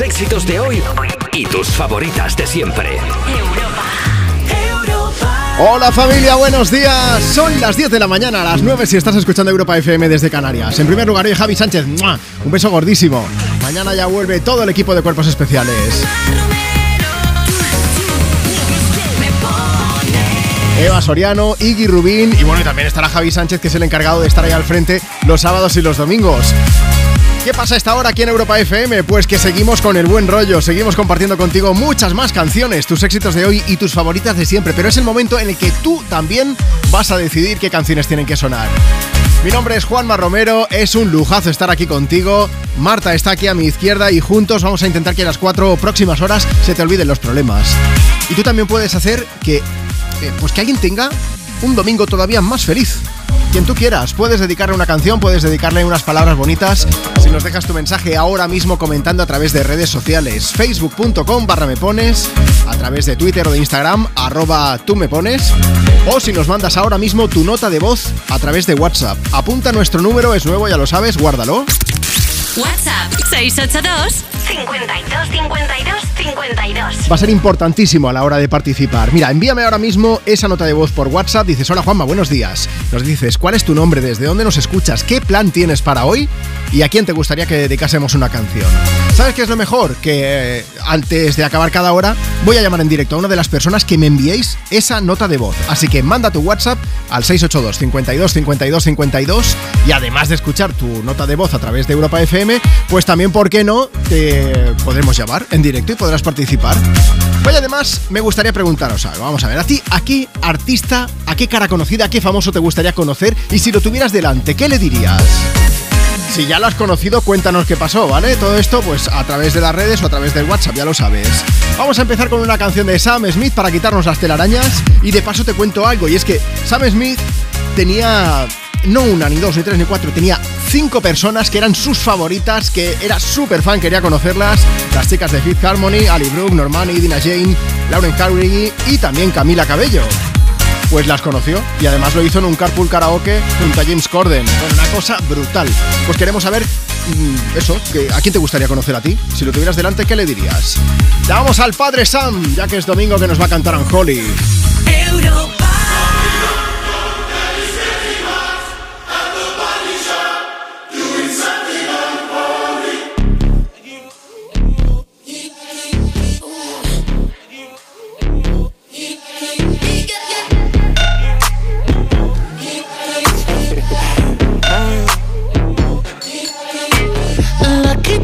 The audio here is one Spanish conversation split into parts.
éxitos de hoy y tus favoritas de siempre. Hola familia, buenos días. Son las 10 de la mañana, a las 9 si estás escuchando Europa FM desde Canarias. En primer lugar, hoy Javi Sánchez, un beso gordísimo. Mañana ya vuelve todo el equipo de cuerpos especiales. Eva Soriano, Iggy Rubín y bueno, y también estará Javi Sánchez, que es el encargado de estar ahí al frente los sábados y los domingos. ¿Qué pasa esta hora aquí en Europa FM? Pues que seguimos con el buen rollo, seguimos compartiendo contigo muchas más canciones, tus éxitos de hoy y tus favoritas de siempre, pero es el momento en el que tú también vas a decidir qué canciones tienen que sonar. Mi nombre es Juanma Romero, es un lujazo estar aquí contigo. Marta está aquí a mi izquierda y juntos vamos a intentar que en las cuatro próximas horas se te olviden los problemas. Y tú también puedes hacer que, eh, pues que alguien tenga un domingo todavía más feliz quien tú quieras. Puedes dedicarle una canción, puedes dedicarle unas palabras bonitas. Si nos dejas tu mensaje ahora mismo comentando a través de redes sociales, facebook.com barra me pones, a través de Twitter o de Instagram, arroba tú me pones, o si nos mandas ahora mismo tu nota de voz a través de WhatsApp. Apunta nuestro número, es nuevo, ya lo sabes, guárdalo. WhatsApp 682 52 52 52. Va a ser importantísimo a la hora de participar. Mira, envíame ahora mismo esa nota de voz por WhatsApp. Dices, hola Juanma, buenos días. Nos dices, ¿cuál es tu nombre? ¿Desde dónde nos escuchas? ¿Qué plan tienes para hoy? ¿Y a quién te gustaría que dedicásemos una canción? ¿Sabes qué es lo mejor? Que eh, antes de acabar cada hora voy a llamar en directo a una de las personas que me enviéis esa nota de voz. Así que manda tu WhatsApp al 682 52 52 52 y además de escuchar tu nota de voz a través de Europa FM, pues también, ¿por qué no? Te podremos llamar en directo y podrás participar. Pues además me gustaría preguntaros algo. Vamos a ver, a ti, ¿a qué artista, a qué cara conocida, a qué famoso te gustaría conocer? Y si lo tuvieras delante, ¿qué le dirías? Si ya lo has conocido, cuéntanos qué pasó, ¿vale? Todo esto, pues a través de las redes o a través del WhatsApp, ya lo sabes. Vamos a empezar con una canción de Sam Smith para quitarnos las telarañas. Y de paso te cuento algo, y es que Sam Smith tenía no una, ni dos, ni tres, ni cuatro, tenía cinco personas que eran sus favoritas, que era súper fan, quería conocerlas. Las chicas de Fifth Harmony, Ali Brooke, Normani, Dina Jane, Lauren Harry y también Camila Cabello pues las conoció y además lo hizo en un carpool karaoke junto a James Corden. Una cosa brutal. Pues queremos saber mm, eso, ¿a quién te gustaría conocer a ti? Si lo tuvieras delante, ¿qué le dirías? Llamamos al padre Sam, ya que es domingo que nos va a cantar Holly.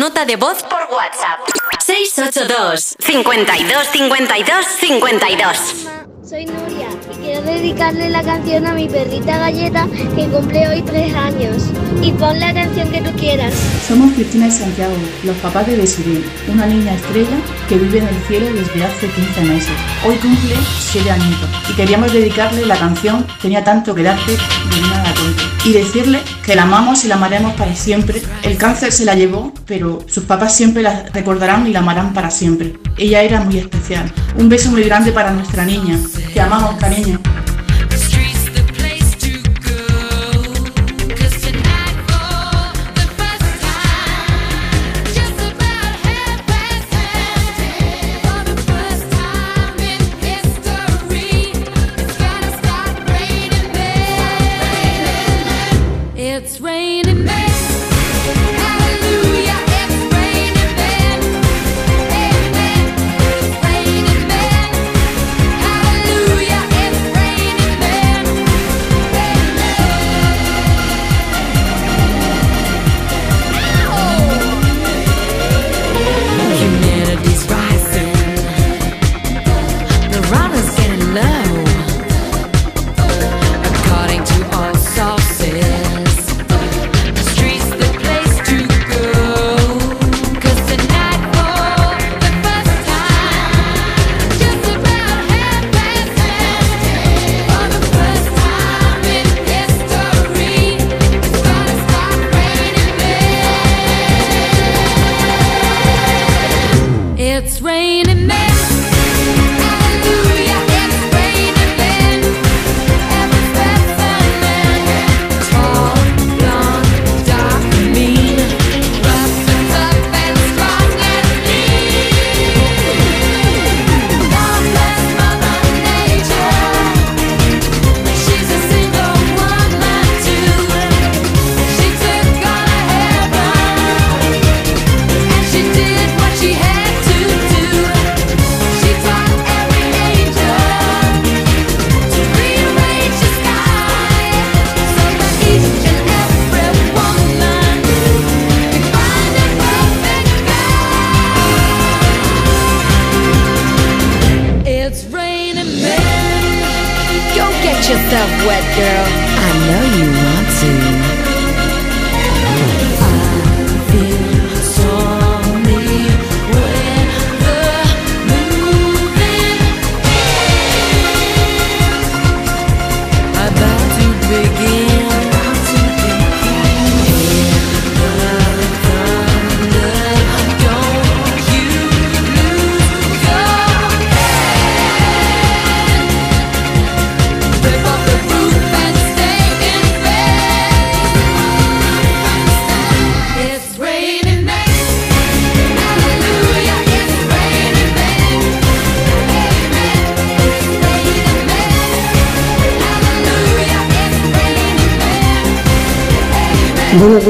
nota de voz por WhatsApp. 682 52 52 52 soy Nuria dedicarle la canción a mi perrita Galleta que cumple hoy tres años. Y pon la canción que tú quieras. Somos Cristina y Santiago, los papás de Desiree, una niña estrella que vive en el cielo desde hace 15 meses. Hoy cumple 7 añitos y queríamos dedicarle la canción Tenía tanto que darte de una y decirle que la amamos y la amaremos para siempre. El cáncer se la llevó, pero sus papás siempre la recordarán y la amarán para siempre. Ella era muy especial. Un beso muy grande para nuestra niña. Te amamos, cariño.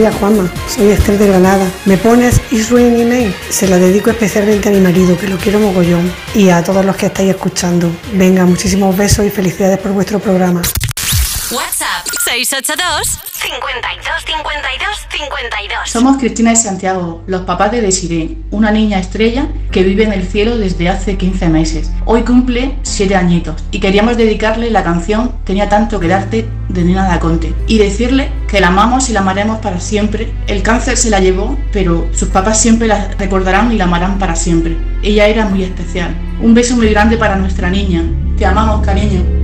Días, Juanma. Soy Esther de Granada. Me pones Is Raining Men. Se lo dedico especialmente a mi marido, que lo quiero mogollón, y a todos los que estáis escuchando. Venga, muchísimos besos y felicidades por vuestro programa. WhatsApp 682 52 52 52. Somos Cristina y Santiago, los papás de Desiree, una niña estrella que vive en el cielo desde hace 15 meses. Hoy cumple 7 añitos y queríamos dedicarle la canción Tenía tanto que darte de Nina Daconte y decirle que la amamos y la amaremos para siempre. El cáncer se la llevó, pero sus papás siempre la recordarán y la amarán para siempre. Ella era muy especial. Un beso muy grande para nuestra niña. Te amamos, cariño.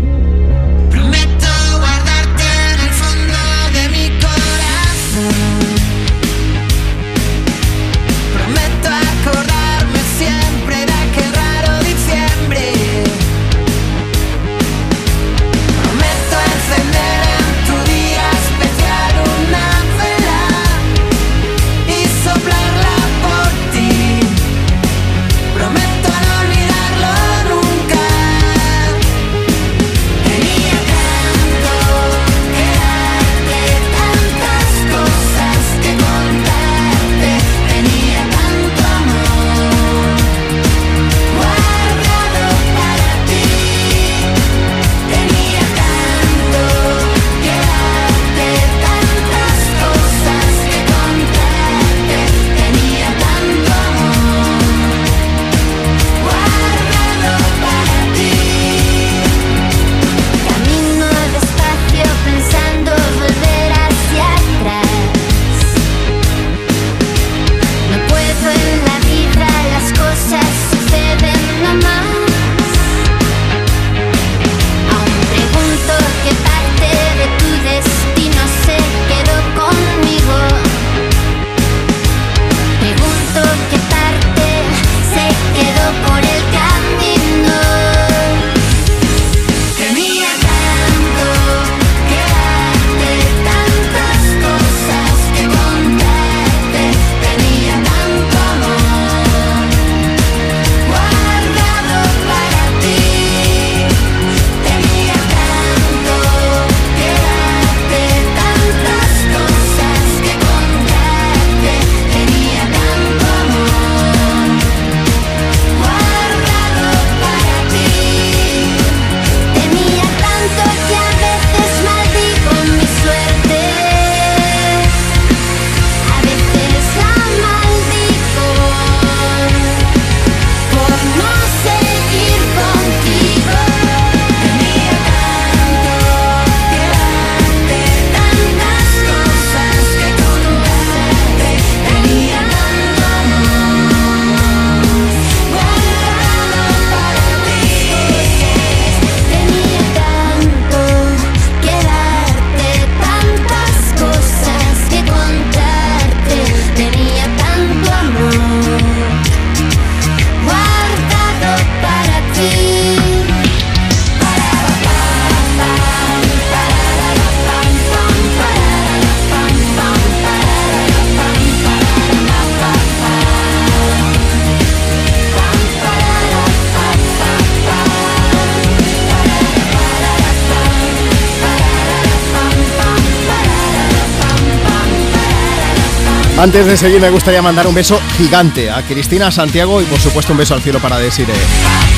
Antes de seguir me gustaría mandar un beso gigante a Cristina Santiago y por supuesto un beso al cielo para decir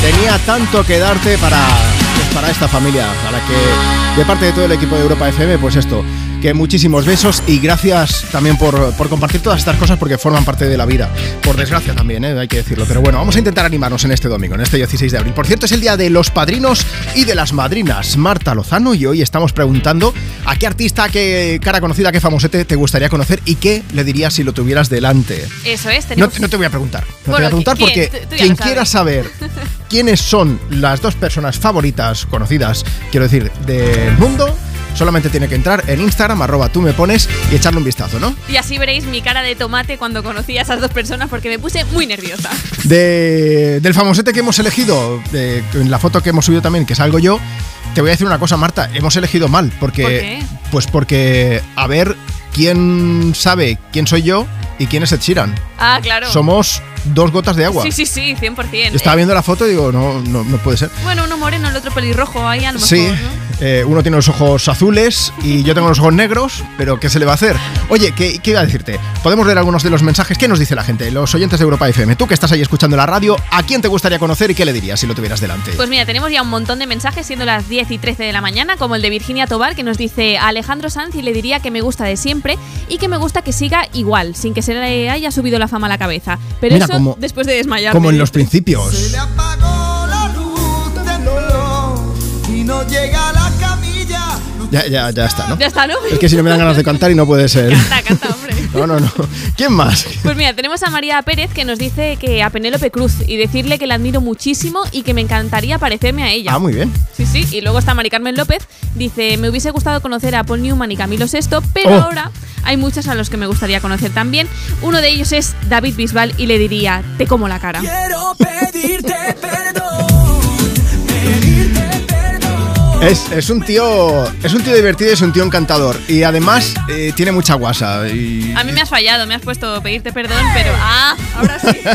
tenía tanto que darte para, pues, para esta familia, para que de parte de todo el equipo de Europa FM, pues esto, que muchísimos besos y gracias también por, por, compartir todas estas cosas porque forman parte de la vida. Por desgracia también, ¿eh? hay que decirlo. Pero bueno, vamos a intentar animarnos en este domingo, en este 16 de abril. Por cierto, es el día de los padrinos y de las madrinas. Marta Lozano y hoy estamos preguntando a qué artista, qué cara conocida, qué famosete te gustaría conocer y qué le dirías si lo tuvieras delante. Eso es. Tenemos... No, no, te voy a preguntar. No te voy a preguntar porque quien quiera saber quiénes son las dos personas favoritas, conocidas, quiero decir, del mundo solamente tiene que entrar en Instagram, arroba tú me pones y echarle un vistazo, ¿no? Y así veréis mi cara de tomate cuando conocí a esas dos personas porque me puse muy nerviosa. De, del famosete que hemos elegido, de, en la foto que hemos subido también, que salgo yo, te voy a decir una cosa, Marta, hemos elegido mal, porque... ¿Por qué? Pues porque, a ver, ¿quién sabe quién soy yo y quién es Ed Sheeran? Ah, claro. Somos dos gotas de agua. Sí, sí, sí, 100%. Estaba viendo la foto y digo, no, no, no puede ser. Bueno, uno moreno, el otro pelirrojo, ahí a lo mejor, Sí, ¿no? Eh, uno tiene los ojos azules y yo tengo los ojos negros, pero ¿qué se le va a hacer? Oye, ¿qué, qué iba a decirte? Podemos leer algunos de los mensajes. ¿Qué nos dice la gente? Los oyentes de Europa FM. Tú que estás ahí escuchando la radio, ¿a quién te gustaría conocer y qué le dirías si lo tuvieras delante? Pues mira, tenemos ya un montón de mensajes siendo las 10 y 13 de la mañana, como el de Virginia Tobar, que nos dice a Alejandro Sanz y le diría que me gusta de siempre y que me gusta que siga igual, sin que se le haya subido la fama a la cabeza. Pero Mira, eso como- después de desmayar. Como en los principios. apagó la luz del reloj y no llega. Ya, ya, ya está, ¿no? Ya está, ¿no? Es que si no me dan ganas de cantar y no puede ser. Canta, canta, hombre. No, no, no. ¿Quién más? Pues mira, tenemos a María Pérez que nos dice que a Penélope Cruz y decirle que la admiro muchísimo y que me encantaría parecerme a ella. Ah, muy bien. Sí, sí. Y luego está Mari Carmen López. Dice, me hubiese gustado conocer a Paul Newman y Camilo VI, pero Oh. ahora hay muchos a los que me gustaría conocer también. Uno de ellos es David Bisbal y le diría, te como la cara. Quiero pedirte perdón, pedirte perdón. Es, es un tío. Es un tío divertido y es un tío encantador. Y además eh, tiene mucha guasa. Y, A mí me has fallado, me has puesto pedirte perdón, pero ah, ahora sí.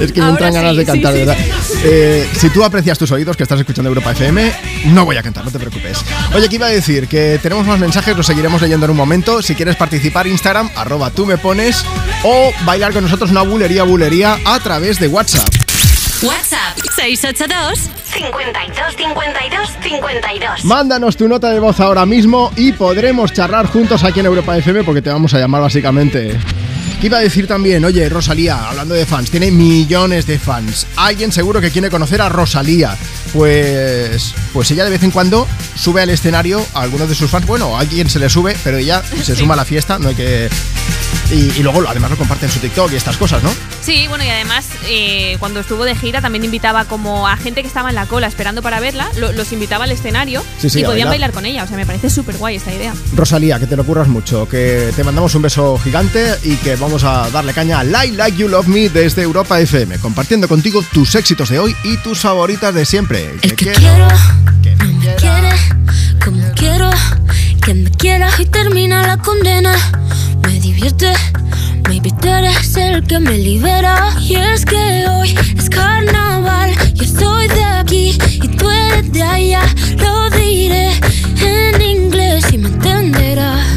Es que me Ahora entran ganas de cantar, sí, verdad. Eh, si tú aprecias tus oídos, que estás escuchando Europa FM, no voy a cantar, no te preocupes. Oye, ¿qué iba a decir? Que tenemos más mensajes, los seguiremos leyendo en un momento. Si quieres participar, Instagram, arroba tú me pones, o bailar con nosotros una bulería bulería a través de WhatsApp. WhatsApp 682 52 52 52. Mándanos tu nota de voz ahora mismo y podremos charlar juntos aquí en Europa FM porque te vamos a llamar básicamente. ¿Qué iba a decir también? Oye, Rosalía, hablando de fans, tiene millones de fans. Alguien seguro que quiere conocer a Rosalía. Pues, pues ella de vez en cuando sube al escenario a algunos de sus fans. Bueno, a alguien se le sube, pero ella se suma a la fiesta, no hay que... Y, y luego además lo comparte en su TikTok y estas cosas, ¿no? Sí, bueno, y además eh, cuando estuvo de gira también invitaba como a gente que estaba en la cola esperando para verla, lo- los invitaba al escenario Sí, sí, y podían bailar. bailar con ella. O sea, me parece súper guay esta idea. Rosalía, que te lo curras mucho, que te mandamos un beso gigante y que vamos a darle caña a Like Like You Love Me desde Europa FM, compartiendo contigo tus éxitos de hoy y tus favoritas de siempre. El que quiero, quiero que no me quiere como quiero que me quiera y termina la condena. Me divierte, maybe tú eres el que me libera. Y es que hoy es carnaval, yo soy de aquí y tú eres de allá. Lo diré en inglés y me entenderás.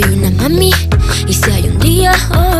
Soy una mami. Y si hay un día, hoy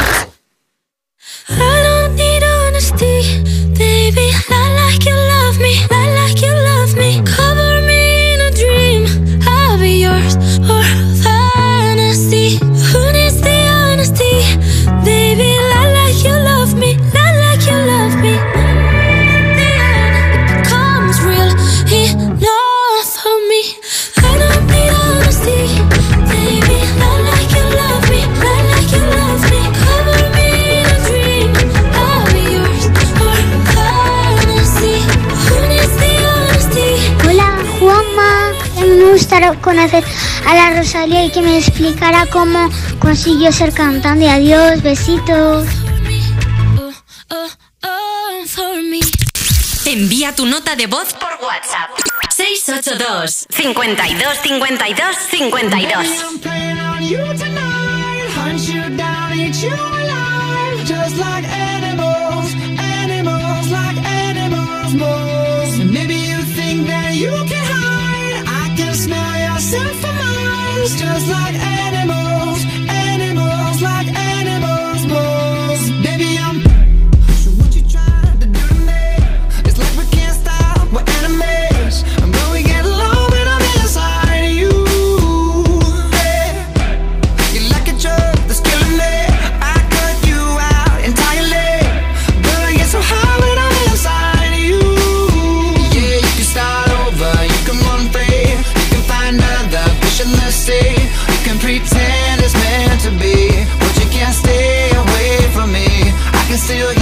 conocer a la Rosalía y que me explicara cómo consiguió ser cantante. Adiós, besitos. Envía tu nota de voz por WhatsApp. 682 52 52 52 still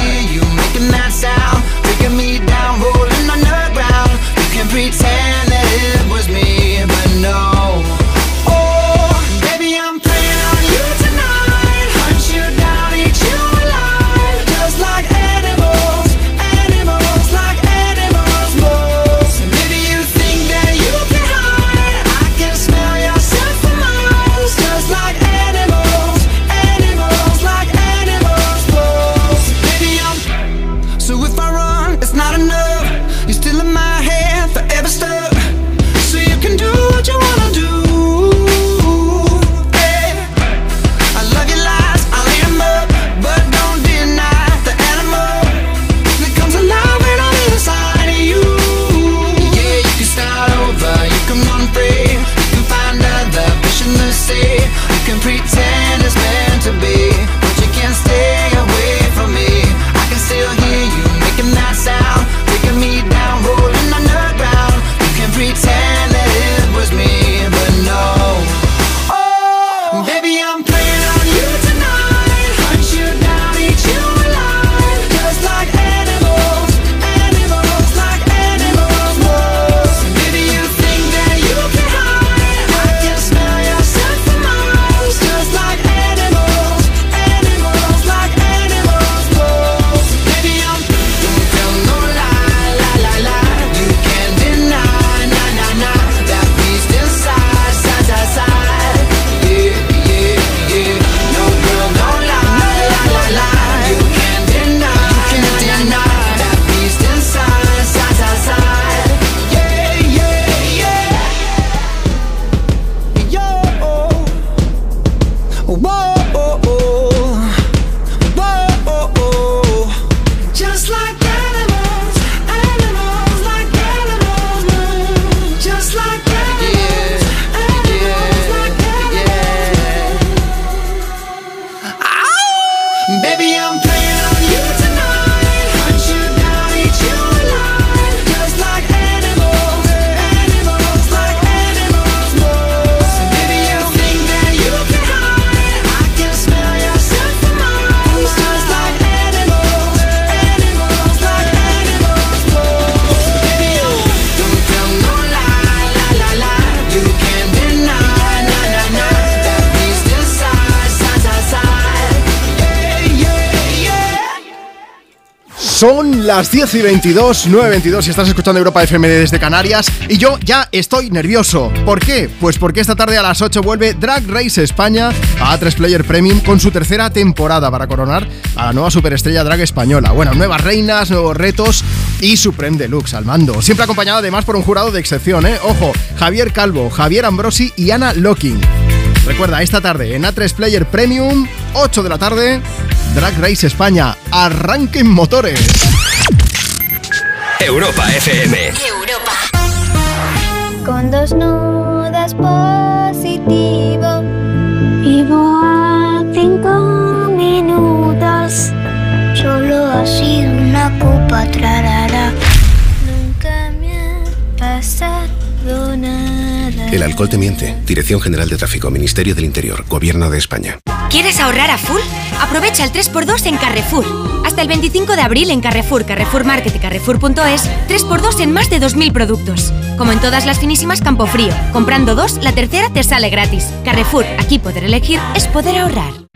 Son las 10 y 22, 9 y 22 y estás escuchando Europa FM desde Canarias y yo ya estoy nervioso. ¿Por qué? Pues porque esta tarde a las 8 vuelve Drag Race España a A3 Player Premium con su tercera temporada para coronar a la nueva superestrella drag española. Bueno, nuevas reinas, nuevos retos y Supreme Deluxe al mando. Siempre acompañado además por un jurado de excepción, ¿eh? Ojo, Javier Calvo, Javier Ambrosi y Ana Locking. Recuerda, esta tarde en A3 Player Premium, 8 de la tarde, Drag Race España. Arranquen motores. Europa FM. Europa. Con dos nudas positivo. El alcohol te miente. Dirección General de Tráfico, Ministerio del Interior, Gobierno de España. ¿Quieres ahorrar a full? Aprovecha el 3x2 en Carrefour. Hasta el 25 de abril en Carrefour, Carrefour Market y Carrefour.es, 3x2 en más de 2.000 productos. Como en todas las finísimas Campofrío. Comprando dos, la tercera te sale gratis. Carrefour, aquí poder elegir es poder ahorrar.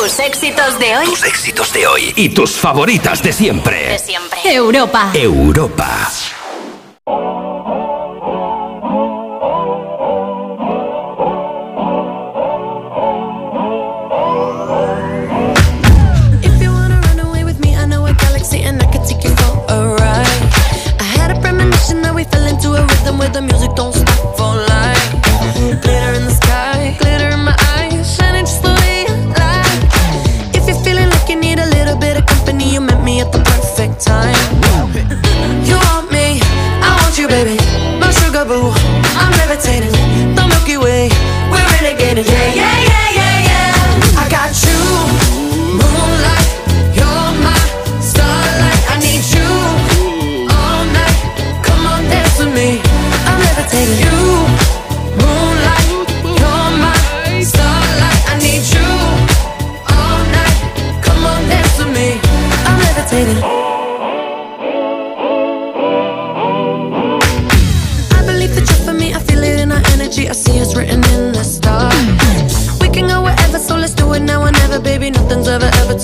Tus éxitos de hoy. Tus éxitos de hoy y tus favoritas de siempre. De siempre. Europa. Europa. If you wanna run away with me, I know perfect time. You want me, I want you, baby. My sugar boo, I'm levitating. The Milky Way, we're renegading. Yeah, yeah, yeah,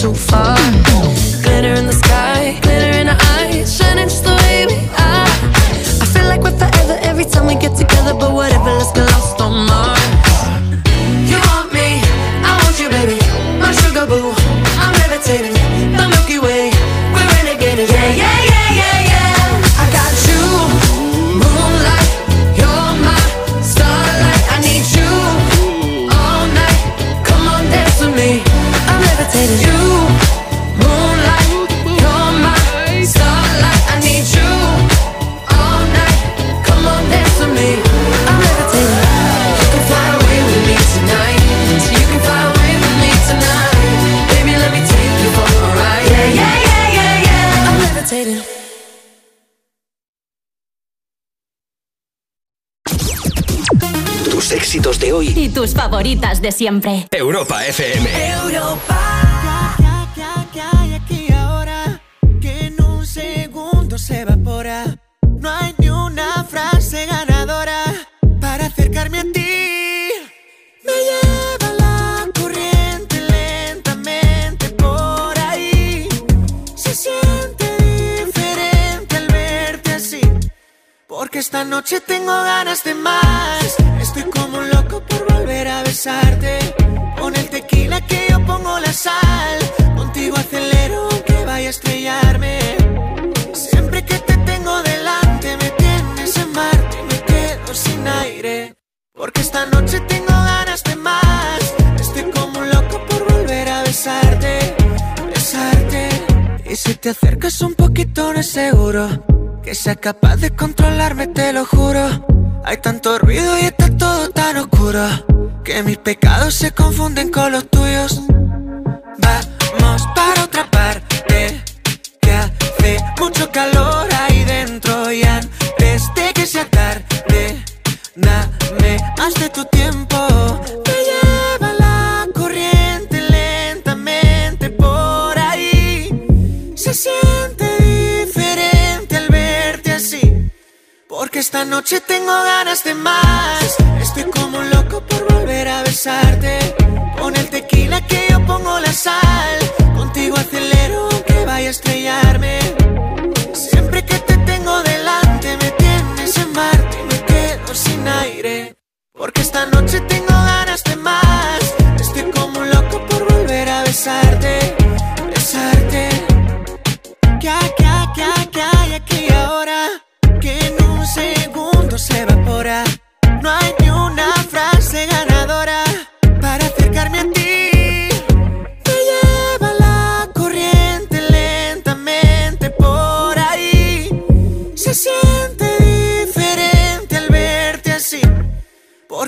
ever, ever too far. Favoritas de siempre. Europa FM. Europa. Ya, ya, ya, ya, aquí y ahora. Que en un segundo se evapora. No hay ni una frase ganadora para acercarme a ti. Me lleva la corriente lentamente por ahí. Se siente diferente al verte así. Porque esta noche tengo ganas de más. Con el tequila que yo pongo la sal. Contigo acelero aunque vaya a estrellarme. Siempre que te tengo delante me tienes en Marte y me quedo sin aire. Porque esta noche tengo ganas de más. Estoy como un loco por volver a besarte. Besarte. Y si te acercas un poquito no es seguro que sea capaz de controlarme, te lo juro. Hay tanto ruido y está todo tan oscuro que mis pecados se confunden con los tuyos. Vamos para otra parte que hace mucho calor ahí dentro y antes de que sea tarde, dame más de tu tiempo. Esta noche tengo ganas de más. Estoy como un loco por volver a besarte. Pon el tequila que yo pongo la sal. Contigo acelero aunque vaya a estrellarme. Siempre que te tengo delante me tienes en Marte y me quedo sin aire. Porque esta noche tengo ganas de más. Estoy como un loco por volver a besarte, besarte. Que,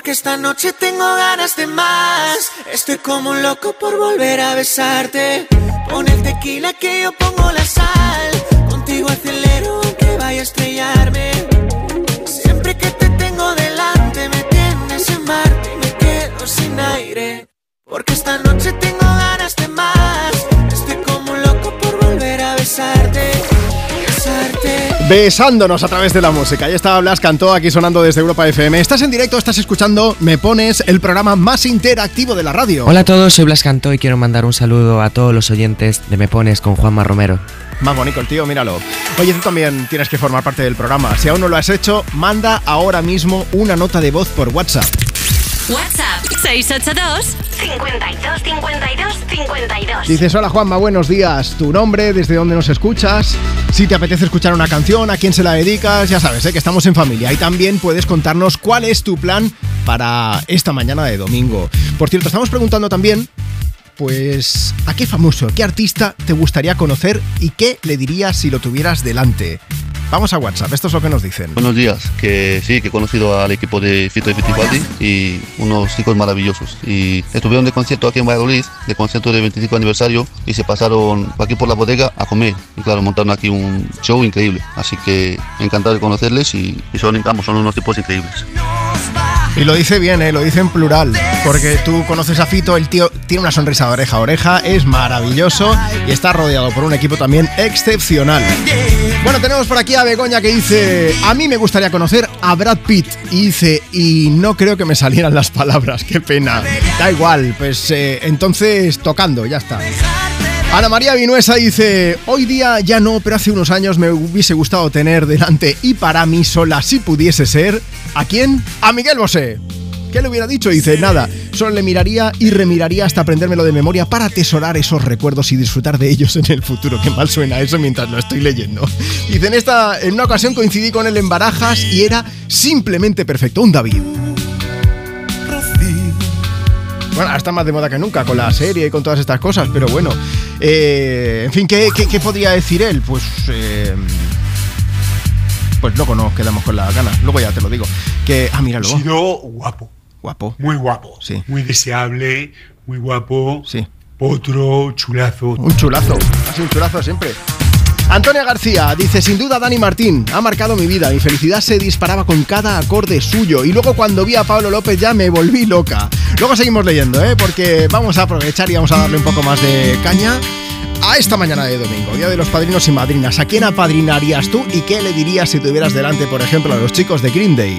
Porque esta noche tengo ganas de más. Estoy como un loco por volver a besarte. Pon el tequila que yo pongo la sal. Contigo acelero aunque vaya a estrellarme. Siempre que te tengo delante me tienes en Marte y me quedo sin aire. Porque esta noche tengo ganas de más. Estoy como un loco por volver a besarte. Besarte. Besándonos a través de la música. Ahí estaba Blas Cantó aquí sonando desde Europa FM. Estás en directo, estás escuchando Me Pones, el programa más interactivo de la radio. Hola a todos, soy Blas Cantó y quiero mandar un saludo a todos los oyentes de Me Pones con Juanma Romero. Más bonito el tío, míralo. Oye, tú también tienes que formar parte del programa. Si aún no lo has hecho, manda ahora mismo una nota de voz por WhatsApp. WhatsApp 682 52 52 52. Dices, hola Juanma, buenos días. Tu nombre, desde dónde nos escuchas, si te apetece escuchar una canción, a quién se la dedicas, ya sabes, ¿eh? que estamos en familia. Y también puedes contarnos cuál es tu plan para esta mañana de domingo. Por cierto, estamos preguntando también, pues, ¿a qué famoso, qué artista te gustaría conocer y qué le dirías si lo tuvieras delante? Vamos a WhatsApp, esto es lo que nos dicen. Buenos días, que sí, que he conocido al equipo de Fito y Fitipaldi y unos chicos maravillosos. Y estuvieron de concierto aquí en Valladolid, de concierto del 25 aniversario, y se pasaron aquí por la bodega a comer. Y claro, montaron aquí un show increíble. Así que encantado de conocerles y, y son, vamos, son unos tipos increíbles. Y lo dice bien, ¿eh? lo dice en plural, porque tú conoces a Fito, el tío tiene una sonrisa de oreja a oreja, es maravilloso y está rodeado por un equipo también excepcional. Bueno, tenemos por aquí a Begoña que dice, a mí me gustaría conocer a Brad Pitt. Y dice, y no creo que me salieran las palabras, qué pena. Da igual, pues eh, entonces tocando, ya está. Ana María Vinuesa dice, hoy día ya no, pero hace unos años me hubiese gustado tener delante y para mí sola, si pudiese ser, ¿a quién? A Miguel Bosé. ¿Qué le hubiera dicho? Dice, nada, solo le miraría y remiraría hasta aprendérmelo de memoria para atesorar esos recuerdos y disfrutar de ellos en el futuro. Qué mal suena eso mientras lo estoy leyendo. Dice, en, esta, en una ocasión coincidí con él en Barajas y era simplemente perfecto, un David. Bueno, ahora está más de moda que nunca con la serie y con todas estas cosas, pero bueno. Eh, en fin, ¿qué, qué, qué podría decir él? Pues... eh, pues luego nos quedamos con las ganas. Luego ya te lo digo. Que, ah, míralo. Ha sido guapo. Guapo. Muy guapo. Sí. Muy deseable, muy guapo. Sí. Potro, chulazo. Un chulazo. Ha sido un chulazo siempre. Antonia García dice, sin duda Dani Martín ha marcado mi vida, mi felicidad se disparaba con cada acorde suyo y luego cuando vi a Pablo López ya me volví loca. Luego seguimos leyendo, ¿eh? porque vamos a aprovechar y vamos a darle un poco más de caña a esta mañana de domingo, Día de los Padrinos y Madrinas. ¿A quién apadrinarías tú y qué le dirías si tuvieras delante, por ejemplo, a los chicos de Green Day?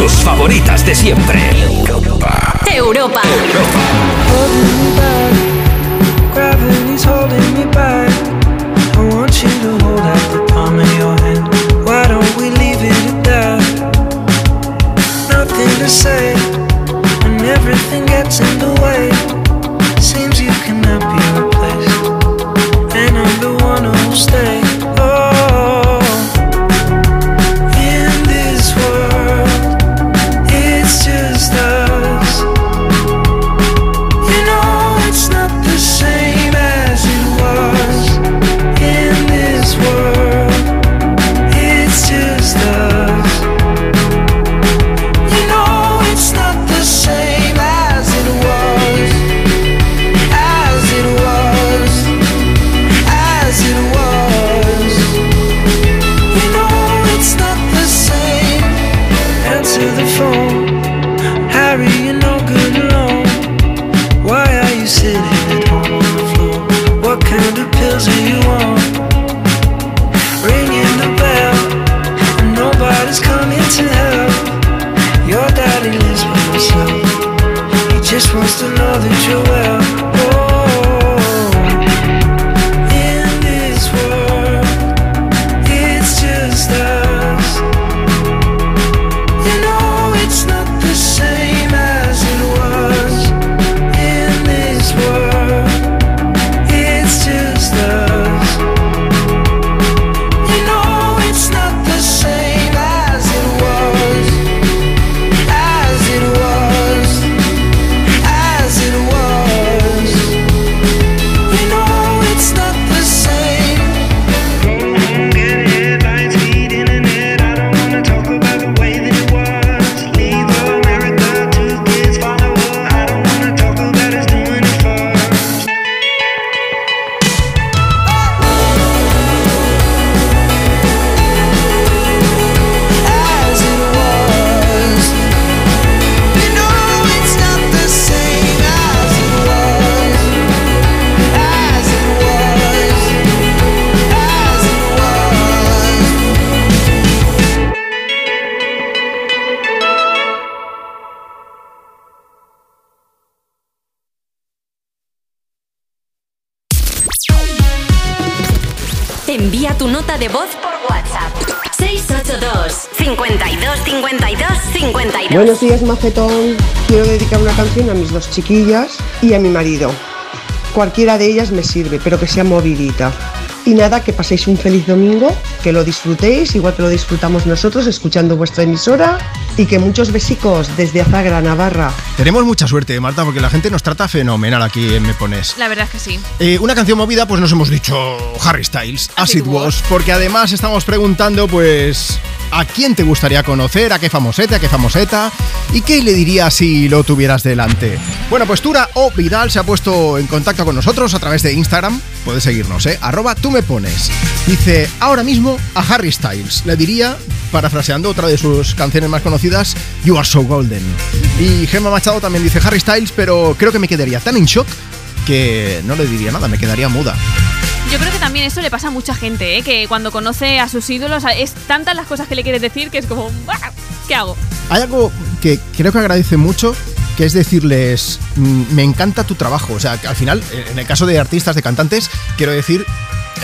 Tus favoritas de siempre. Europa. Europa. I want you to hold out the palm your hand. Say, and everything gets in Envía tu nota de voz por WhatsApp. 682 52 52 52 Buenos días, Macetón. Quiero dedicar una canción a mis dos chiquillas y a mi marido. Cualquiera de ellas me sirve, pero que sea movidita. Y nada, que paséis un feliz domingo, que lo disfrutéis, igual que lo disfrutamos nosotros, escuchando vuestra emisora. Y que muchos besicos desde Azagra, Navarra. Tenemos mucha suerte, Marta, porque la gente nos trata fenomenal aquí en Me Pones. La verdad es que sí. Eh, una canción movida, pues nos hemos dicho Harry Styles, As, It Was, porque además estamos preguntando, pues, ¿a quién te gustaría conocer? ¿A qué famosete? ¿A qué famoseta? ¿Y qué le dirías si lo tuvieras delante? Bueno, pues Tura o Vidal se ha puesto en contacto con nosotros a través de Instagram. Puedes seguirnos, ¿eh? Arroba tú me pones. Dice, ahora mismo a Harry Styles. Le diría, parafraseando otra de sus canciones más conocidas, You Are So Golden. Y Gemma Machado también dice Harry Styles, pero creo que me quedaría tan en shock que no le diría nada, me quedaría muda. Yo creo que también eso le pasa a mucha gente, ¿eh? que cuando conoce a sus ídolos es tantas las cosas que le quieres decir que es como, "Buah, ¿qué hago? Hay algo que creo que agradece mucho, que es decirles, "Mm, me encanta tu trabajo. O sea, que al final, en el caso de artistas, de cantantes, quiero decir,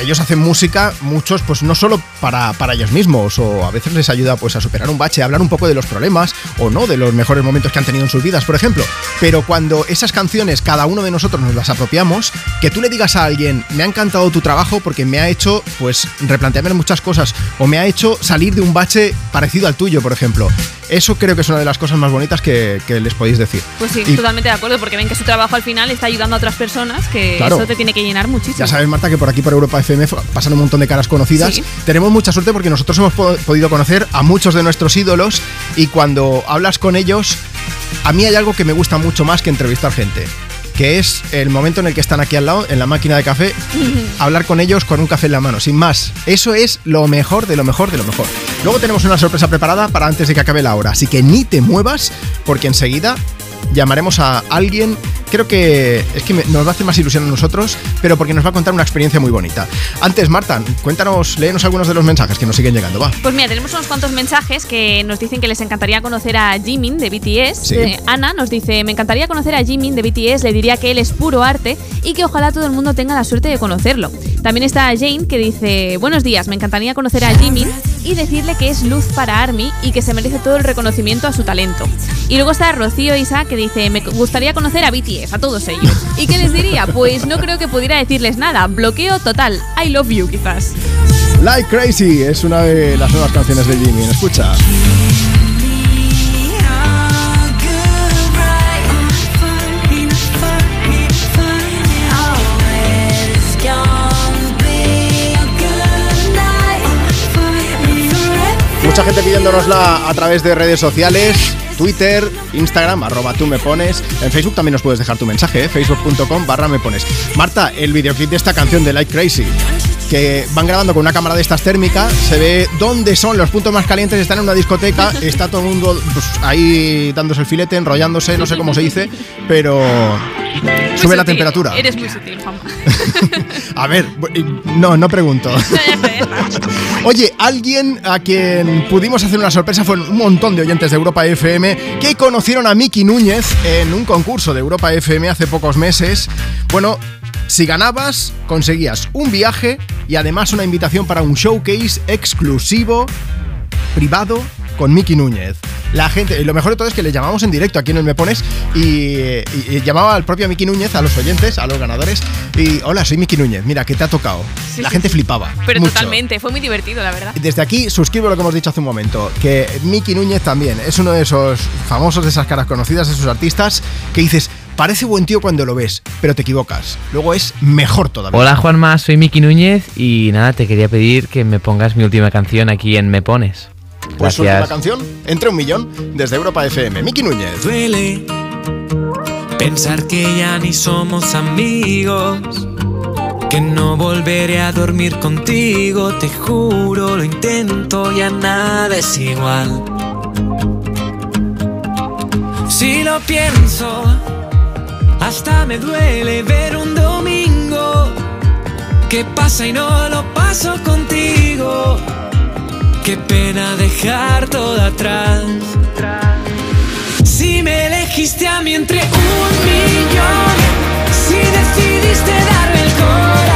ellos hacen música, muchos, pues no solo para, para ellos mismos, o a veces les ayuda pues a superar un bache, a hablar un poco de los problemas, o no, de los mejores momentos que han tenido en sus vidas, por ejemplo. Pero cuando esas canciones, cada uno de nosotros nos las apropiamos, que tú le digas a alguien, me ha encantado tu trabajo porque me ha hecho, pues, replantearme muchas cosas, o me ha hecho salir de un bache parecido al tuyo, por ejemplo. Eso creo que es una de las cosas más bonitas que, que les podéis decir. Pues sí, Y totalmente de acuerdo, porque ven que su trabajo al final está ayudando a otras personas, que Claro. eso te tiene que llenar muchísimo. Ya sabes, Marta, que por aquí por Europa FM pasan un montón de caras conocidas. Sí. Tenemos mucha suerte porque nosotros hemos po- podido conocer a muchos de nuestros ídolos y cuando hablas con ellos, a mí hay algo que me gusta mucho más que entrevistar gente. Que es el momento en el que están aquí al lado, en la máquina de café, hablar con ellos con un café en la mano, sin más. Eso es lo mejor de lo mejor de lo mejor. Luego tenemos una sorpresa preparada para antes de que acabe la hora, así que ni te muevas porque enseguida llamaremos a alguien, creo que es que nos va a hacer más ilusión a nosotros, pero porque nos va a contar una experiencia muy bonita. Antes, Marta, cuéntanos, léenos algunos de los mensajes que nos siguen llegando, va. Pues mira, tenemos unos cuantos mensajes que nos dicen que les encantaría conocer a Jimin de BTS. Sí. Eh, Ana nos dice, me encantaría conocer a Jimin de BTS, le diría que él es puro arte y que ojalá todo el mundo tenga la suerte de conocerlo. También está Jane que dice, buenos días, me encantaría conocer a Jimin y decirle que es luz para ARMY y que se merece todo el reconocimiento a su talento. Y luego está Rocío Isa que dice, me gustaría conocer a BTS, a todos ellos. ¿Y qué les diría? Pues no creo que pudiera decirles nada, bloqueo total, I love you quizás. Like Crazy es una de las nuevas canciones de Jimmy, escucha. Mucha gente pidiéndonosla a través de redes sociales, Twitter, Instagram, arroba tú me pones. En Facebook también nos puedes dejar tu mensaje, ¿eh? facebook.com barra me pones. Marta, el videoclip de esta canción de Like Crazy, que van grabando con una cámara de estas térmicas, se ve dónde son los puntos más calientes, están en una discoteca, está todo el mundo pues, ahí dándose el filete, enrollándose, no sé cómo se dice, pero Muy sube la temperatura. Eres muy sutil, Juanma. A ver, no, no pregunto. Oye, alguien a quien pudimos hacer una sorpresa fue un montón de oyentes de Europa FM que conocieron a Miki Núñez en un concurso de Europa FM hace pocos meses. Bueno, si ganabas, conseguías un viaje y además una invitación para un showcase exclusivo, privado, con Miki Núñez. La gente, y lo mejor de todo es que le llamamos en directo aquí en el Me Pones y, y- y llamaba al propio Miki Núñez, a los oyentes, a los ganadores, y hola, soy Miki Núñez, mira, ¿qué te ha tocado? Sí, la sí, gente sí. flipaba. Pero mucho. totalmente, fue muy divertido, la verdad. Desde aquí suscribo lo que hemos dicho hace un momento, que Miki Núñez también es uno de esos famosos, de esas caras conocidas, de esos artistas, que dices, parece buen tío cuando lo ves, pero te equivocas. Luego es mejor todavía. Hola Juanma, soy Miki Núñez y nada, te quería pedir que me pongas mi última canción aquí en Me Pones. Pues su última Gracias. canción, entre un millón, desde Europa FM. Miki Núñez. Duele pensar que ya ni somos amigos. Que no volveré a dormir contigo, te juro, lo intento, ya nada es igual. Si lo pienso, hasta me duele ver un domingo que pasa y no lo paso contigo. Qué pena dejar todo atrás. Si me elegiste a mí entre un millón, si decidiste darme el corazón,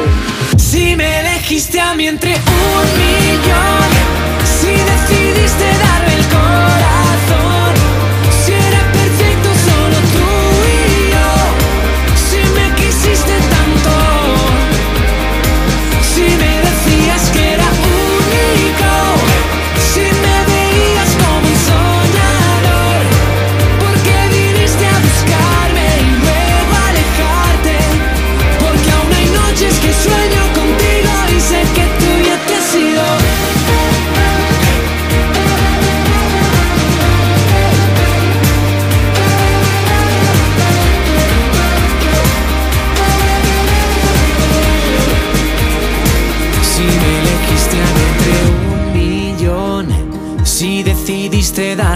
Si me elegiste a mí entre un millón, si decidiste darme el corazón,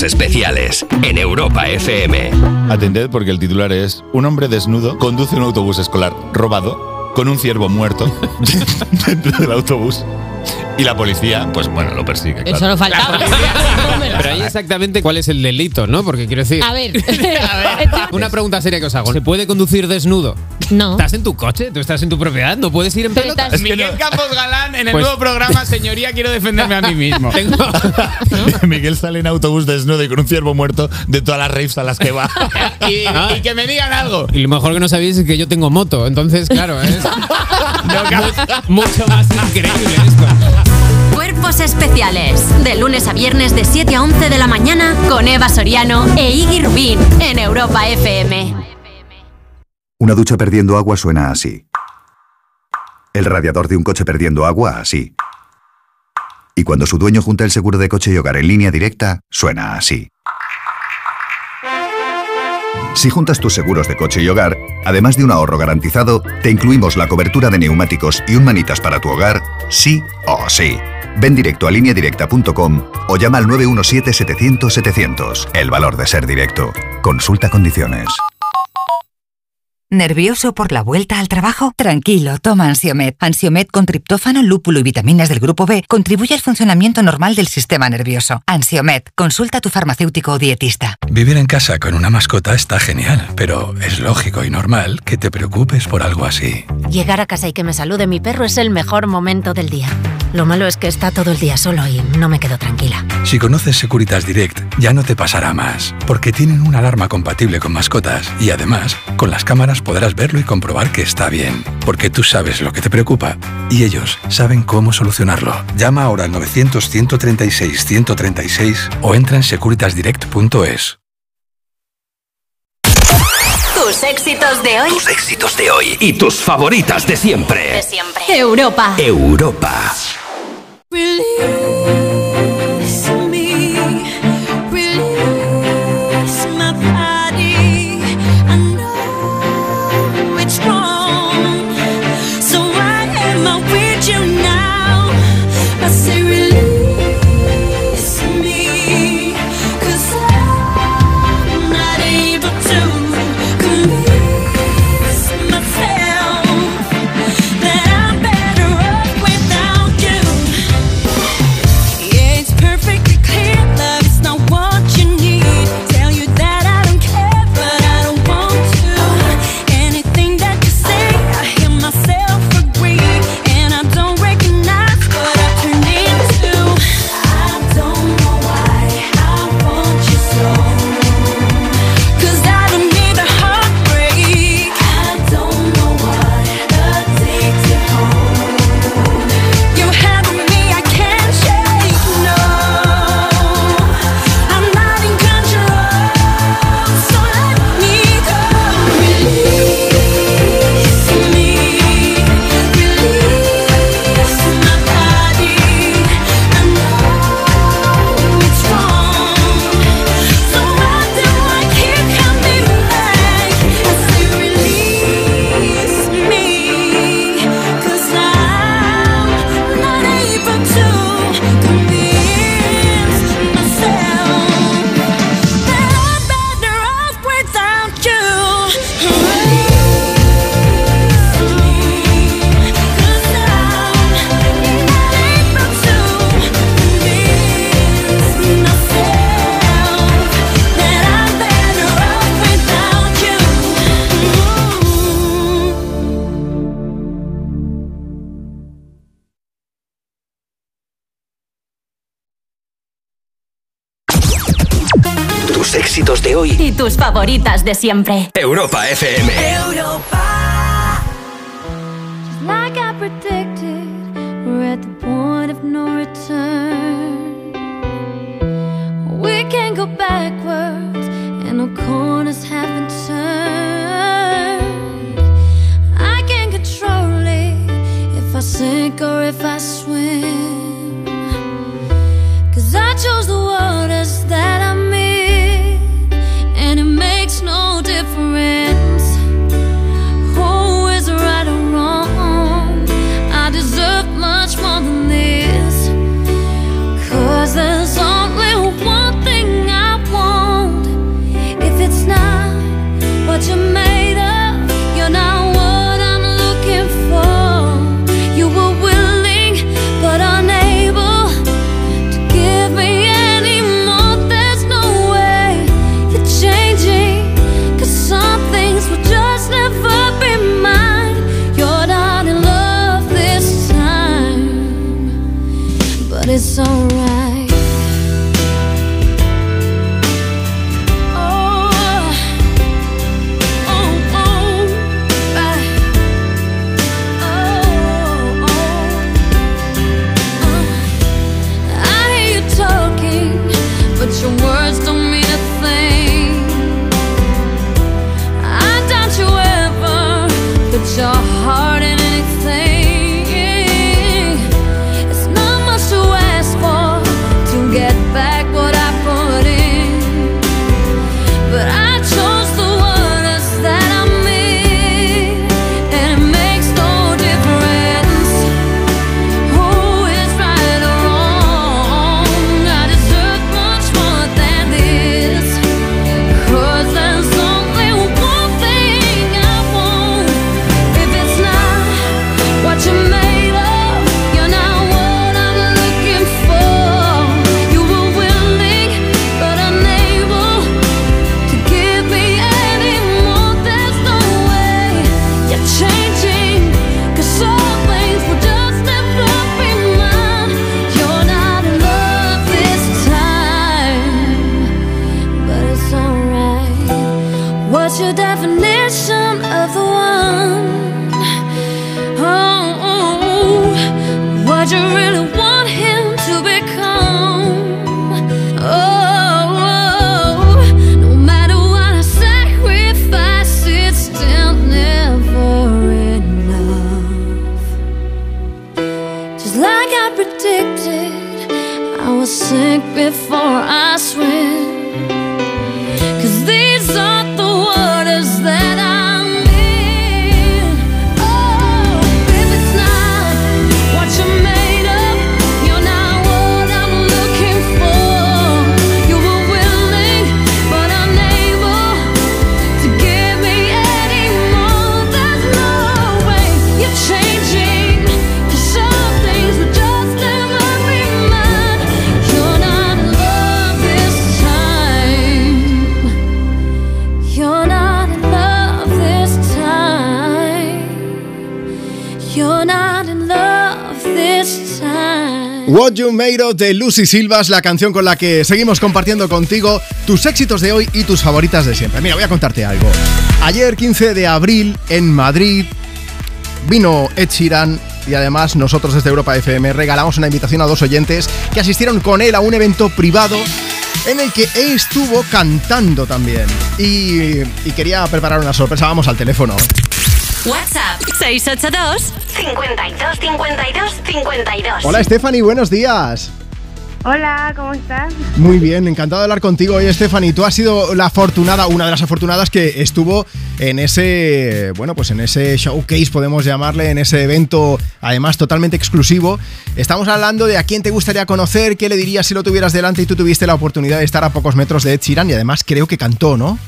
Cuerpos especiales en Europa FM. Atended porque el titular es Un hombre desnudo conduce un autobús escolar robado con un ciervo muerto dentro del autobús. Y la policía, pues bueno, lo persigue. Eso claro. no faltaba. Pero ahí exactamente cuál es el delito, ¿no? Porque quiero decir. A ver. Una pregunta seria que os hago. ¿Se puede conducir desnudo? No. ¿Estás en tu coche? ¿Tú estás en tu propiedad? ¿No puedes ir en Pero pelota? Miguel Campos Galán en el nuevo programa Señoría quiero defenderme a mí mismo. Miguel sale en autobús desnudo y con un ciervo muerto de todas las raves a las que va. y, y que me digan algo. Y lo mejor que no sabéis es que yo tengo moto, entonces, claro, es mu- mucho más increíble esto. Cuerpos especiales. De lunes a viernes de 7 a 11 de la mañana con Eva Soriano e Iggy Rubín en Europa FM. Una ducha perdiendo agua suena así. El radiador de un coche perdiendo agua así. Y cuando su dueño junta el seguro de coche y hogar en línea directa, suena así. Si juntas tus seguros de coche y hogar, además de un ahorro garantizado, te incluimos la cobertura de neumáticos y un manitas para tu hogar, sí o sí. Ven directo a lineadirecta.com o llama al 917-700-700. El valor de ser directo. Consulta condiciones. ¿Nervioso por la vuelta al trabajo? Tranquilo, toma Ansiomet. Ansiomet con triptófano, lúpulo y vitaminas del grupo B contribuye al funcionamiento normal del sistema nervioso. Ansiomet, consulta a tu farmacéutico o dietista. Vivir en casa con una mascota está genial, pero es lógico y normal que te preocupes por algo así. Llegar a casa y que me salude mi perro es el mejor momento del día. Lo malo es que está todo el día solo y no me quedo tranquila. Si conoces Securitas Direct, ya no te pasará más, porque tienen una alarma compatible con mascotas y además, con las cámaras podrás verlo y comprobar que está bien, porque tú sabes lo que te preocupa y ellos saben cómo solucionarlo. Llama ahora al 900-136-136 o entra en securitasdirect.es. Tus éxitos de hoy. Tus éxitos de hoy y tus favoritas de siempre. De siempre. Europa. Europa. Tus favoritas de siempre. Europa FM. Like I predicted, we're at the point of no return. We can't go backwards, and no corners have been turned. I can't control it if I sink or if I swim. But I will sink before I swim. What You Made Of de Lucy Silvas, la canción con la que seguimos compartiendo contigo tus éxitos de hoy y tus favoritas de siempre. Mira, voy a contarte algo. Ayer, 15 de abril, en Madrid, vino Ed Sheeran y además nosotros desde Europa FM regalamos una invitación a dos oyentes que asistieron con él a un evento privado en el que estuvo cantando también. Y, y quería preparar una sorpresa. Vamos al teléfono. WhatsApp 682 52 52 52. Hola Stephanie, buenos días. Hola, ¿cómo estás? Muy bien, encantado de hablar contigo hoy, Stephanie. Tú has sido la afortunada, una de las afortunadas que estuvo en ese, bueno, pues en ese showcase, podemos llamarle, en ese evento, además totalmente exclusivo. Estamos hablando de a quién te gustaría conocer, qué le dirías si lo tuvieras delante y tú tuviste la oportunidad de estar a pocos metros de Ed Sheeran y además creo que cantó, ¿no?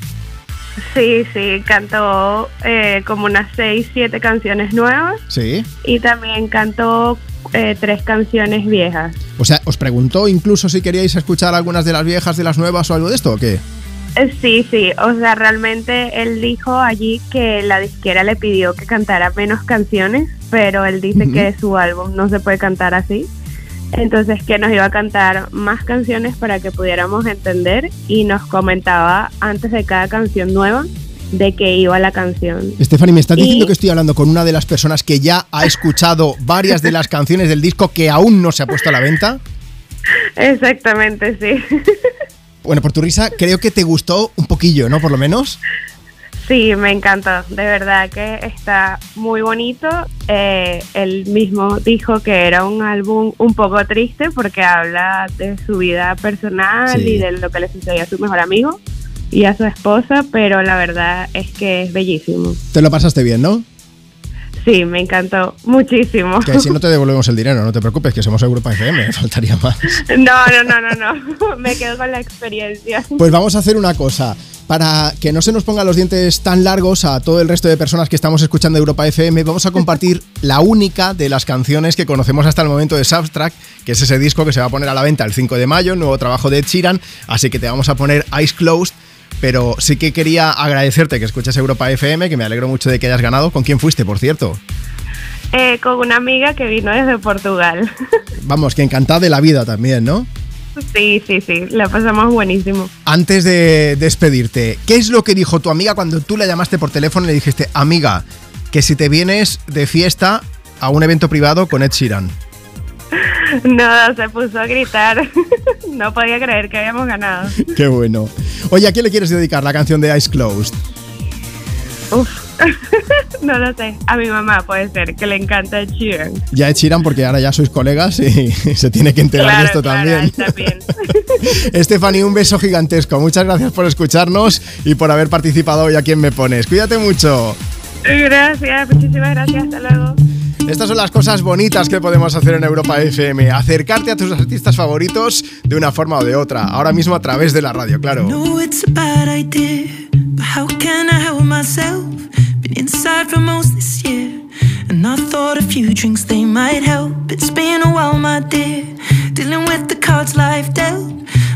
Sí, sí, cantó eh, como unas seis, siete canciones nuevas Sí. y también cantó eh, tres canciones viejas. O sea, ¿os preguntó incluso si queríais escuchar algunas de las viejas, de las nuevas o algo de esto o qué? Eh, Sí, sí, o sea, realmente él dijo allí que la disquera le pidió que cantara menos canciones, pero él dice Ujú. que su álbum no se puede cantar así. Entonces que nos iba a cantar más canciones para que pudiéramos entender y nos comentaba antes de cada canción nueva de qué iba la canción. Stephanie, ¿me estás Y- diciendo que estoy hablando con una de las personas que ya ha escuchado varias de las canciones del disco que aún no se ha puesto a la venta? Exactamente, sí. Bueno, por tu risa, creo que te gustó un poquillo, ¿no? Por lo menos. Sí, me encantó. De verdad que está muy bonito. Eh, él mismo dijo que era un álbum un poco triste porque habla de su vida personal Sí. y de lo que le sucedió a su mejor amigo y a su esposa, pero la verdad es que es bellísimo. Te lo pasaste bien, ¿no? Sí, me encantó muchísimo. Que si no te devolvemos el dinero, no te preocupes, que somos Europa FM, faltaría más. No, no, no, no, no. Me quedo con la experiencia. Pues vamos a hacer una cosa. Para que no se nos pongan los dientes tan largos a todo el resto de personas que estamos escuchando Europa FM, vamos a compartir la única de las canciones que conocemos hasta el momento de Substract, que es ese disco que se va a poner a la venta el 5 de mayo, nuevo trabajo de Sheeran, así que te vamos a poner Eyes Closed. Pero sí que quería agradecerte que escuches Europa FM, que me alegro mucho de que hayas ganado. ¿Con quién fuiste, por cierto? Eh, con una amiga que vino desde Portugal. Vamos, que encantada de la vida también, ¿no? Sí, sí, sí. La pasamos buenísimo. Antes de despedirte, ¿qué es lo que dijo tu amiga cuando tú la llamaste por teléfono y le dijiste, amiga, que si te vienes de fiesta a un evento privado con Ed Sheeran? No, se puso a gritar. No podía creer que habíamos ganado. Qué bueno. Oye, ¿a quién le quieres dedicar la canción de Eyes Closed? Uf. No lo sé. A mi mamá puede ser, que le encanta el Sheeran. Ya Ed Sheeran, porque ahora ya sois colegas y se tiene que enterar de esto claro, también. Stephanie, un beso gigantesco. Muchas gracias por escucharnos y por haber participado hoy aquí en Me Pones. Cuídate mucho. Gracias, muchísimas gracias. Hasta luego. Estas son las cosas bonitas que podemos hacer en Europa FM. Acercarte a tus artistas favoritos de una forma o de otra. Ahora mismo a través de la radio, claro.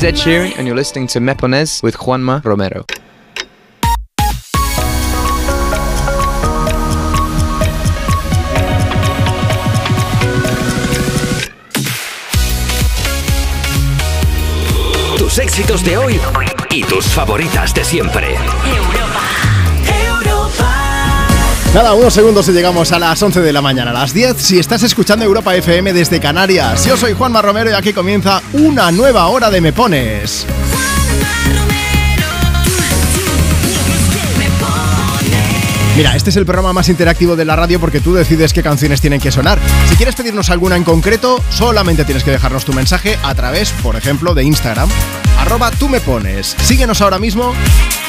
is Ed Sheeran, and you're listening to Mepones with Juanma Romero. Tus éxitos de hoy y tus favoritas de siempre. Nada, unos segundos y llegamos a las 11 de la mañana, a las 10, si estás escuchando Europa FM desde Canarias. Yo soy Juanma Romero y aquí comienza una nueva hora de Me Pones. Mira, este es el programa más interactivo de la radio porque tú decides qué canciones tienen que sonar. Si quieres pedirnos alguna en concreto, solamente tienes que dejarnos tu mensaje a través, por ejemplo, de Instagram. Arroba tú me pones. Síguenos ahora mismo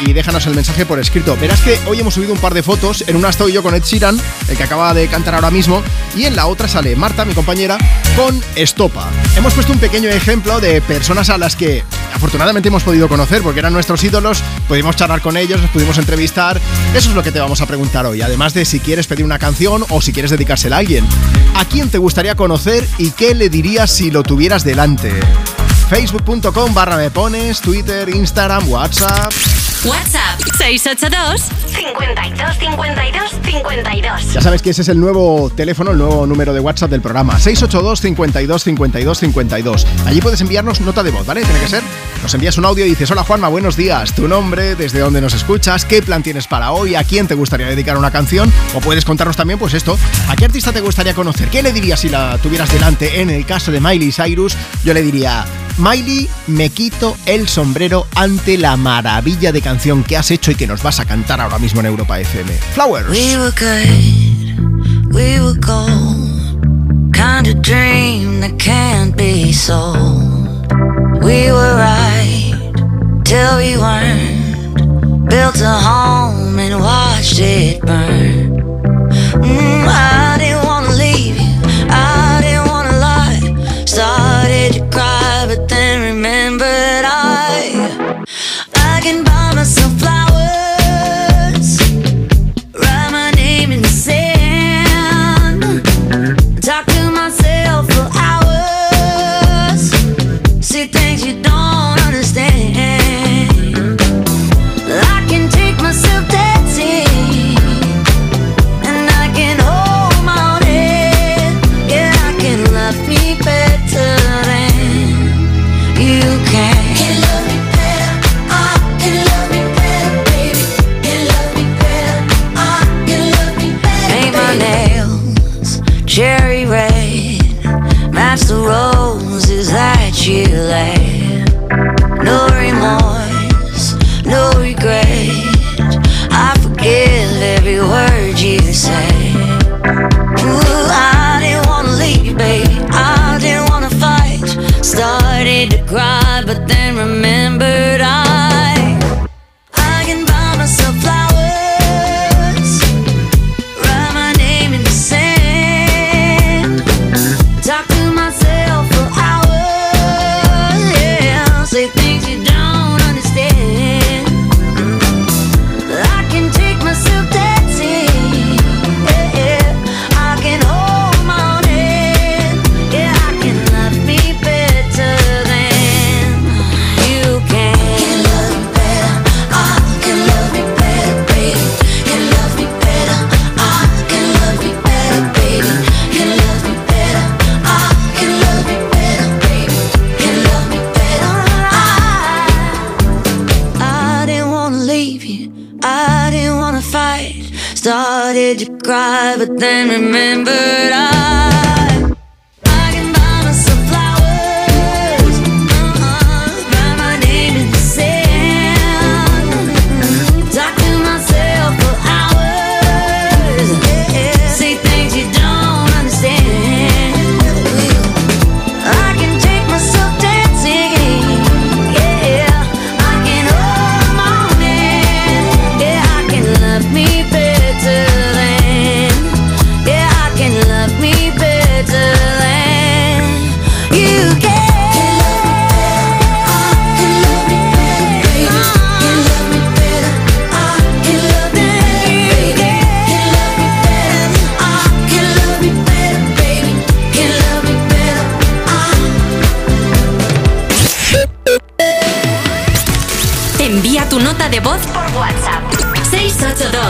y déjanos el mensaje por escrito. Verás que hoy hemos subido un par de fotos. En una estoy yo con Ed Sheeran, el que acaba de cantar ahora mismo, y en la otra sale Marta, mi compañera, con Estopa. Hemos puesto un pequeño ejemplo de personas a las que afortunadamente hemos podido conocer porque eran nuestros ídolos, pudimos charlar con ellos, los pudimos entrevistar. Eso es lo que te vamos a preguntar hoy, además de si quieres pedir una canción o si quieres dedicársela a alguien. ¿A quién te gustaría conocer y qué le dirías si lo tuvieras delante? Facebook.com barra me pones, Twitter, Instagram, WhatsApp. WhatsApp 682 52 52 52. Ya sabes que ese es el nuevo teléfono, el nuevo número de WhatsApp del programa. 682 52 52 52. Allí puedes enviarnos nota de voz, ¿vale? Tiene que ser. Nos envías un audio y dices, hola Juanma, buenos días. Tu nombre, desde dónde nos escuchas, qué plan tienes para hoy, a quién te gustaría dedicar una canción. O puedes contarnos también, pues esto, a qué artista te gustaría conocer. ¿Qué le dirías si la tuvieras delante? En el caso de Miley Cyrus, yo le diría, Miley, me quito el sombrero ante la maravilla de canción que has hecho y que nos vas a cantar ahora mismo en Europa FM. Flowers. We were good, we were gold. Kind of dream that can't be sold. We were right till we weren't. Built a home and watched it burn. Mm, I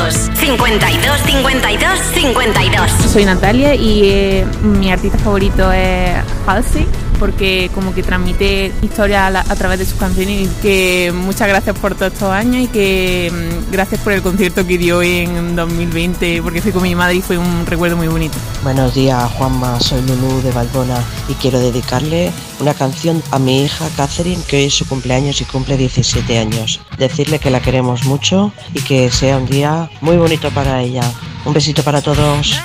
52 52 52 Soy Natalia y eh, mi artista favorito es Halsey porque como que transmite historia a, la- a través de sus canciones y que muchas gracias por todos estos años y que mm, gracias por el concierto que dio en 2020 porque fui con mi madre y fue un recuerdo muy bonito. Buenos días, Juanma. Soy Lulú de Balbona y quiero dedicarle una canción a mi hija Catherine, que hoy es su cumpleaños y cumple 17 años. Decirle que la queremos mucho y que sea un día muy bonito para ella. Un besito para todos.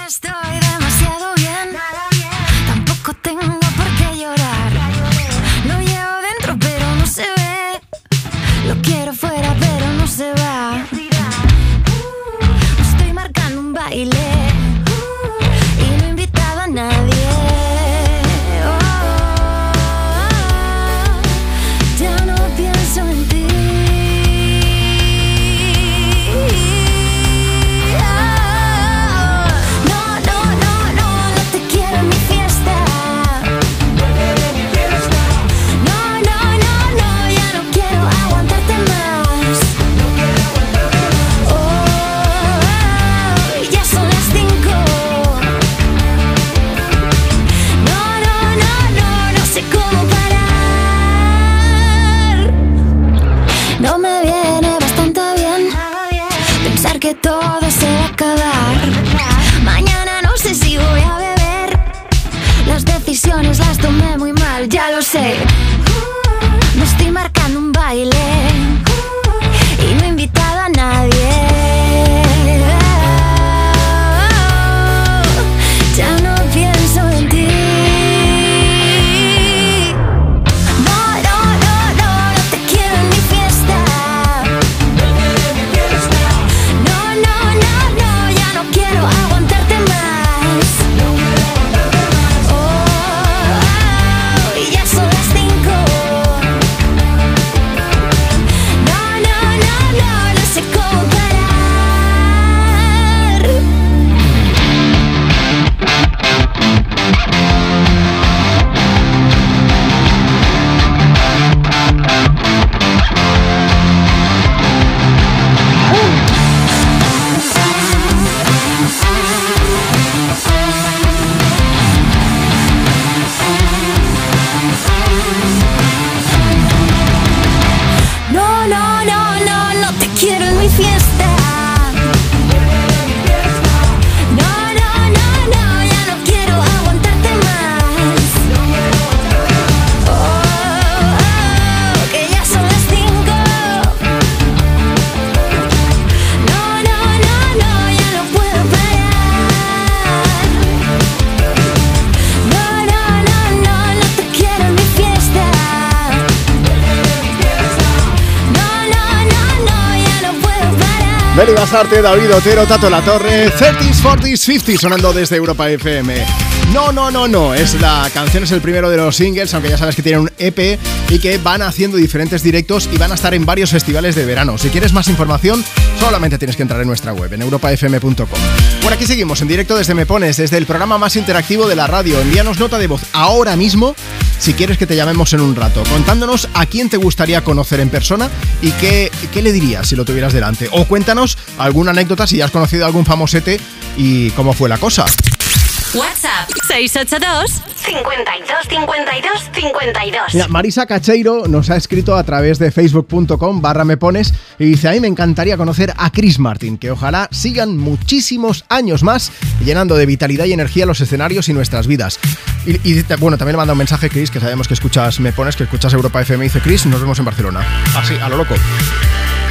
David Otero, Tato La Torre, 30s, 40s, 50s sonando desde Europa FM. No, no, no, no, es la canción, es el primero de los singles, aunque ya sabes que tienen un EP y que van haciendo diferentes directos y van a estar en varios festivales de verano. Si quieres más información, solamente tienes que entrar en nuestra web, en europafm.com. Por aquí seguimos en directo desde Me Pones, desde el programa más interactivo de la radio. Envíanos nota de voz ahora mismo si quieres que te llamemos en un rato, contándonos a quién te gustaría conocer en persona y qué, qué le dirías si lo tuvieras delante. O cuéntanos alguna anécdota si has conocido a algún famosete y cómo fue la cosa. WhatsApp 682 52 52 52 Mira, Marisa Cacheiro nos ha escrito a través de facebook.com barra me pones y dice, a mí me encantaría conocer a Chris Martin, que ojalá sigan muchísimos años más llenando de vitalidad y energía los escenarios y nuestras vidas. Y, y, bueno, también le manda un mensaje Chris, que sabemos que escuchas me pones, que escuchas Europa FM, y dice Chris, nos vemos en Barcelona. Así, a lo loco.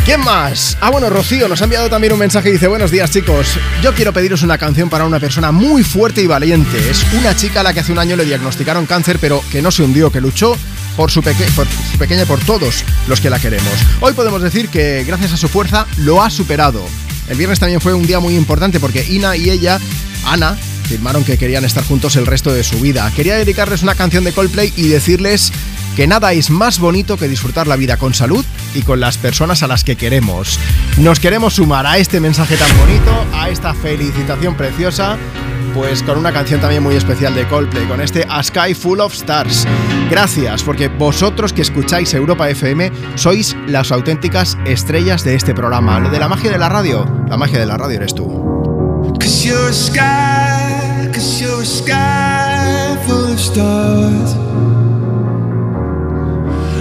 ¿Quién más? Ah, bueno, Rocío nos ha enviado también un mensaje y dice, buenos días chicos, yo quiero pediros una canción para una persona muy fuerte y valiente. Es una chica a la que hace un año le diagnosticaron cáncer, pero que no se hundió, que luchó por su, peque por pequeña por todos los que la queremos. Hoy podemos decir que gracias a su fuerza lo ha superado. El viernes también fue un día muy importante porque Ina y ella, Ana, firmaron que querían estar juntos el resto de su vida. Quería dedicarles una canción de Coldplay y decirles que nada es más bonito que disfrutar la vida con salud y con las personas a las que queremos. Nos queremos sumar a este mensaje tan bonito, a esta felicitación preciosa Pues con una canción también muy especial de Coldplay, con este A Sky Full of Stars. Gracias, porque vosotros que escucháis Europa FM sois las auténticas estrellas de este programa. Lo de la magia de la radio, la magia de la radio eres tú.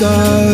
stars.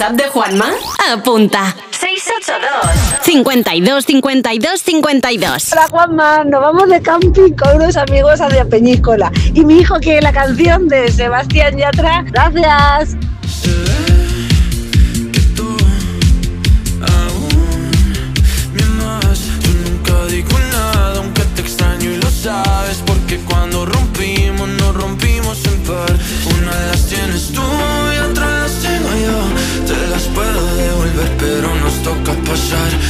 WhatsApp de Juanma? Apunta. 682 52 52 52. Hola Juanma, nos vamos de camping con unos amigos hacia Peñíscola y mi hijo quiere la canción de Sebastián Yatra. Gracias. Toca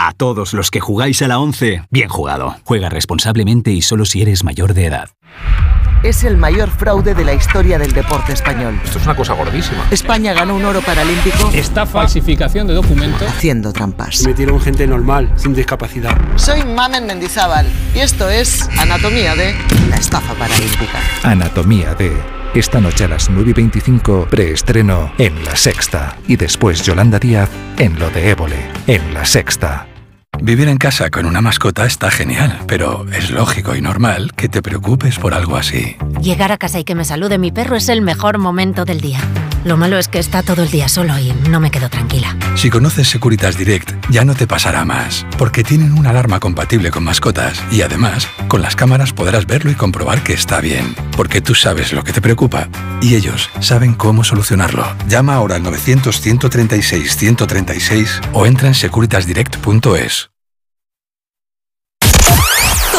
A todos los que jugáis a la 11, bien jugado. Juega responsablemente y solo si eres mayor de edad. Es el mayor fraude de la historia del deporte español. Esto es una cosa gordísima. España ganó un oro paralímpico Esta falsificación de documentos. haciendo trampas. Metieron gente normal, sin discapacidad. Soy Mamen Mendizábal y esto es Anatomía de la estafa paralímpica. Anatomía de. Esta noche a las 9 y 25, preestreno en La Sexta. Y después Yolanda Díaz en Lo de Évole, en La Sexta. Vivir en casa con una mascota está genial, pero es lógico y normal que te preocupes por algo así. Llegar a casa y que me salude mi perro es el mejor momento del día. Lo malo es que está todo el día solo y no me quedo tranquila. Si conoces Securitas Direct, ya no te pasará más, porque tienen una alarma compatible con mascotas y además, con las cámaras podrás verlo y comprobar que está bien, porque tú sabes lo que te preocupa y ellos saben cómo solucionarlo. Llama ahora al 900-136-136 o entra en securitasdirect.es.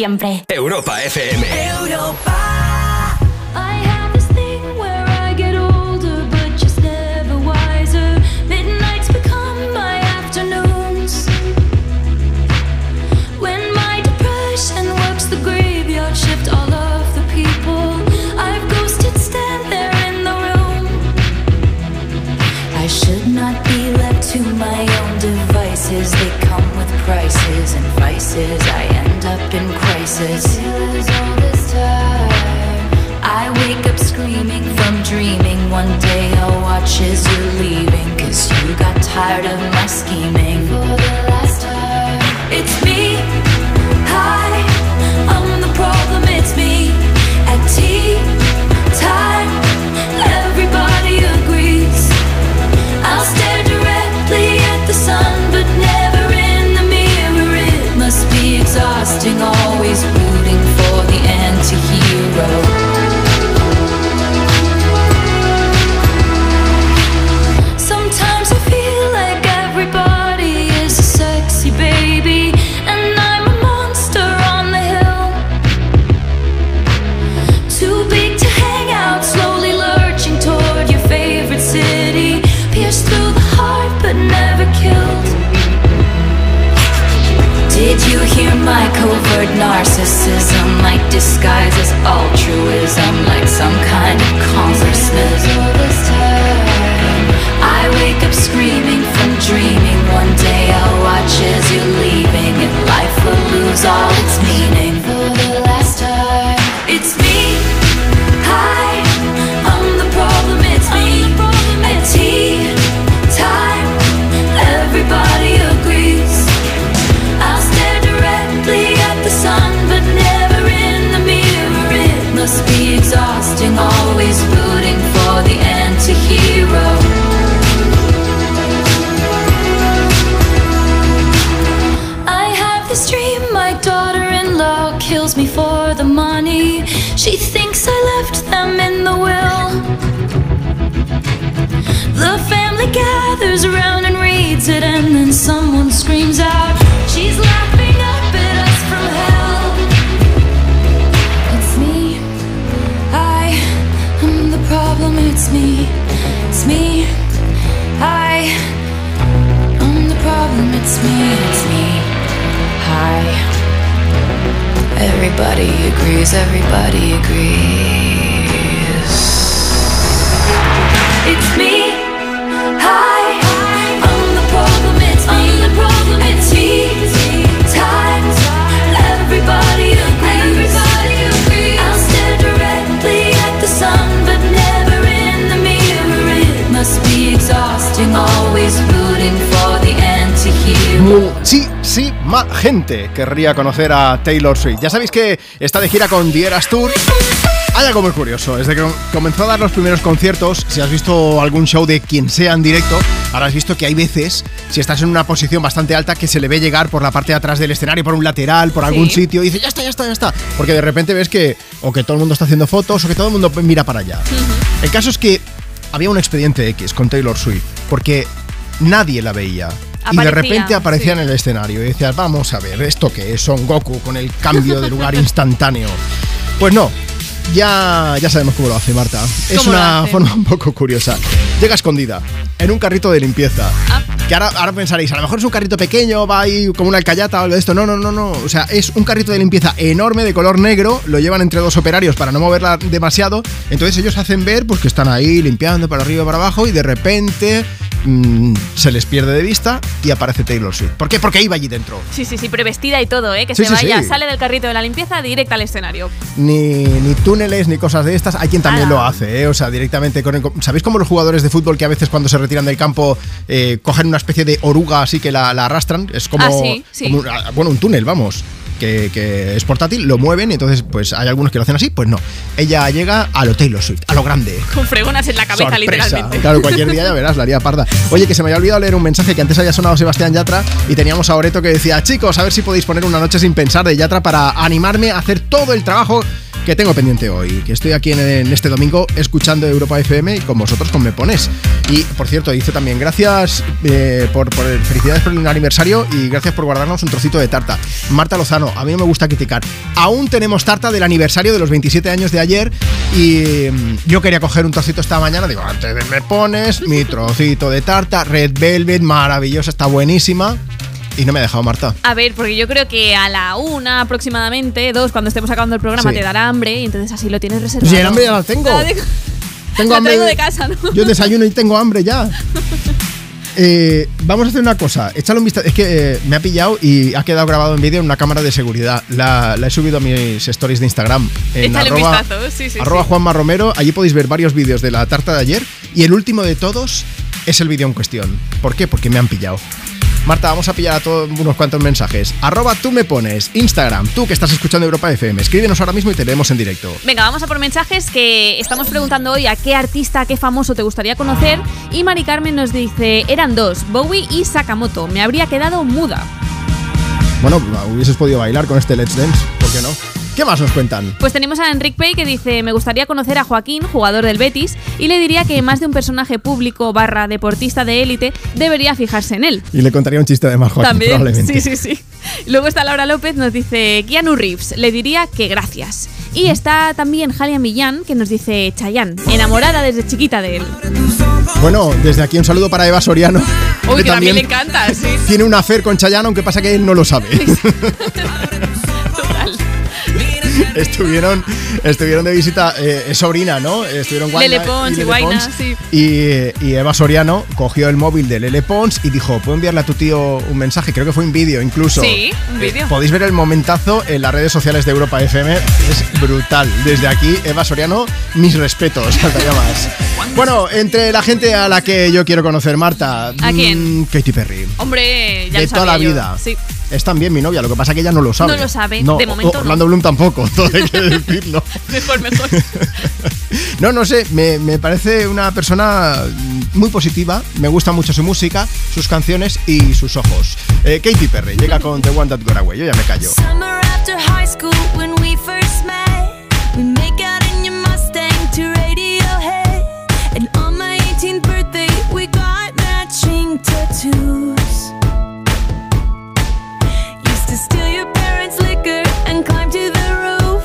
Siempre. Gente querría conocer a Taylor Swift. Ya sabéis que está de gira con The Eras Tour. Hay algo muy curioso, desde que comenzó a dar los primeros conciertos, si has visto algún show de quien sea en directo, habrás visto que hay veces, si estás en una posición bastante alta, que se le ve llegar por la parte de atrás del escenario, por un lateral, por algún Sí. sitio, y dice, ya está, ya está, ya está. Porque de repente ves que o que todo el mundo está haciendo fotos o que todo el mundo mira para allá. El caso es que había un expediente X con Taylor Swift, porque nadie la veía. Y de repente aparecía sí. en el escenario y decías, vamos a ver, ¿esto qué es? Son Goku con el cambio de lugar instantáneo. Pues no, ya, ya sabemos cómo lo hace Marta. Es ¿Cómo lo una forma un poco curiosa. Llega escondida, en un carrito de limpieza. Ah. Que ahora, ahora pensaréis, a lo mejor es un carrito pequeño, va ahí como una alcayata o algo de esto. No, no, no, no. O sea, es un carrito de limpieza enorme de color negro, lo llevan entre dos operarios para no moverla demasiado. Entonces ellos hacen ver pues que están ahí limpiando para arriba y para abajo y de repente mm, se les pierde de vista y aparece Taylor Swift. ¿Por qué? Porque iba allí dentro. Sí, sí, sí, prevestida y todo, ¿eh? Que Sí, se sí, vaya, sí. sale del carrito de la limpieza directa al escenario. Ni, ni túneles ni cosas de estas. Hay quien también lo hace, ¿eh? O sea, directamente con el- ¿Sabéis cómo los jugadores de fútbol que a veces cuando se retiran del campo eh, cogen una especie de oruga así que la, la arrastran? Es como, Ah, sí, sí. como un- ah, bueno, un túnel, vamos. Que, que es portátil, lo mueven y entonces pues hay algunos que lo hacen así, pues no. Ella llega a lo Taylor Swift, a lo grande. Con fregonas en la cabeza, Sorpresa. literalmente. Claro, cualquier día ya verás, la haría parda. Oye, que se me había olvidado leer un mensaje que antes había sonado Sebastián Yatra y teníamos a Oreto que decía, chicos, a ver si podéis poner una noche sin pensar de Yatra para animarme a hacer todo el trabajo que tengo pendiente hoy, que estoy aquí en, este domingo escuchando Europa FM y con vosotros con Me Pones. Y por cierto, dice también gracias eh, por, por el- felicidades por el aniversario y gracias por guardarnos un trocito de tarta. Marta Lozano, a mí no me gusta criticar. Aún tenemos tarta del aniversario de los 27 años de ayer y mm, yo quería coger un trocito esta mañana. Digo, antes de Me Pones, mi trocito de tarta, Red Velvet, maravillosa, está buenísima. Y no me ha dejado Marta. A ver, porque yo creo que a la una aproximadamente, dos, cuando estemos acabando el programa, Sí. te dará hambre y entonces así lo tienes reservado. Ya el hambre ya la tengo. La de- Tengo la hambre traigo de- de casa, ¿no? Yo desayuno y tengo hambre ya. Eh, vamos a hacer una cosa. Échale un vistazo. Es que eh, me ha pillado y ha quedado grabado en vídeo en una cámara de seguridad. La, la he subido a mis stories de Instagram. En Échale un arroba, vistazo, sí, sí, arroba sí. Juanma Romero. Allí podéis ver varios vídeos de la tarta de ayer. Y el último de todos es el vídeo en cuestión. ¿Por qué? Porque me han pillado. Marta, vamos a pillar a todos unos cuantos mensajes. Arroba tú me pones. Instagram, tú que estás escuchando Europa FM. Escríbenos ahora mismo y te leemos en directo. Venga, vamos a por mensajes que estamos preguntando hoy a qué artista, a qué famoso te gustaría conocer. Y Mari Carmen nos dice, eran dos, Bowie y Sakamoto. Me habría quedado muda. Bueno, hubieses podido bailar con este Let's Dance. ¿Por qué no? ¿Qué más nos cuentan? Pues tenemos a Enric Pay que dice, me gustaría conocer a Joaquín, jugador del Betis, y le diría que más de un personaje público barra deportista de élite debería fijarse en él. Y le contaría un chiste de más Joaquín, También, probablemente. sí, sí, sí. Luego está Laura López, nos dice Keanu Reeves, le diría que gracias. Y está también Jalia Millán, que nos dice Chayanne, enamorada desde chiquita de él. Bueno, desde aquí un saludo para Eva Soriano. Uy, que también le encanta, sí. Tiene un afer con Chayanne, aunque pasa que él no lo sabe. estuvieron, estuvieron de visita, eh, sobrina, ¿no? Estuvieron Guaina Lele Pons y Pons. sí. Y, y Eva Soriano cogió el móvil de Lele Pons y dijo, ¿puedo enviarle a tu tío un mensaje? Creo que fue un vídeo incluso. Sí, un vídeo. Podéis ver el momentazo en las redes sociales de Europa FM. Es brutal. Desde aquí, Eva Soriano, mis respetos. faltaría más. Bueno, entre la gente a la que yo quiero conocer, Marta. ¿A quién? mm, Katy Perry. Hombre, ya de lo toda la yo. vida. Sí. Es también mi novia, lo que pasa que ella no lo sabe. No lo sabe, de momento no. Orlando Bloom tampoco, todo hay que decirlo. Mejor, mejor. No, no sé, me, me parece una persona muy positiva, me gusta mucho su música, sus canciones y sus ojos. Eh, Katy Perry llega con The One That Got Away, yo ya me callo. Summer after high school when we first met, we make out tattoos. Used to steal your parents' liquor and climb to the roof.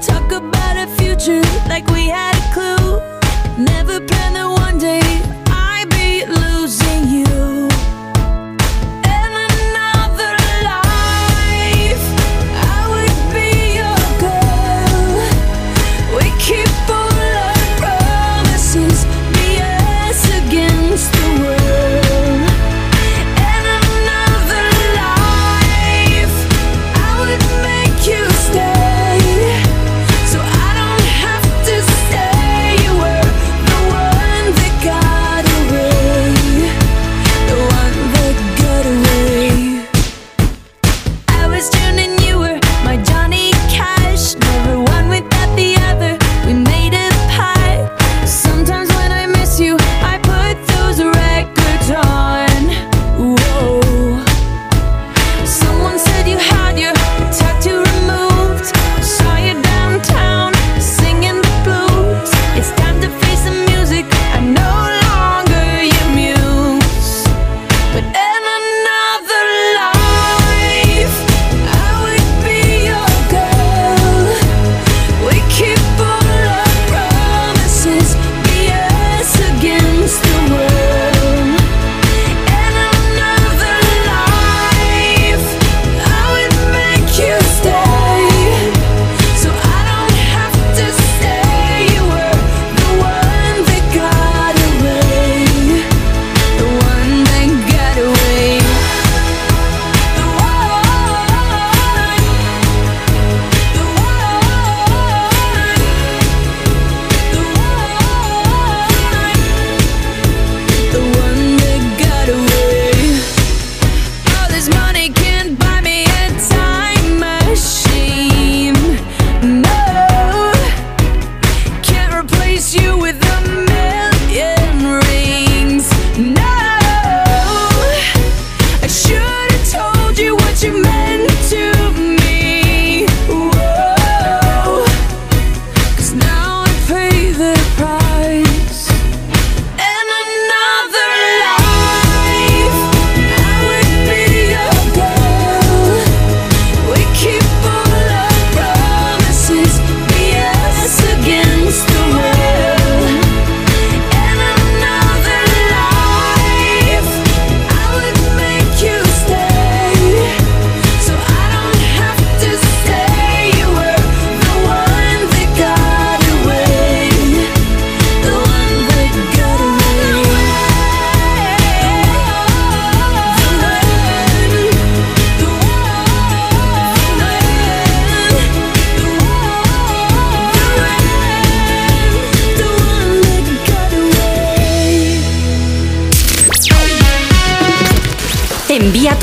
Talk about a future like we had a clue. Never planned that one day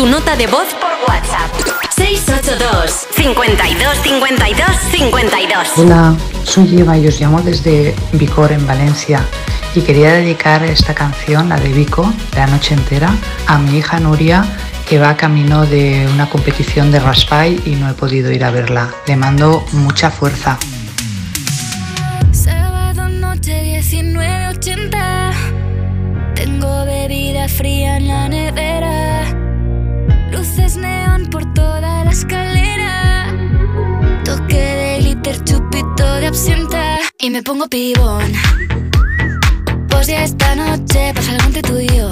nota de voz por WhatsApp. 682 52 52 52 Hola, soy Eva y os llamo desde Vicor en Valencia y quería dedicar esta canción, la de Vico, La noche entera, a mi hija Nuria que va camino de una competición de Raspai y no he podido ir a verla. Le mando mucha fuerza. Sábado noche 19.80 Tengo bebida fría en la nevera escalera. Toque de glitter, chupito de absenta. Y me pongo pibón. Pues ya esta noche pasa algo entre tú y yo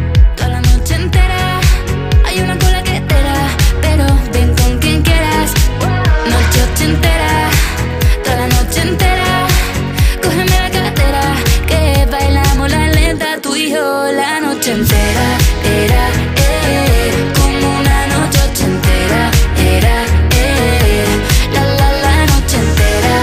Noche ochentera, toda la noche entera. Cógeme la cartera, que bailamos la lenta Tú y yo la noche entera. Era, eh, como una noche ochentera. Era, eh, la la la noche entera.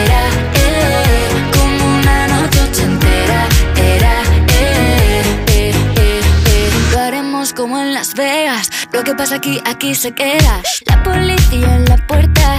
Era, eh, como una noche ochentera. Era, eh, eh, eh, eh. Lo haremos como en Las Vegas. Lo que pasa aquí, aquí se queda. La policía en la puerta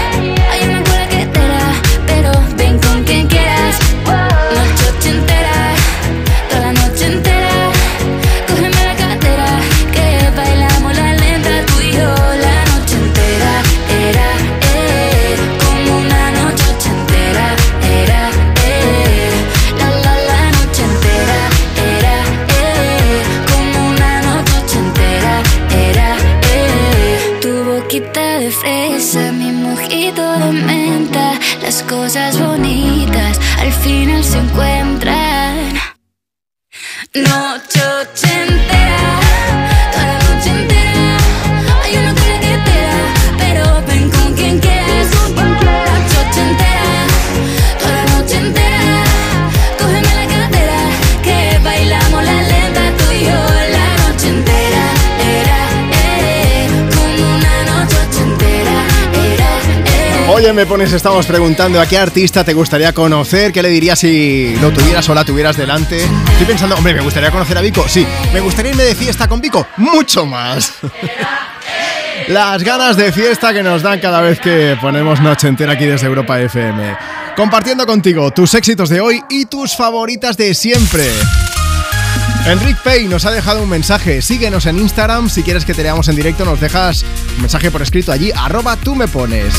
Noche ochentera, me pones, estamos preguntando a qué artista te gustaría conocer, qué le dirías si lo tuvieras o la tuvieras delante. Estoy pensando, hombre, me gustaría conocer a Vico, sí. Me gustaría irme de fiesta con Vico, mucho más. Las ganas de fiesta que nos dan cada vez que ponemos noche entera aquí desde Europa FM. Compartiendo contigo tus éxitos de hoy y tus favoritas de siempre. Enric Pay nos ha dejado un mensaje. Síguenos en Instagram. Si quieres que te leamos en directo, nos dejas un mensaje por escrito allí. Arroba tú me pones.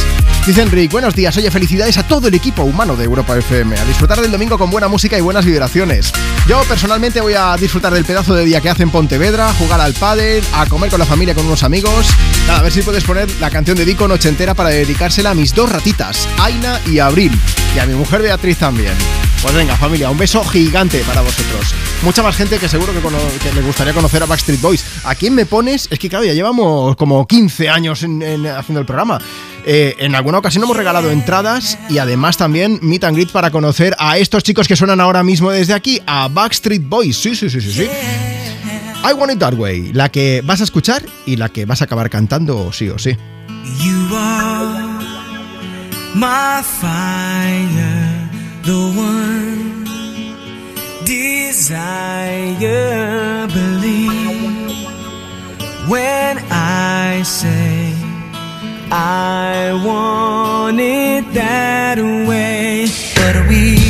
Dice Enric, buenos días. Oye, felicidades a todo el equipo humano de Europa FM. A disfrutar del domingo con buena música y buenas vibraciones. Yo personalmente voy a disfrutar del pedazo de día que hace en Pontevedra, jugar al pádel, a comer con la familia con unos amigos. Nada, a ver si puedes poner la canción de Dico Noche entera para dedicársela a mis dos ratitas, Aina y Abril. Y a mi mujer Beatriz también. Pues venga, familia, un beso gigante para vosotros. Mucha más gente que seguro que, que le gustaría conocer a Backstreet Boys. ¿A quién me pones? Es que claro, ya llevamos como 15 años en- haciendo el programa. Eh, en alguna ocasión hemos regalado entradas y además también meet and greet para conocer a estos chicos que suenan ahora mismo desde aquí, a Backstreet Boys. Sí, sí, sí, sí, sí. I Want It That Way, la que vas a escuchar y la que vas a acabar cantando sí o sí. You are my fire, the one desire. Believe when I say I want it that way. But we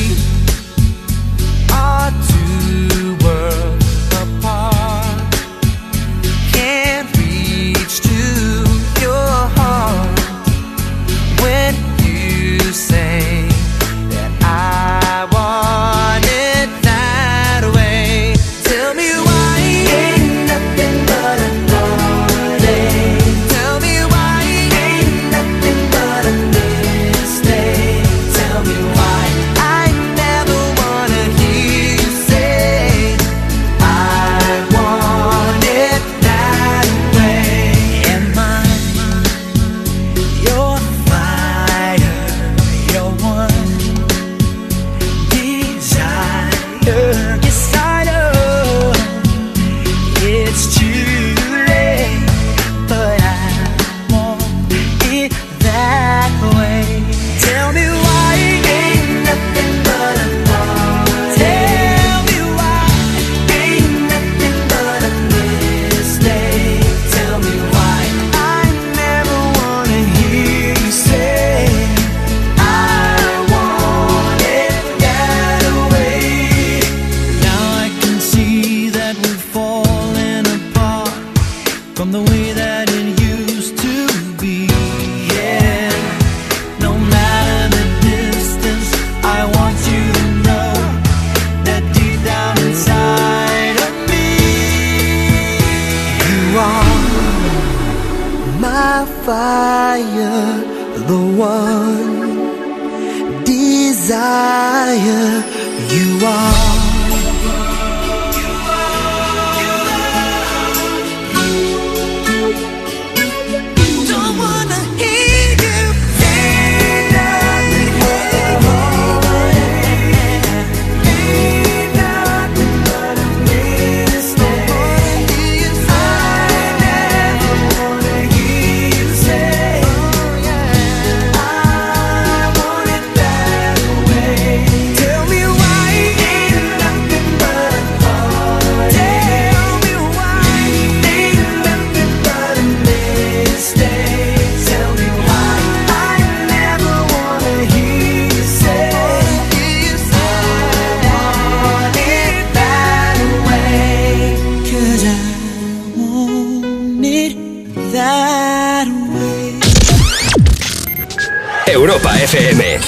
Europa FM.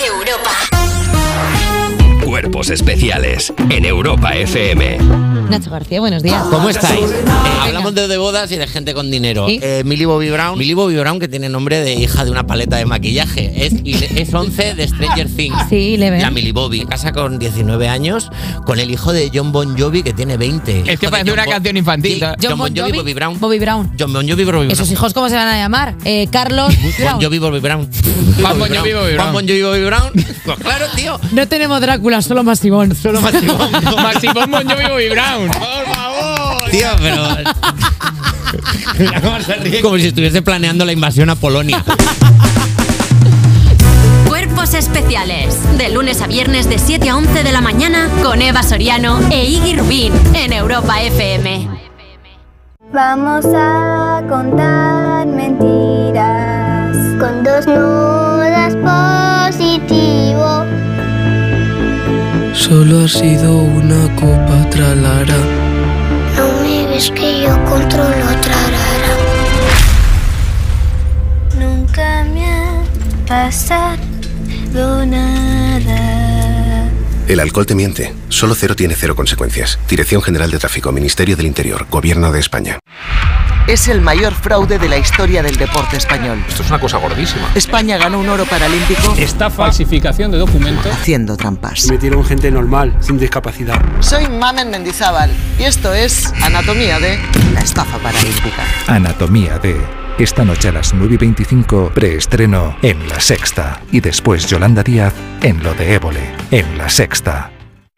Cuerpos especiales en Europa FM. Nacho García, buenos días. ¿Cómo estáis? Eh, hablamos de, de bodas y de gente con dinero. ¿Sí? Eh, Millie Bobby Brown. Millie Bobby Brown, que tiene nombre de hija de una paleta de maquillaje. Es, es 11 de Stranger Things. Sí, le veo. La Millie Bobby. Casa con 19 años con el hijo de John Bon Jovi, que tiene 20. Es que parece una Bon- canción infantil. Sí, John, Bon Jovi, Bobby Brown. Bobby Brown. John Bon Jovi, Bobby Brown. ¿Esos hijos cómo se van a llamar? Eh, Carlos Bon Brown. Jovi, Bobby Brown. Juan Bon Jovi, Bobby Brown. Juan Bon Jovi, Bobby Brown. Pues claro, tío. No tenemos Drácula, solo Masivón. Solo Masivón. Maximón Bon Jovi Bobby Brown. Tío, pero. Mira cómo se ríe. Como si estuviese planeando la invasión a Polonia. Cuerpos especiales. De lunes a viernes de 7 a 11 de la mañana con Eva Soriano e Iggy Rubín en Europa FM. Vamos a contar mentiras con dos nudas positivo. Solo ha sido una copa tralara. No me ves que yo controlo trarara. Nunca me ha pasado nada. El alcohol te miente. Solo cero tiene cero consecuencias. Dirección General de Tráfico, Ministerio del Interior, Gobierno de España. Es el mayor fraude de la historia del deporte español. Esto es una cosa gordísima. España ganó un oro paralímpico Esta falsificación de documentos. haciendo trampas. Metieron gente normal, sin discapacidad. Soy Mamen Mendizábal y esto es Anatomía de la estafa paralímpica. Anatomía de. Esta noche a las 9 y 25, preestreno en La Sexta. Y después Yolanda Díaz en Lo de Évole, en La Sexta.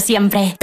Siempre.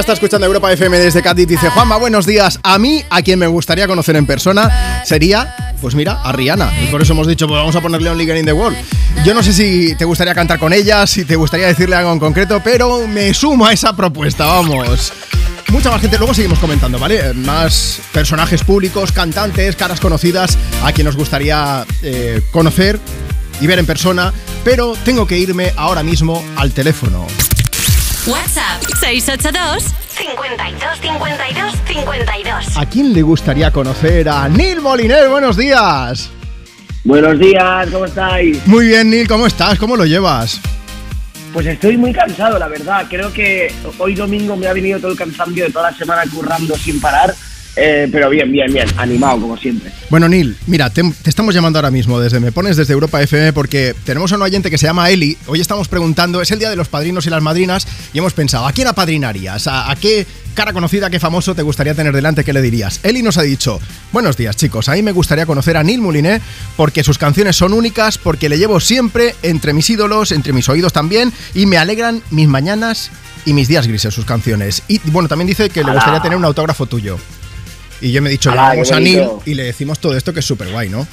Está escuchando Europa FM desde Cádiz. Dice, Juanma, buenos días. A mí, a quien me gustaría conocer en persona sería, pues mira, a Rihanna. Y por eso hemos dicho, pues vamos a ponerle Only Girl in the World. Yo no sé si te gustaría cantar con ella, si te gustaría decirle algo en concreto, pero me sumo a esa propuesta, vamos. Mucha más gente, luego seguimos comentando, ¿vale? Más personajes públicos, cantantes, caras conocidas, a quien nos gustaría eh, conocer y ver en persona, pero tengo que irme ahora mismo al teléfono. WhatsApp 682 52 52 52. ¿A quién le gustaría conocer a Neil Moliner? Buenos días. Buenos días, ¿cómo estáis? Muy bien, Neil, ¿cómo estás? ¿Cómo lo llevas? Pues estoy muy cansado, la verdad. Creo que hoy domingo me ha venido todo el cansancio de toda la semana currando sin parar. Eh, pero bien, bien, bien. Animado, como siempre. Bueno, Neil, mira, te, te estamos llamando ahora mismo desde Me Pones desde Europa FM porque tenemos a un oyente que se llama Eli. Hoy estamos preguntando, es el día de los padrinos y las madrinas y hemos pensado, ¿a quién apadrinarías? ¿A, a qué cara conocida, qué famoso te gustaría tener delante? ¿Qué le dirías? Eli nos ha dicho, buenos días chicos, a mí me gustaría conocer a Neil Moulinet porque sus canciones son únicas, porque le llevo siempre entre mis ídolos, entre mis oídos también y me alegran mis mañanas y mis días grises sus canciones. Y bueno, también dice que le gustaría tener un autógrafo tuyo. Y yo me he dicho, Ala, llamamos qué a Neil y le decimos todo esto que es súper guay, ¿no?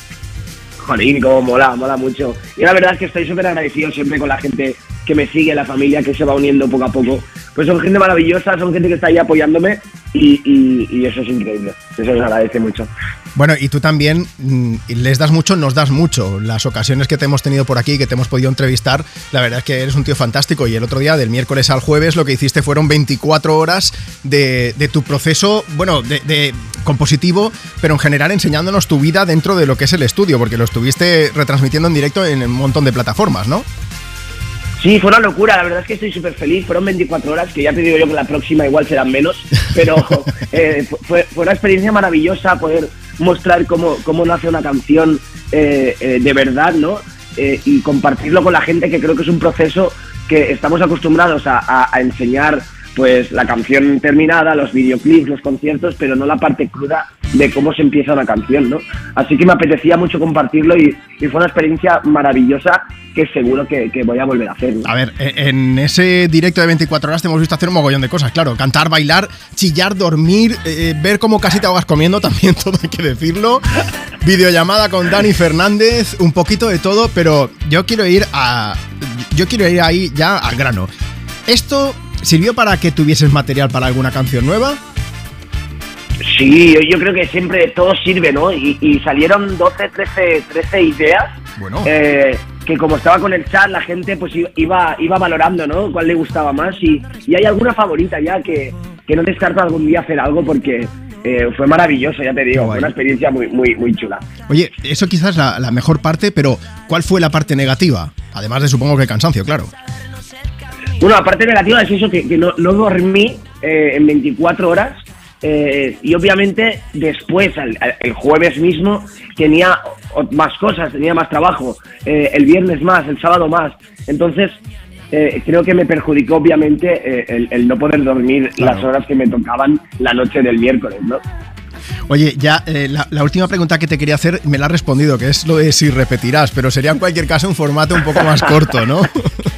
Jolín, como mola, mola mucho. Y la verdad es que estoy súper agradecido siempre con la gente que me sigue, la familia que se va uniendo poco a poco. Pues son gente maravillosa, son gente que está ahí apoyándome y, y- y eso es increíble. Eso se agradece mucho. Bueno, y tú también mm, les das mucho, nos das mucho. Las ocasiones que te hemos tenido por aquí, que te hemos podido entrevistar, la verdad es que eres un tío fantástico. Y el otro día, del miércoles al jueves, lo que hiciste fueron 24 horas de, de tu proceso, bueno, de, de compositivo, pero en general enseñándonos tu vida dentro de lo que es el estudio, porque lo estuviste retransmitiendo en directo en un montón de plataformas, ¿no? Sí, fue una locura, la verdad es que estoy súper feliz. Fueron 24 horas, que ya te digo yo que la próxima igual serán menos, pero eh, fue, fue una experiencia maravillosa poder mostrar cómo, cómo nace una canción eh, eh, de verdad, ¿no? Y compartirlo con la gente, que creo que es un proceso que estamos acostumbrados a, a- a enseñar pues la canción terminada, los videoclips, los conciertos, pero no la parte cruda de cómo se empieza una canción, ¿no? Así que me apetecía mucho compartirlo y, y fue una experiencia maravillosa que seguro que, que voy a volver a hacer. ¿no? A ver, e- en ese directo de 24 horas te hemos visto hacer un mogollón de cosas, claro. Cantar, bailar, chillar, dormir, eh, ver cómo casi te ahogas comiendo, también todo hay que decirlo. Videollamada con Dani Fernández, un poquito de todo, pero yo quiero ir a. Yo quiero ir ahí ya al grano. ¿Esto sirvió para que tuvieses material para alguna canción nueva? Sí, yo, yo creo que siempre todo sirve, ¿no? Y, y salieron 12, 13, 13 ideas. Bueno. eh, que como estaba con el chat, la gente pues iba, iba valorando, ¿no? Cuál le gustaba más. Y, y hay alguna favorita ya que, que no descarto algún día hacer algo porque eh, fue maravilloso, ya te digo. Fue una experiencia muy, muy, muy chula. Oye, eso quizás la, la mejor parte, pero ¿cuál fue la parte negativa? Además de supongo que el cansancio, claro. Bueno, la parte negativa es eso, que, que no, no dormí eh, en 24 horas eh, y obviamente después, al- al- el jueves mismo, tenía más cosas, tenía más trabajo, eh, el viernes más, el sábado más. Entonces, eh, creo que me perjudicó obviamente eh, el, el no poder dormir Claro. las horas que me tocaban la noche del miércoles, ¿no? Oye, ya eh, la, la última pregunta que te quería hacer me la has respondido, que es lo de si repetirás, pero sería en cualquier caso un formato un poco más corto, ¿no?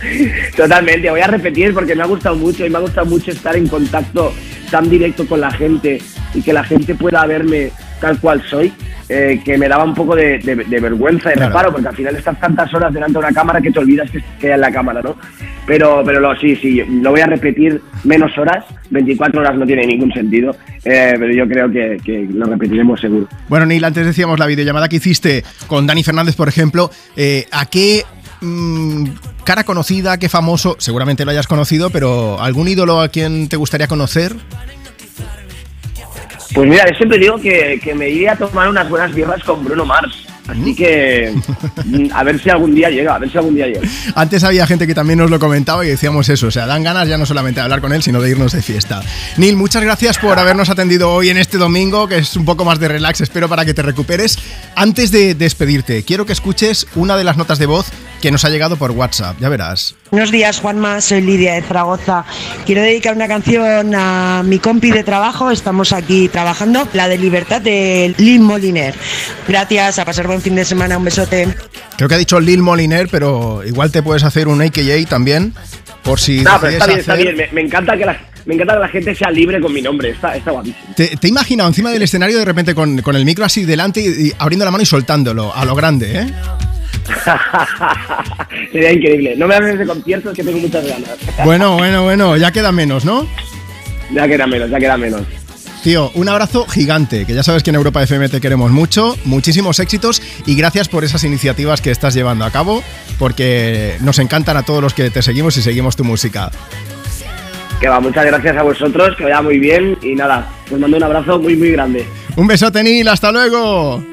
Totalmente, voy a repetir porque me ha gustado mucho y me ha gustado mucho estar en contacto tan directo con la gente y que la gente pueda verme tal cual soy, eh, que me daba un poco de, de- de vergüenza y Claro. reparo, porque al final estás tantas horas delante de una cámara que te olvidas que, que hay en la cámara, ¿no? Pero, pero lo, sí, sí, lo voy a repetir menos horas, 24 horas no tiene ningún sentido, eh, pero yo creo que, que lo repetiremos seguro. Bueno, Neil, antes decíamos la videollamada que hiciste con Dani Fernández, por ejemplo, eh, ¿a qué mm, cara conocida, qué famoso, seguramente lo hayas conocido, pero algún ídolo a quien te gustaría conocer? Pues mira, yo siempre digo que, que me iría a tomar unas buenas birras con Bruno Mars. Así que a ver si algún día llega, a ver si algún día llega. Antes había gente que también nos lo comentaba y decíamos eso, o sea, dan ganas ya no solamente de hablar con él, sino de irnos de fiesta. Neil, muchas gracias por habernos atendido hoy en este domingo, que es un poco más de relax, espero para que te recuperes. Antes de despedirte, quiero que escuches una de las notas de voz que nos ha llegado por WhatsApp, ya verás. Buenos días, Juanma. Soy Lidia de Zaragoza. Quiero dedicar una canción a mi compi de trabajo. Estamos aquí trabajando, la de Libertad de Lil Moliner. Gracias, a pasar buen fin de semana. Un besote. Creo que ha dicho Lil Moliner, pero igual te puedes hacer un AKA también, por si No, pero está bien, está hacer- bien. Me, me encanta que la, me encanta que la gente sea libre con mi nombre. Está, está guapísimo. Te, te he imaginado encima del escenario de repente con, con el micro así delante y, y abriendo la mano y soltándolo a lo grande, ¿eh? Sería increíble. No me hables de conciertos que tengo muchas ganas. Bueno, bueno, bueno, ya queda menos, ¿no? Ya queda menos, ya queda menos. Tío, un abrazo gigante, que ya sabes que en Europa FM te queremos mucho, muchísimos éxitos y gracias por esas iniciativas que estás llevando a cabo, porque nos encantan a todos los que te seguimos y seguimos tu música. Que va, muchas gracias a vosotros, que vaya muy bien y nada, os mando un abrazo muy, muy grande. Un besote, Neil, hasta luego.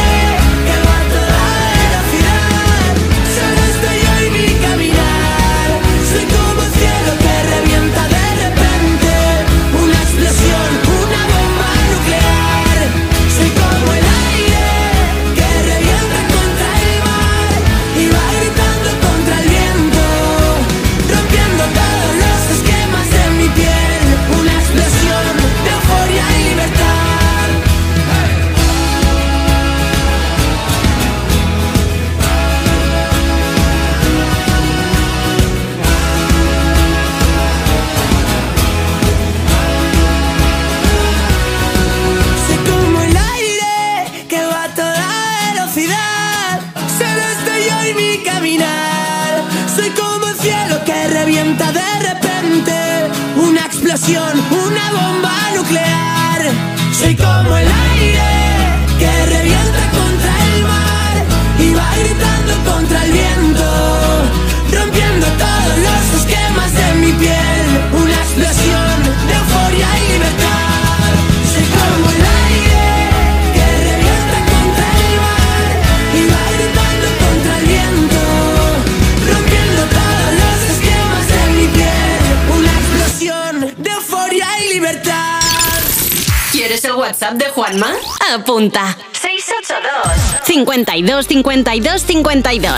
52 52.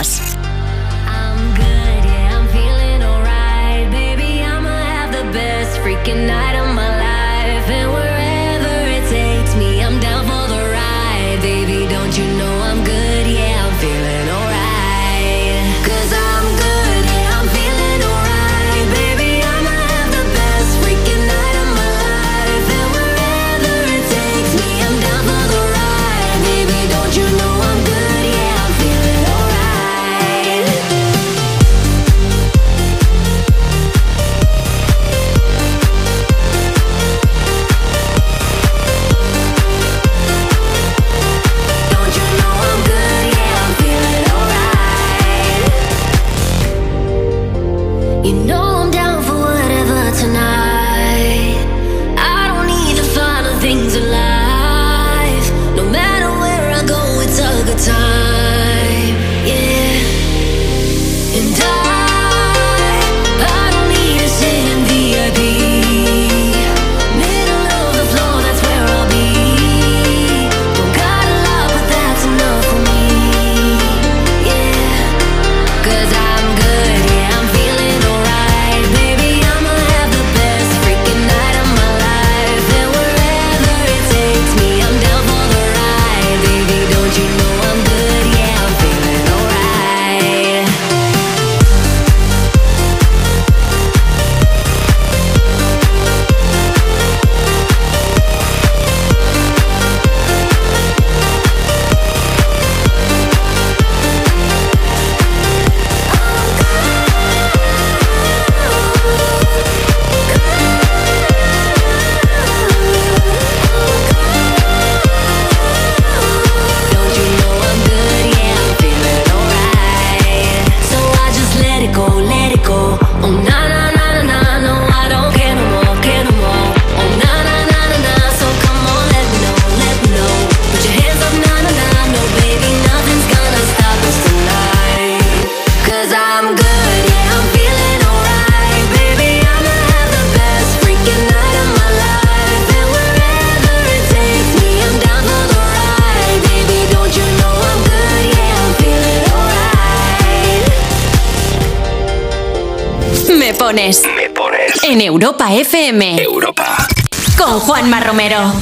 número.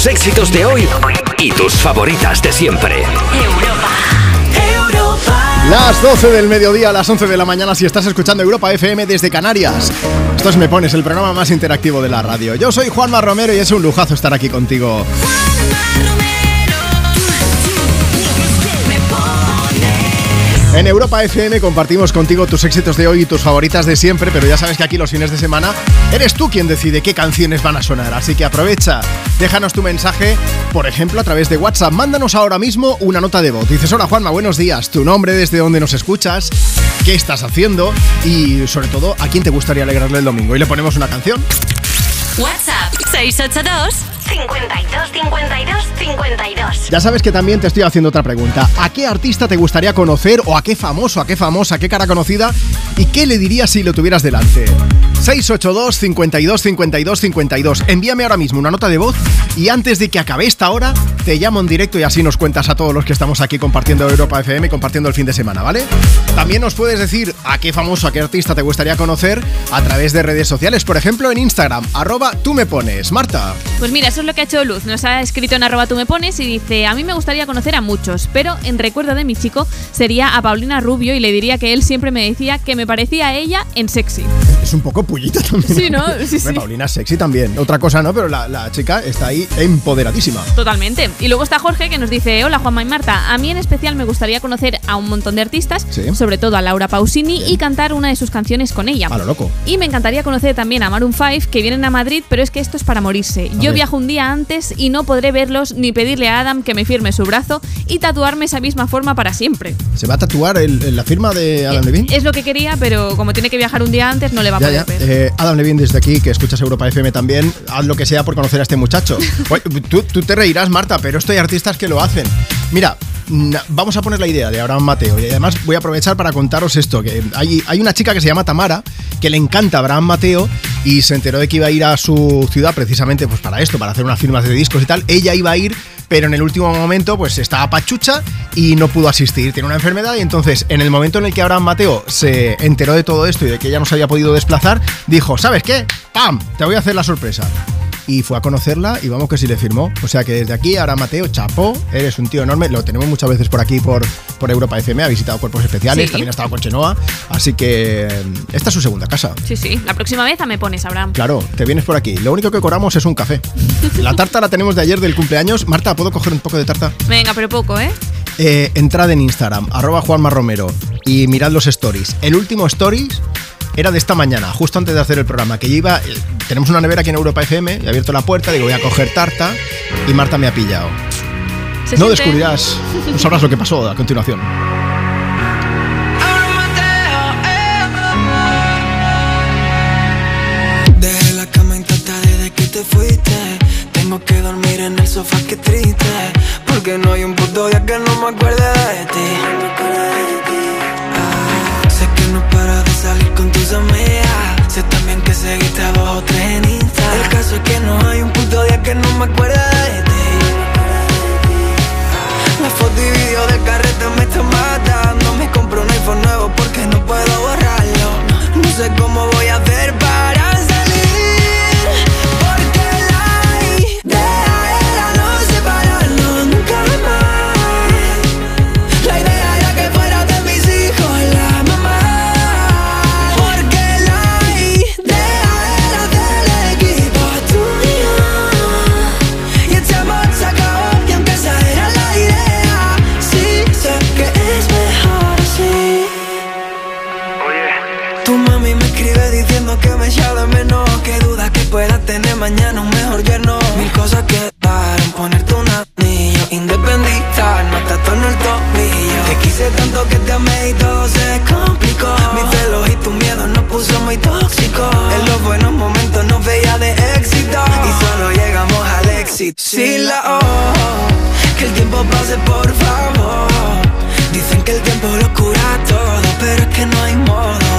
Tus éxitos de hoy y tus favoritas de siempre. Las 12 del mediodía a las 11 de la mañana si estás escuchando Europa FM desde Canarias. Esto es Me Pones, el programa más interactivo de la radio. Yo soy Juanma Romero y es un lujazo estar aquí contigo. En Europa FM compartimos contigo tus éxitos de hoy y tus favoritas de siempre, pero ya sabes que aquí los fines de semana eres tú quien decide qué canciones van a sonar, así que aprovecha, déjanos tu mensaje, por ejemplo, a través de WhatsApp, mándanos ahora mismo una nota de voz. Dices, hola Juanma, buenos días, tu nombre, desde dónde nos escuchas, qué estás haciendo y sobre todo, a quién te gustaría alegrarle el domingo. Y le ponemos una canción. WhatsApp 682 52 52 52. Ya sabes que también te estoy haciendo otra pregunta. ¿A qué artista te gustaría conocer o a qué famoso, a qué famosa, a qué cara conocida y qué le dirías si lo tuvieras delante? 682 52 52 52. Envíame ahora mismo una nota de voz y antes de que acabe esta hora te llamo en directo y así nos cuentas a todos los que estamos aquí compartiendo Europa FM, compartiendo el fin de semana, ¿vale? También nos puedes decir a qué famoso, a qué artista te gustaría conocer a través de redes sociales, por ejemplo en Instagram, arroba tú me pones. Marta. Pues mira, eso es lo que ha hecho Luz. Nos ha escrito en arroba tú me pones y dice, a mí me gustaría conocer a muchos, pero en recuerdo de mi chico sería a Paulina Rubio y le diría que él siempre me decía que me parecía a ella en sexy. Es un poco pullita también. Sí, ¿no? Sí. Paulina es sexy también. Otra cosa no, pero la, la chica está ahí empoderadísima. Totalmente. Y luego está Jorge que nos dice, hola Juanma y Marta, a mí en especial me gustaría conocer a un montón de artistas, Sí. sobre todo a Laura Pausini, y cantar una de sus canciones con ella. A lo loco. Y me encantaría conocer también a Maroon 5, que vienen a Madrid, pero es que esto es para morirse. Yo ver. viajo un día antes y no podré verlos ni pedirle a Adam que me firme su brazo y tatuarme esa misma forma para siempre. ¿Se va a tatuar el- el- la firma de Adam Levine? Es lo que quería, pero como tiene que viajar un día antes, no le va a Ya, poder ya. ver. Eh, Adam Levine, desde aquí, que escuchas Europa FM también, haz lo que sea por conocer a este muchacho. Oye, tú, tú te reirás, Marta, pero esto hay artistas que lo hacen. Mira, vamos a poner la idea de Abraham Mateo y además voy a aprovechar para contaros esto, que hay, hay una chica que se llama Tamara, que le encanta Abraham Mateo y se enteró de que iba a ir a su ciudad precisamente pues para esto, para hacer unas firmas de discos y tal. Ella iba a ir, pero en el último momento pues estaba pachucha y no pudo asistir, tiene una enfermedad y entonces en el momento en el que Abraham Mateo se enteró de todo esto y de que ella no se había podido desplazar, dijo, ¿sabes qué? ¡Pam! Te voy a hacer la sorpresa. Y fue a conocerla y vamos que sí le firmó. O sea que desde aquí, ahora Mateo, chapó, eres un tío enorme. Lo tenemos muchas veces por aquí, por, por Europa FM. Ha visitado cuerpos especiales, Sí. también ha estado con Chenoa. Así que mm, esta es su segunda casa. Sí, sí. La próxima vez me pones, Abraham. Claro, te vienes por aquí. Lo único que cobramos es un café. La tarta la tenemos de ayer del cumpleaños. Marta, ¿puedo coger un poco de tarta? Venga, pero poco, ¿eh? Eh, entrad en Instagram, arroba Juanma Romero y mirad los stories. El último stories era de esta mañana, justo antes de hacer el programa, que yo iba, eh, tenemos una nevera aquí en Europa FM, he abierto la puerta, digo voy a coger tarta y Marta me ha pillado. Se No siente- descubrirás, no sabrás lo que pasó a continuación. Dejé la cama intacta desde que te fuiste. Tengo que dormir en el sofá, qué triste. Porque no hay un puto día que no me acuerde de ti. Amigas. Sé también que seguiste a dos o tres en Insta. El caso es que no hay un puto día que no me acuerde de ti. La foto y video del carrete me está matando. Me compro un iPhone nuevo porque no puedo borrarlo. No sé cómo voy a hacer para mañana un mejor yerno Mil cosas quedaron, ponerte un anillo Independizarnos hasta torno el tobillo Te quise tanto que te amé y todo se complicó. Mis celos y tu miedo nos puso muy tóxicos. En los buenos momentos nos veía de éxito. Y solo llegamos al éxito. Sin la O Que el tiempo pase por favor. Dicen que el tiempo lo cura todo Pero es que no hay modo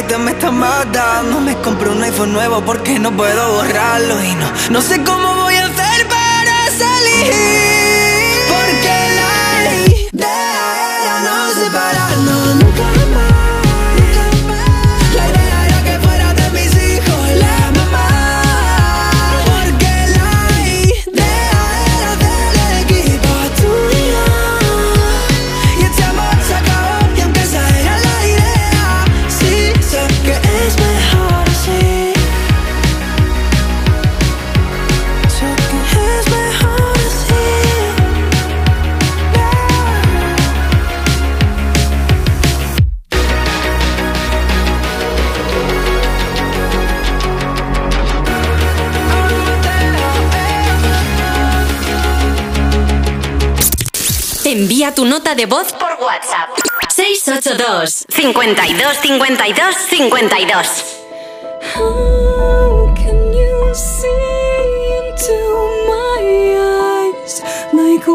tarjeta me está matando. Me compré un iPhone nuevo porque no puedo borrarlo. Y no, no sé cómo voy a hacer para salir. Porque la idea no se para. Envía tu nota de voz por WhatsApp. 682 52 52 52 How can you see into my eyes like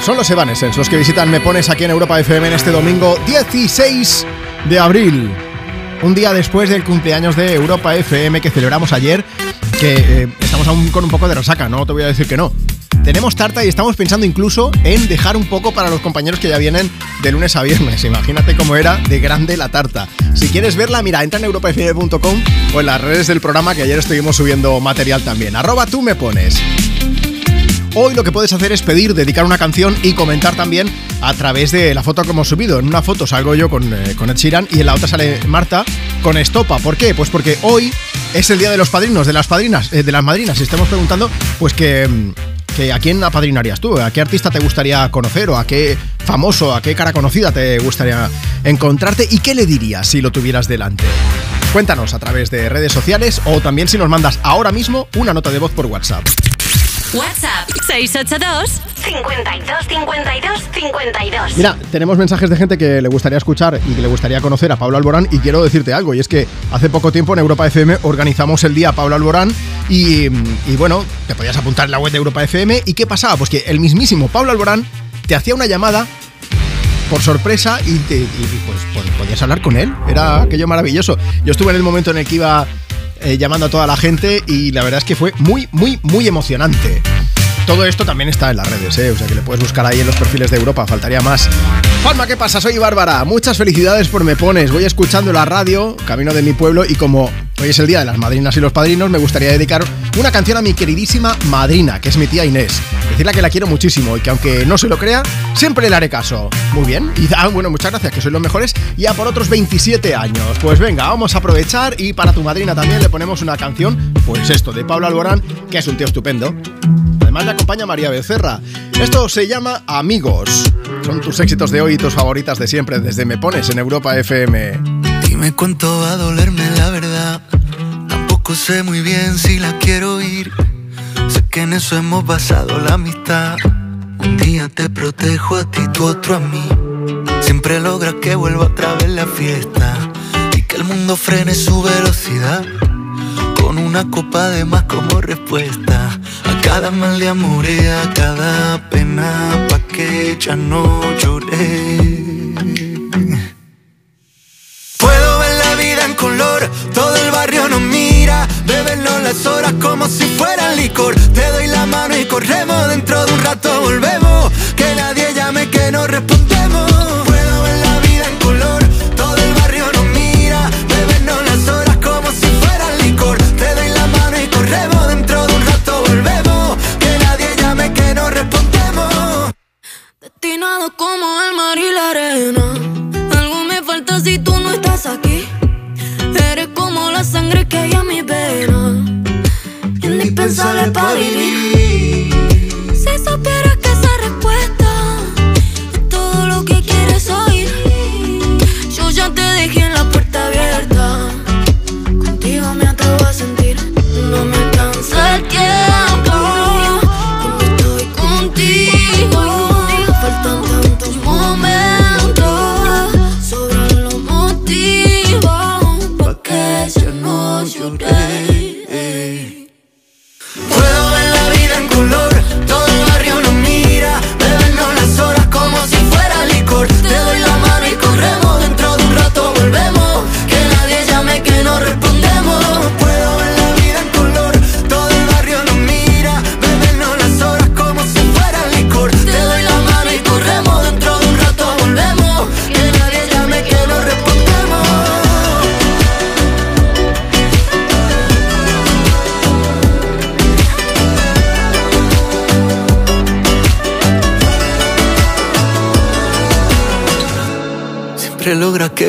Son los Evanescence los que visitan Me Pones aquí en Europa FM en este domingo 16 de abril. Un día después del cumpleaños de Europa FM que celebramos ayer, que eh, estamos aún con un poco de resaca, no te voy a decir que no. Tenemos tarta y estamos pensando incluso en dejar un poco para los compañeros que ya vienen de lunes a viernes. Imagínate cómo era de grande la tarta. Si quieres verla, mira, entra en europafm.com o en las redes del programa que ayer estuvimos subiendo material también. Arroba tú me pones. Hoy lo que puedes hacer es pedir, dedicar una canción y comentar también a través de la foto que hemos subido. En una foto salgo yo con, eh, con Ed Sheeran y en la otra sale Marta con Estopa. ¿Por qué? Pues porque hoy es el día de los padrinos, de las padrinas, eh, de las madrinas. Si estamos preguntando, pues que, mm, que a quién apadrinarías tú, a qué artista te gustaría conocer o a qué famoso, a qué cara conocida te gustaría encontrarte y qué le dirías si lo tuvieras delante. Cuéntanos a través de redes sociales o también si nos mandas ahora mismo una nota de voz por WhatsApp. WhatsApp. 682 52 52 52. Mira, tenemos mensajes de gente que le gustaría escuchar y que le gustaría conocer a Pablo Alborán y quiero decirte algo, y es que hace poco tiempo en Europa FM organizamos el día Pablo Alborán y, y bueno, te podías apuntar en la web de Europa FM y ¿qué pasaba? Pues que el mismísimo Pablo Alborán te hacía una llamada por sorpresa y, te- y, pues, pues, podías hablar con él. Era aquello maravilloso. Yo estuve en el momento en el que iba eh, llamando a toda la gente y la verdad es que fue muy, muy, muy emocionante. Todo esto también está en las redes, ¿eh? o sea que le puedes buscar ahí en los perfiles de Europa, faltaría más. Palma, ¿qué pasa? Soy Bárbara. Muchas felicidades por Me Pones. Voy escuchando la radio, camino de mi pueblo y como hoy es el día de las madrinas y los padrinos, me gustaría dedicar una canción a mi queridísima madrina, que es mi tía Inés. Decirle que la quiero muchísimo y que aunque no se lo crea, siempre le haré caso. Muy bien. Y ah, bueno, muchas gracias, que sois los mejores. Y a por otros 27 años. Pues venga, vamos a aprovechar y para tu madrina también le ponemos una canción, pues esto, de Pablo Alborán, que es un tío estupendo. Además le acompaña María Becerra. Esto se llama Amigos. Son tus éxitos de hoy y tus favoritas de siempre desde Me Pones en Europa FM. Dime cuánto va a dolerme la verdad. Tampoco sé muy bien si la quiero oír. Sé que en eso hemos basado la amistad. Un día te protejo a ti, tú otro a mí. Siempre logras que vuelva otra vez la fiesta. Y que el mundo frene su velocidad. Con una copa de más como respuesta. Cada mal de amor y a cada pena. Pa' que ya no lloré. Puedo ver la vida en color, todo el barrio nos mira, bebernos las horas como si fuera licor. Te doy la mano y corremos, dentro de un rato volvemos, que nadie llame que no respondemos. Destinado como el mar y la arena. Algo me falta si tú no estás aquí. Eres como la sangre que hay en mi vena. Indispensable para vivir. Si supieras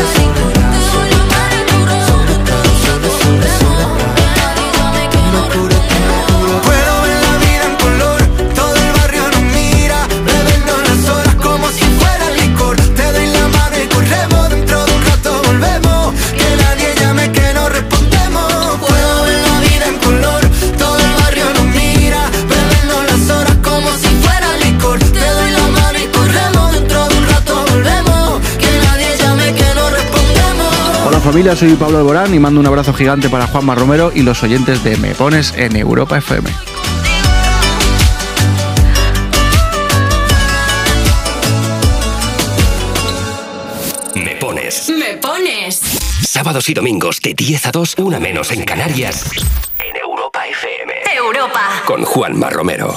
curas esta familia, soy Pablo Alborán y mando un abrazo gigante para Juanma Romero y los oyentes de Me Pones en Europa FM. Me pones. Me pones. Sábados y domingos de 10 a 2, una menos en Canarias. En Europa Europa. Con Juanma Romero.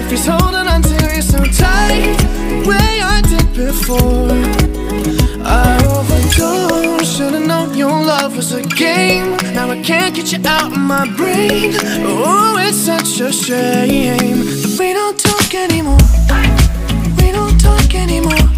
If he's holding on to you so tight, the way I did before. I overdosed. Should've known your love was a game. Now I can't get you out of my brain. Oh, it's such a shame that we don't talk anymore. We don't talk anymore.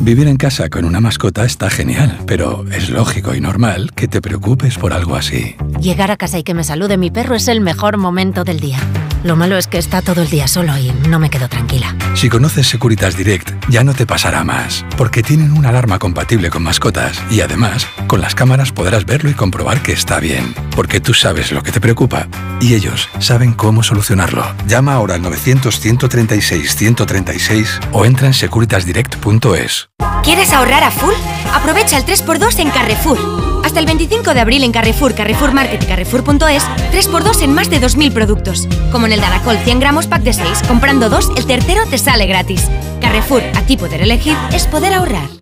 Vivir en casa con una mascota está genial, pero es lógico y normal que te preocupes por algo así. Llegar a casa y que me salude mi perro es el mejor momento del día. Lo malo es que está todo el día solo y no me quedo tranquila. Si conoces Securitas Direct, ya no te pasará más, porque tienen una alarma compatible con mascotas y además, con las cámaras podrás verlo y comprobar que está bien, porque tú sabes lo que te preocupa y ellos saben cómo solucionarlo. Llama ahora al 900-136-136 o entra en securitasdirect.es. ¿Quieres ahorrar a full? Aprovecha el 3x2 en Carrefour. Hasta el 25 de abril en Carrefour, Carrefour Market y Carrefour.es, 3x2 en más de 2.000 productos. Como en el Daracol 100 gramos pack de 6, comprando dos, el tercero te sale gratis. Carrefour, aquí poder elegir es poder ahorrar.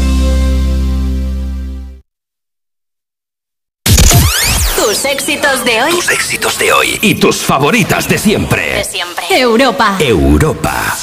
Tus éxitos de hoy. Tus éxitos de hoy y tus favoritas de siempre. De siempre. Europa. Europa.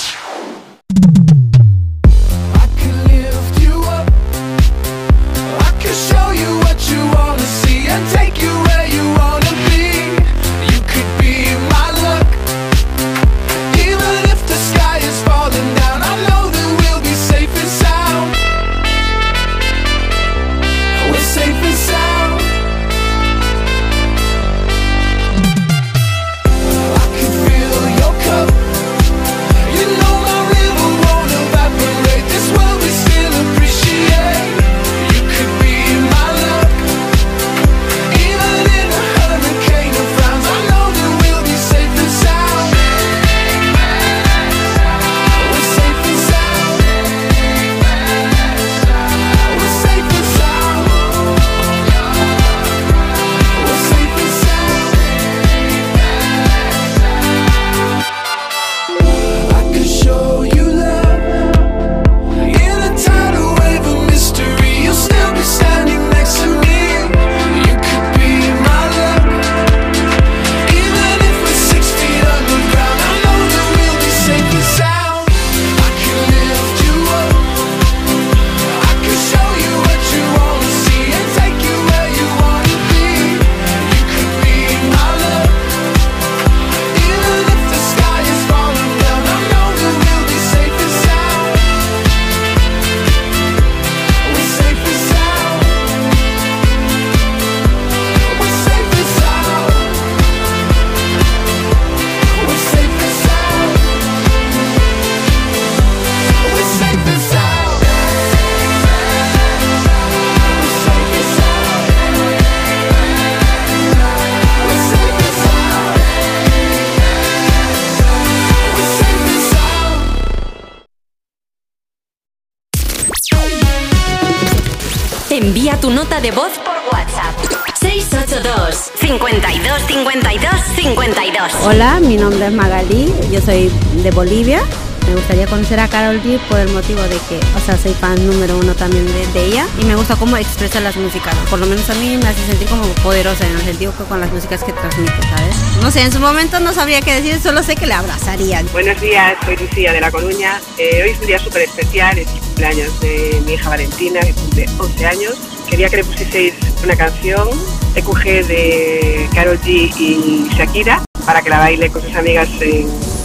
De Bolivia. Me gustaría conocer a Carol G por el motivo de que, o sea, soy fan número uno también de, de ella y me gusta cómo expresa las músicas. Por lo menos a mí me hace sentir como poderosa en el sentido que con las músicas que transmite, ¿sabes? No sé, en su momento no sabría qué decir, solo sé que le abrazaría. Buenos días, soy Lucía de La Coruña. Eh, hoy es un día súper especial, es el cumpleaños de mi hija Valentina, que cumple 11 años. Quería que le pusieseis una canción, EQG de Carol G y Shakira, para que la baile con sus amigas en,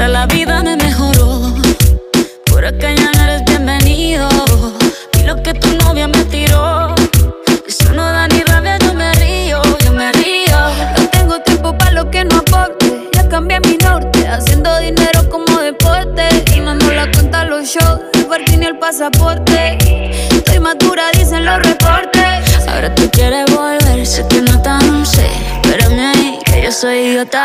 Hasta la vida me mejoró. Por acá ya no eres bienvenido. Y lo que tu novia me tiró. Eso no da ni rabia, yo me río, yo me río. No tengo tiempo para lo que no aporte. Ya cambié mi norte, haciendo dinero como deporte. Y no ando la cuenta los shows, el parking ni el pasaporte. Estoy madura, dicen los reportes. Ahora tú quieres volver, sé que no tan sé. Espérame ahí, que yo soy idiota.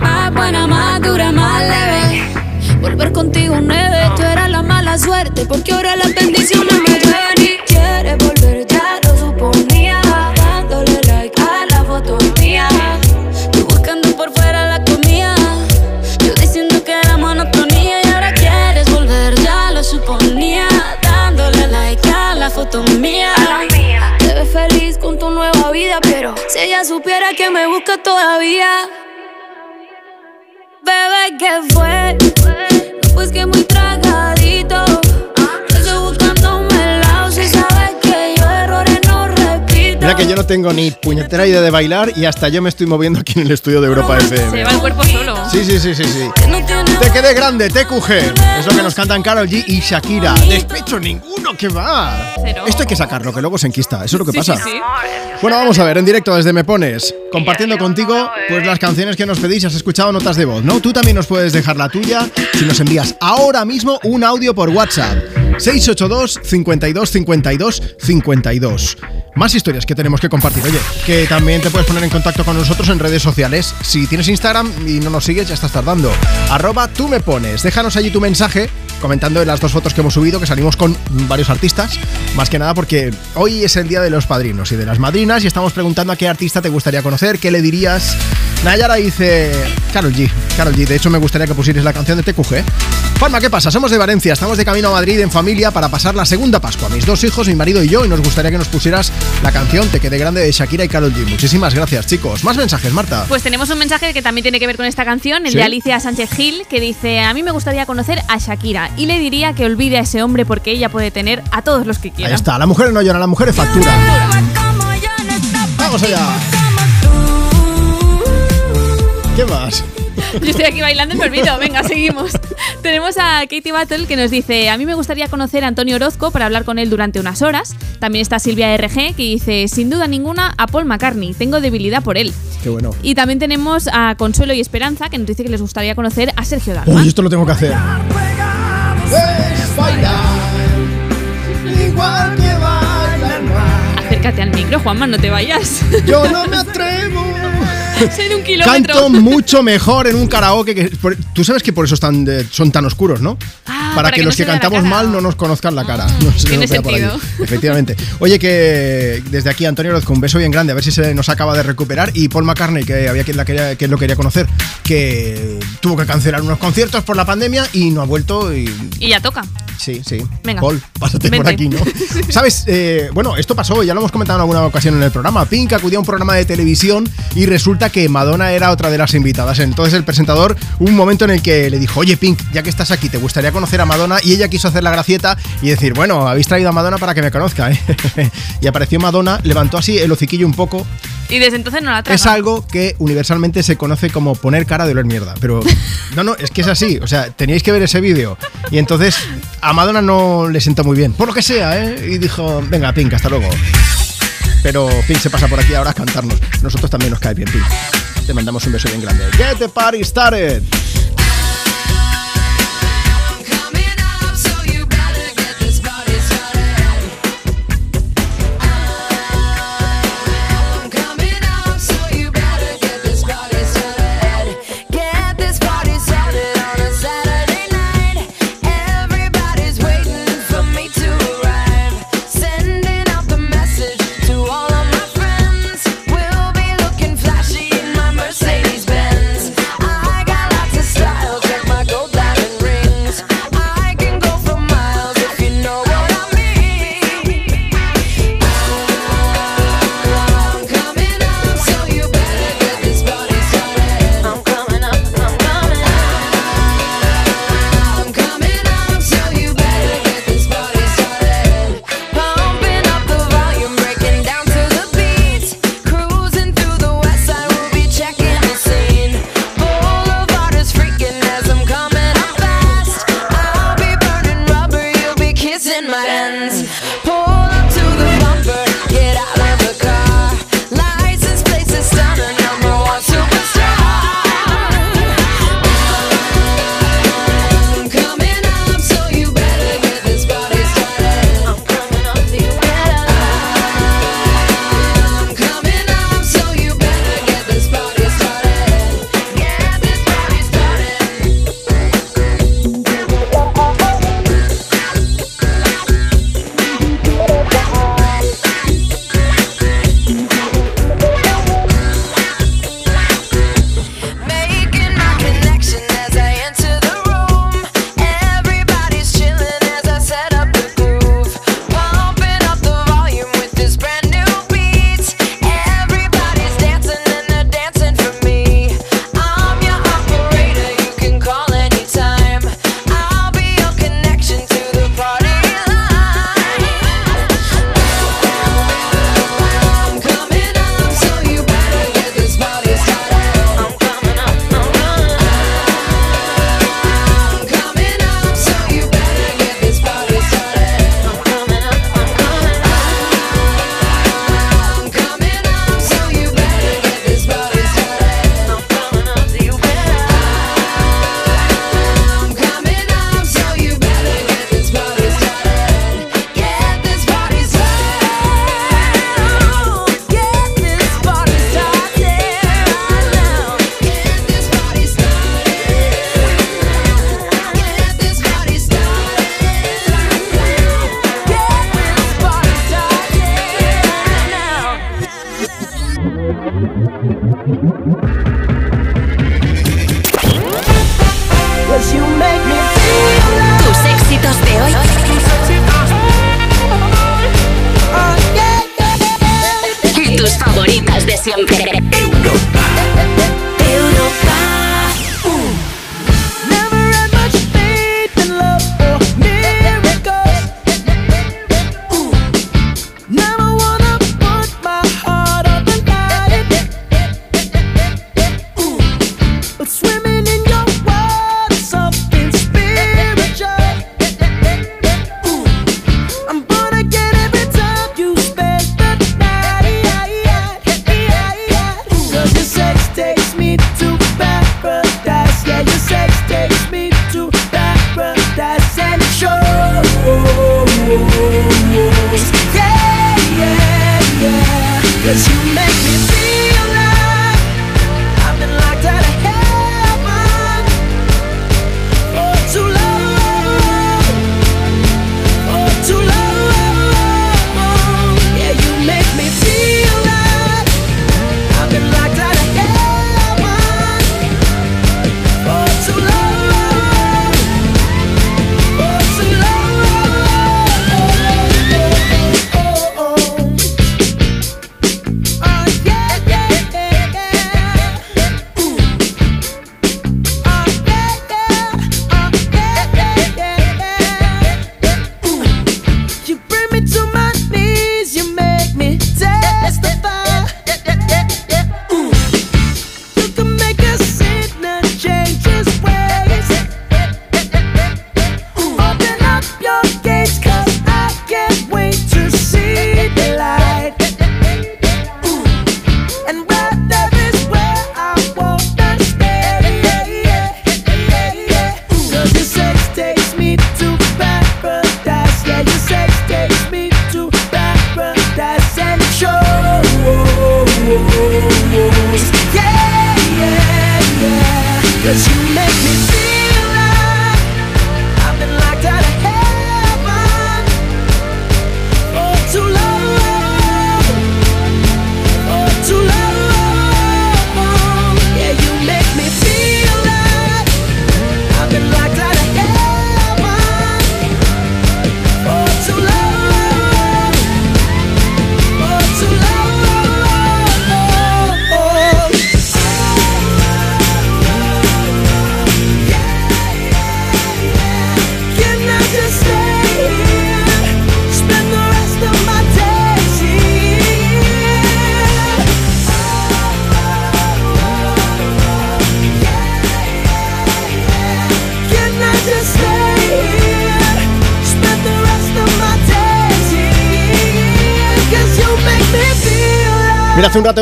Más buena, más dura, más leve. Volver contigo nueve, tú eras la mala suerte. Porque ahora las bendiciones me llueven y quieres volver, ya lo suponía. Dándole like a la foto mía. Tú buscando por fuera la comida. Yo diciendo que era monotonía y ahora quieres volver, ya lo suponía. Dándole like a la foto mía. Te ves feliz con tu nueva vida, pero si ella supiera que me busca todavía. Bebé, ¿qué fue? Pues que muy tragadito. Mira que yo no tengo ni puñetera idea de bailar y hasta yo me estoy moviendo aquí en el estudio de Europa Se FM. va el cuerpo solo. Sí, sí, sí, sí, sí. Te quedé grande, TQG. Es lo que nos cantan Carol G y Shakira. Despecho ninguno, que va. Esto hay que sacarlo, que luego se enquista. Eso es lo que Sí, pasa. sí, sí. Bueno, vamos a ver, en directo desde Me Pones, compartiendo contigo pues las canciones que nos pedís, has escuchado notas de voz, ¿no? Tú también nos puedes dejar la tuya si nos envías ahora mismo un audio por WhatsApp. 682 52 52 52. Más historias que tenemos que compartir. Oye, que también te puedes poner en contacto con nosotros en redes sociales. Si tienes Instagram y no nos sigues, ya estás tardando. Arroba tú me pones. Déjanos allí tu mensaje comentando en las dos fotos que hemos subido, que salimos con varios artistas. Más que nada porque hoy es el día de los padrinos y de las madrinas y estamos preguntando a qué artista te gustaría conocer, qué le dirías. Nayara dice Carol G. Carol G. De hecho, me gustaría que pusieras la canción de TQG. Juanma, ¿qué pasa? Somos de Valencia, estamos de camino a Madrid en familia para pasar la segunda Pascua. Mis dos hijos, mi marido y yo, y nos gustaría que nos pusieras la canción Te quedé grande de Shakira y Carol G. Muchísimas gracias, chicos. Más mensajes, Marta. Pues tenemos un mensaje que también tiene que ver con esta canción, el ¿Sí? de Alicia Sánchez Gil, que dice, a mí me gustaría conocer a Shakira y le diría que olvide a ese hombre porque ella puede tener a todos los que quiera. Ahí está, la mujer no llora, la mujer es factura. Vamos allá. ¿Qué más? Yo estoy aquí bailando y me olvido. Venga, seguimos. Tenemos a Katie Battle que nos dice: A mí me gustaría conocer a Antonio Orozco para hablar con él durante unas horas. También está Silvia RG que dice: Sin duda ninguna, a Paul McCartney. Tengo debilidad por él. Qué bueno. Y también tenemos a Consuelo y Esperanza que nos dice que les gustaría conocer a Sergio Dalma. Uy, esto lo tengo que hacer. Igual que Acércate al micro, Juanma, no te vayas. Yo no me atrevo Soy de un kilómetro. Canto mucho mejor en un karaoke que. por- Tú sabes que por eso están de- son tan oscuros, ¿no? Ah, para, para que, que no los que cantamos mal no nos conozcan la cara. No se Tiene por sentido. Efectivamente. Oye, que desde aquí, Antonio Orozco, un beso bien grande, a ver si se nos acaba de recuperar. Y Paul McCartney, que había quien, la quería, quien lo quería conocer, que tuvo que cancelar unos conciertos por la pandemia y no ha vuelto. Y Y ya toca. Sí, sí. Venga. Paul, pásate por Vente. aquí, ¿no? ¿Sabes? Eh, bueno, esto pasó, ya lo hemos comentado en alguna ocasión en el programa. Pink acudía a un programa de televisión y resulta que Madonna era otra de las invitadas. Entonces el presentador, un momento en el que le dijo, oye Pink, ya que estás aquí, ¿te gustaría conocer a Madonna? Y ella quiso hacer la gracieta y decir, bueno, habéis traído a Madonna para que me conozca, ¿eh? y apareció Madonna, levantó así el hociquillo un poco. Y desde entonces no la traga. Es algo que universalmente se conoce como poner cara de oler mierda. Pero no, no, es que es así. O sea, teníais que ver ese vídeo. Y entonces a Madonna no le sentó muy bien. Por lo que sea, ¿eh? Y dijo, venga, Pink, hasta luego. Pero Pink se pasa por aquí ahora a cantarnos. Nosotros también nos cae bien, Pink. Te mandamos un beso bien grande. Get the party started.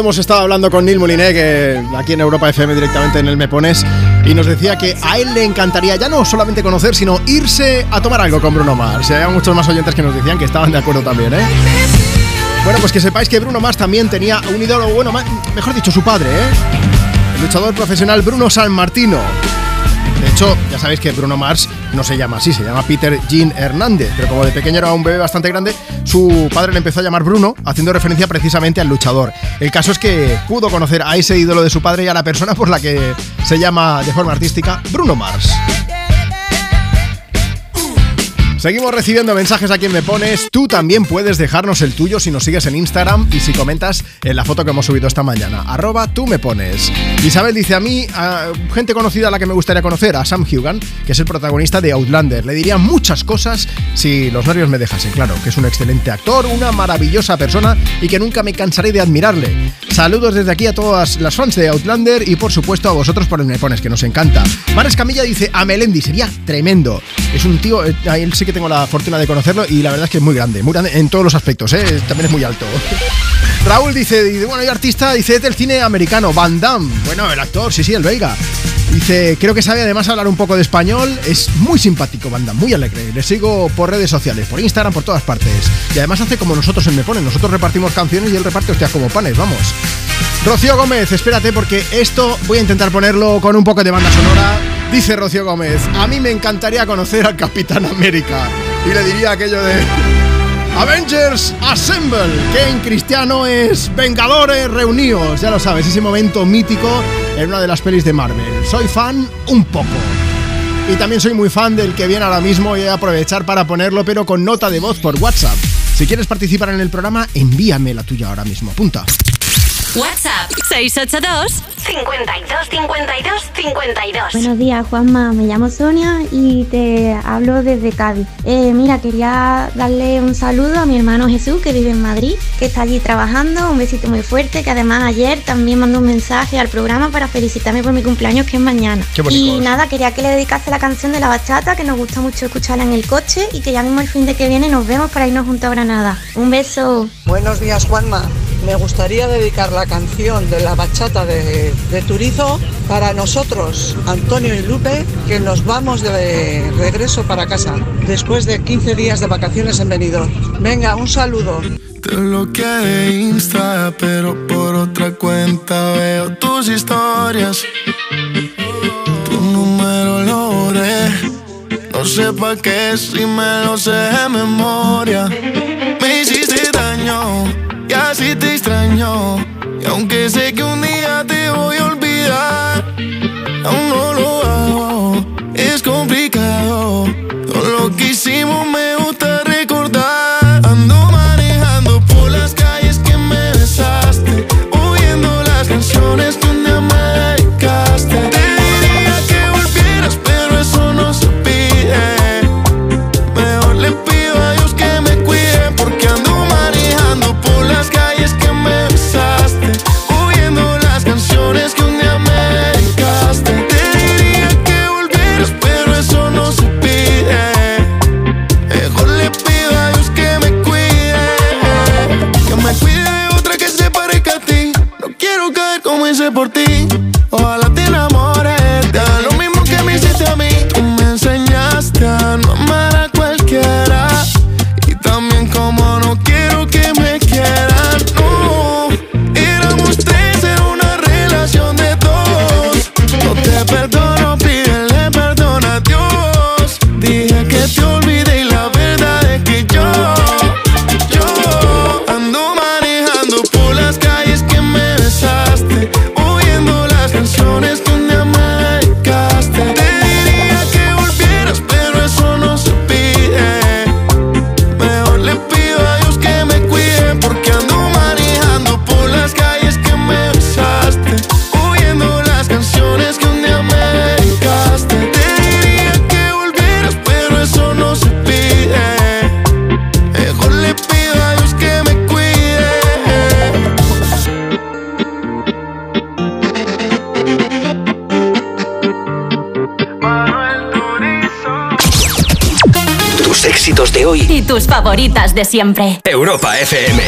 Hemos estado hablando con Neil Moliné, que aquí en Europa FM directamente en el Me Pones, y nos decía que a él le encantaría ya no solamente conocer, sino irse a tomar algo con Bruno Mars. Y había muchos más oyentes que nos decían que estaban de acuerdo también, ¿eh? Bueno, pues que sepáis que Bruno Mars también tenía un ídolo, bueno, mejor dicho, su padre, ¿eh? El luchador profesional Bruno San Martino. De hecho, ya sabéis que Bruno Mars no se llama así, se llama Peter Jean Hernández, pero como de pequeño era un bebé bastante grande, su padre le empezó a llamar Bruno, haciendo referencia precisamente al luchador. El caso es que pudo conocer a ese ídolo de su padre y a la persona por la que se llama de forma artística Bruno Mars. Seguimos recibiendo mensajes a quien me pones. Tú también puedes dejarnos el tuyo si nos sigues en Instagram y si comentas en la foto que hemos subido esta mañana. Arroba tú me pones. Isabel dice a mí, a gente conocida a la que me gustaría conocer, a Sam Hugan, que es el protagonista de Outlander. Le diría muchas cosas si los nervios me dejasen. Claro, que es un excelente actor, una maravillosa persona y que nunca me cansaré de admirarle. Saludos desde aquí a todas las fans de Outlander y por supuesto a vosotros por el me pones, que nos encanta. Mares Camilla dice a Melendi, sería tremendo. Es un tío, eh, a él sí que tengo la fortuna de conocerlo y la verdad es que es muy grande, muy grande en todos los aspectos, ¿eh? también es muy alto. Raúl dice, dice, bueno, y artista, dice, es del cine americano, Van Damme. Bueno, el actor, sí, sí, el belga. Dice, creo que sabe además hablar un poco de español. Es muy simpático, Van Damme, muy alegre. Le sigo por redes sociales, por Instagram, por todas partes. Y además hace como nosotros en Me Ponen. Nosotros repartimos canciones y él reparte hostias como panes, vamos. Rocío Gómez, espérate porque esto voy a intentar ponerlo con un poco de banda sonora. Dice Rocío Gómez, a mí me encantaría conocer al Capitán América. Y le diría aquello de... Avengers Assemble, que en cristiano es Vengadores Reunidos, ya lo sabes, ese momento mítico en una de las pelis de Marvel. Soy fan un poco. Y también soy muy fan del que viene ahora mismo y voy a aprovechar para ponerlo, pero con nota de voz por WhatsApp. Si quieres participar en el programa, envíame la tuya ahora mismo. WhatsApp 682 52 52 52. Buenos días, Juanma. Me llamo Sonia y te hablo desde Cádiz. Eh, mira, quería darle un saludo a mi hermano Jesús, que vive en Madrid, que está allí trabajando. Un besito muy fuerte, que además ayer también mandó un mensaje al programa para felicitarme por mi cumpleaños, que es mañana. Qué bonito. y nada, quería que le dedicase la canción de la bachata, que nos gusta mucho escucharla en el coche y que ya mismo el fin de que viene nos vemos para irnos juntos a Granada. Un beso. Buenos días, Juanma. Me gustaría dedicar la canción de la bachata de, de Turizo para nosotros, Antonio y Lupe, que nos vamos de regreso para casa después de 15 días de vacaciones en Benidorm. Venga, un saludo. Te bloqueé de Insta, pero por otra cuenta veo tus historias. Tu número lo borré. No sé pa' qué si me lo sé de memoria. Me hiciste daño así te extraño. Y aunque sé que un día te favoritas de siempre. Europa FM.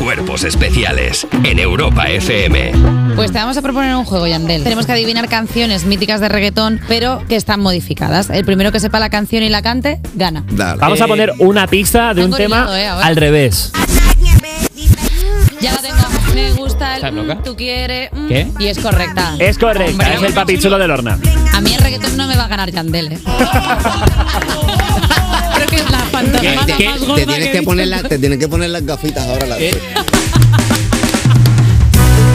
Cuerpos especiales en Europa FM. Pues te vamos a proponer un juego, Yandel. Tenemos que adivinar canciones míticas de reggaetón, pero que están modificadas. El primero que sepa la canción y la cante, gana. Vamos a poner una pista de un tema liado, eh, al revés. Ya la tengo. Me gusta ¿Estás el loca? mm, tú quieres. mm, ¿Qué? Y es correcta. Es correcta, Hombre, es el papi chulo de Lorna. A mí el reggaetón no me va a ganar Yandel, eh. Te, tienes que poner la- te tienes que poner las gafitas ahora. Las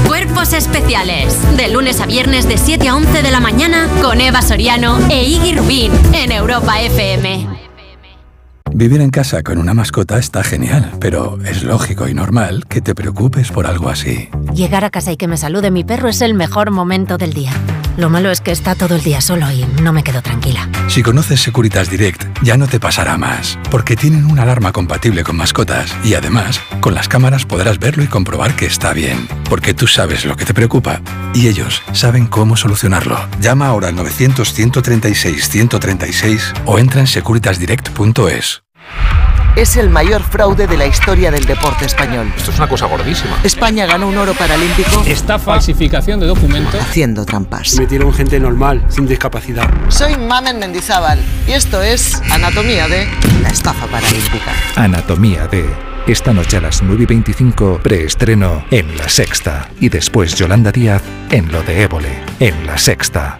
Cuerpos especiales. De lunes a viernes de 7 a 11 de la mañana con Eva Soriano e Iggy Rubín en Europa FM. Vivir en casa con una mascota está genial, pero es lógico y normal que te preocupes por algo así. Llegar a casa y que me salude mi perro es el mejor momento del día. Lo malo es que está todo el día solo y no me quedo tranquila. Si conoces Securitas Direct, ya no te pasará más, porque tienen una alarma compatible con mascotas y además, con las cámaras podrás verlo y comprobar que está bien, porque tú sabes lo que te preocupa y ellos saben cómo solucionarlo. Llama ahora al 900-136-136 o entra en securitasdirect.es. Es el mayor fraude de la historia del deporte español. Esto es una cosa gordísima. España ganó un oro paralímpico Esta falsificación de documentos. haciendo trampas. Metieron gente normal, sin discapacidad. Soy Mamen Mendizábal y esto es Anatomía de la estafa paralímpica. Anatomía de. Esta noche a las 9 y 25, preestreno en La Sexta. Y después Yolanda Díaz en Lo de Évole, en La Sexta.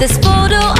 This photo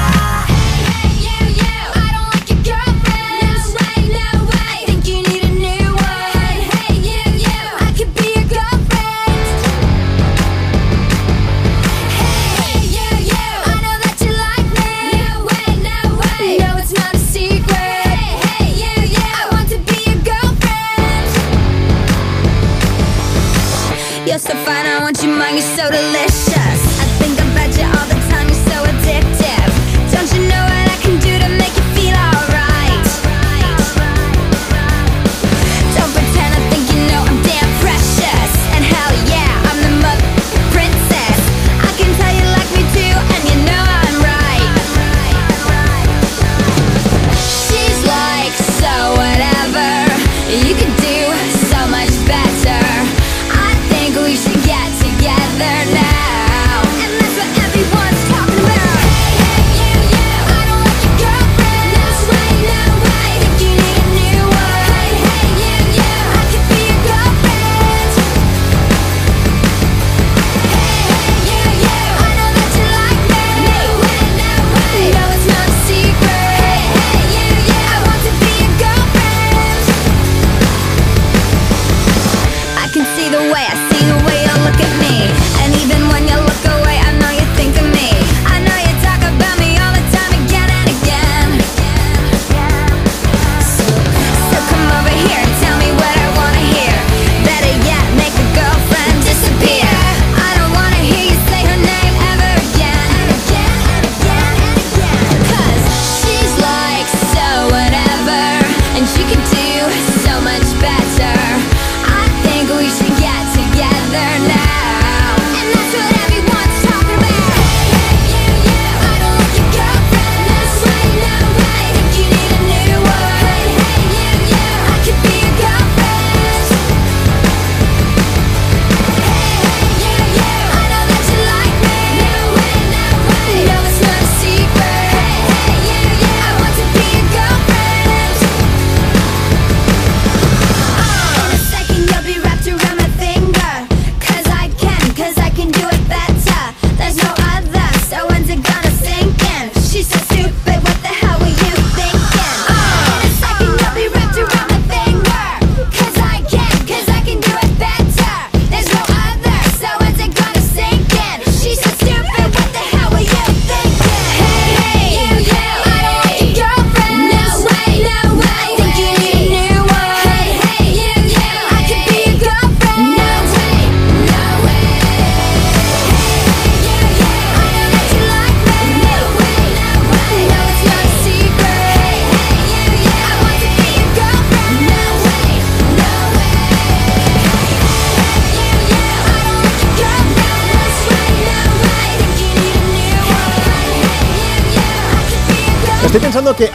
so delicious.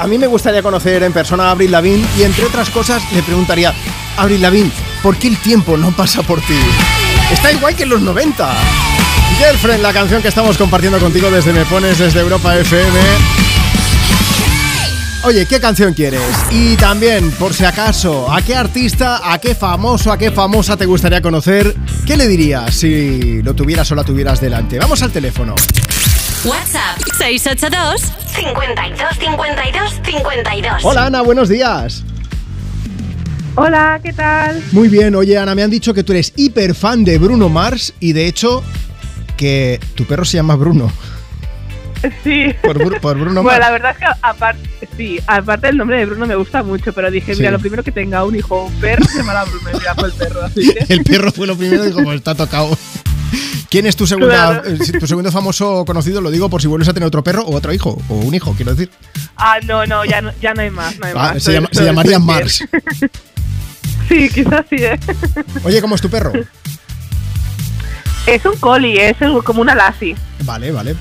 A mí me gustaría conocer en persona a Avril Lavigne y entre otras cosas le preguntaría, Avril Lavigne, ¿por qué el tiempo no pasa por ti? Está igual que en los 90. Girlfriend, la canción que estamos compartiendo contigo desde Me Pones, desde Europa FM. Oye, ¿qué canción quieres? Y también, por si acaso, ¿a qué artista, a qué famoso, a qué famosa te gustaría conocer? ¿Qué le dirías si lo tuvieras o la tuvieras delante? Vamos al teléfono. WhatsApp 682 52 52 52. Hola Ana, buenos días. Hola, ¿qué tal? Muy bien, oye Ana, me han dicho que tú eres hiper fan de Bruno Mars y de hecho que tu perro se llama Bruno. Sí. Por, Bru- por Bruno Bueno, Mars. la verdad es que aparte, sí, aparte del nombre de Bruno me gusta mucho, pero dije, Sí. mira, lo primero que tenga un hijo o un perro se llamará Bruno y mira, fue el perro, así que... El perro fue lo primero y pues está tocado. ¿Quién es tu, segunda, Claro. eh, tu segundo famoso conocido? Lo digo por si vuelves a tener otro perro o otro hijo, o un hijo, quiero decir. Ah, no, no, ya no, ya no hay más, no hay Ah, más. se, llama- se llamaría Mars. Sí, quizás sí, ¿eh? Oye, ¿cómo es tu perro? Es un collie, es como una lassie. Vale, vale.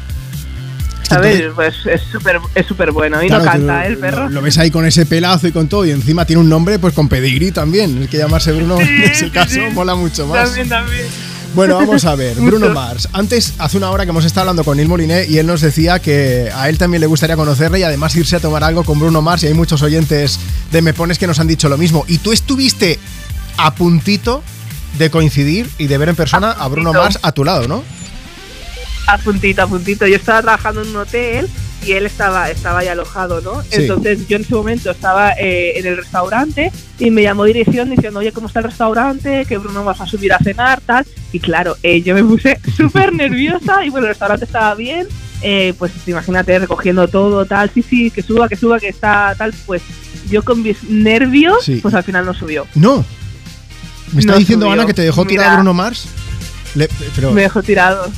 ¿Sabes? Pues es súper es súper bueno. Y Claro, no canta, ¿eh, el perro. Lo, lo ves ahí con ese pelazo y con todo, y encima tiene un nombre pues con pedigrí también. Es que llamarse Bruno en ese caso mola mucho más. También, también. Bueno, vamos a ver. Bruno Mars. Antes, hace una hora que hemos estado hablando con Neil Moliné y él nos decía que a él también le gustaría conocerle y además irse a tomar algo con Bruno Mars. Y hay muchos oyentes de Me Pones que nos han dicho lo mismo. Y tú estuviste a puntito de coincidir y de ver en persona a Bruno puntito. Mars a tu lado, ¿no? A puntito, a puntito. Yo estaba trabajando en un hotel y él estaba, estaba ahí alojado, ¿no? Sí. Entonces yo en ese momento estaba eh, en el restaurante y me llamó dirección diciendo, oye, ¿cómo está el restaurante? Que Bruno vas a subir a cenar, tal. Y claro, eh, yo me puse súper nerviosa y bueno, el restaurante estaba bien. eh, pues imagínate recogiendo todo, tal, sí, sí, que suba, que suba, que está tal, pues yo con mis nervios, Sí. pues al final no subió. No. ¿Me está No diciendo subió. Ana que te dejó tirar Mira. Bruno Mars? Le- pero Me dejó tirado.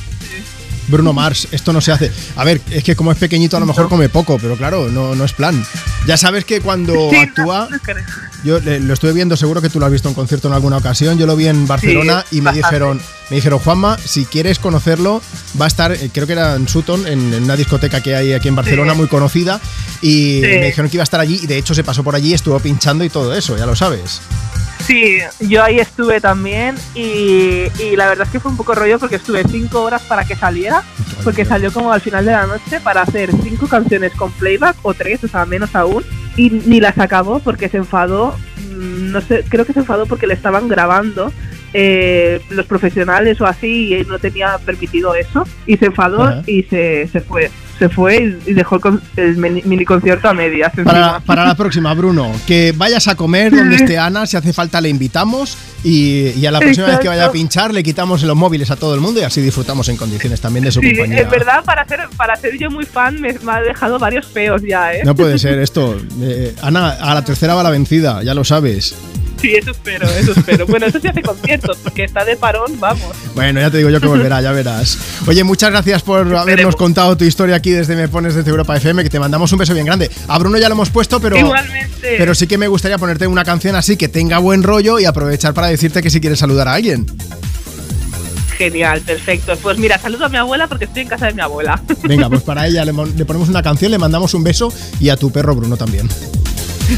Bruno Mars, esto no se hace. A ver, es que como es pequeñito a lo mejor come poco, pero claro, no, no es plan. Ya sabes que cuando Sí, actúa, no, no yo le- lo estuve viendo, seguro que tú lo has visto en concierto en alguna ocasión. Yo lo vi en Barcelona y me bastante. dijeron, me dijeron, Juanma, si quieres conocerlo, va a estar, eh, creo que era en Sutton, en, en una discoteca que hay aquí en Barcelona Sí. muy conocida, y me dijeron que iba a estar allí y de hecho se pasó por allí, estuvo pinchando y todo eso, ya lo sabes. Sí, yo ahí estuve también y, y la verdad es que fue un poco rollo porque estuve cinco horas para que saliera, porque salió como al final de la noche para hacer cinco canciones con playback o tres, o sea, menos aún, y ni las acabó porque se enfadó, mm, no sé, creo que se enfadó porque le estaban grabando eh, los profesionales o así y él no tenía permitido eso y se enfadó y se, se fue. Se fue y, dejó el, con- el mini, concierto a medias. Para, la próxima, Bruno, que vayas a comer donde esté Ana, si hace falta le invitamos y, y a la próxima vez que vaya a pinchar le quitamos los móviles a todo el mundo y así disfrutamos en condiciones también de su Sí, compañía. en verdad, para ser, para ser yo muy fan, me, me ha dejado varios feos ya, ¿eh? No puede ser esto. Eh, Ana, a la tercera va la vencida, ya lo sabes. Sí, eso espero, eso espero. bueno, eso sí hace conciertos, porque está de parón, vamos. Bueno, ya te digo yo que volverá, ya verás. Oye, muchas gracias por habernos contado tu historia aquí desde Me Pones desde Europa FM, que te mandamos un beso bien grande. A Bruno ya lo hemos puesto, pero, Igualmente. pero sí que me gustaría ponerte una canción así que tenga buen rollo y aprovechar para decirte que si quieres saludar a alguien. Genial, perfecto. Pues mira, saludo a mi abuela porque estoy en casa de mi abuela. Venga, pues para ella le, ponemos una canción, le mandamos un beso y a tu perro Bruno también.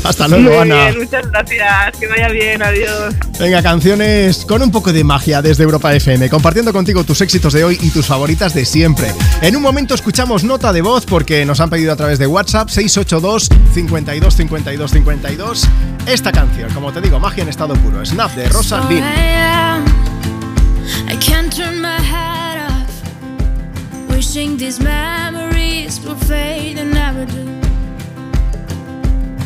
Hasta luego, Muy Ana. bien, muchas gracias. Que vaya bien, adiós. Venga, canciones con un poco de magia desde Europa FM, compartiendo contigo tus éxitos de hoy y tus favoritas de siempre. En un momento escuchamos nota de voz porque nos han pedido a través de WhatsApp 682 52 52 52 esta canción, como te digo, magia en estado puro, Snap de Rosa Lynn. I can't turn my head off. Wishing these memories would fade and never do.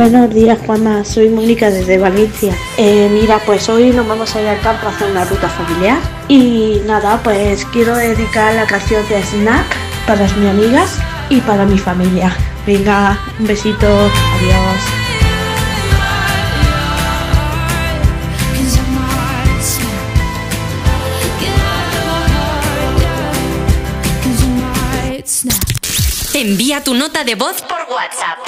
Buenos días, Juanma. Soy Mónica desde Valencia. Eh, mira, pues hoy nos vamos a ir al campo a hacer una ruta familiar. Y nada, pues quiero dedicar la canción de Snack para mis amigas y para mi familia. Venga, un besito. Adiós. Envía tu nota de voz por WhatsApp.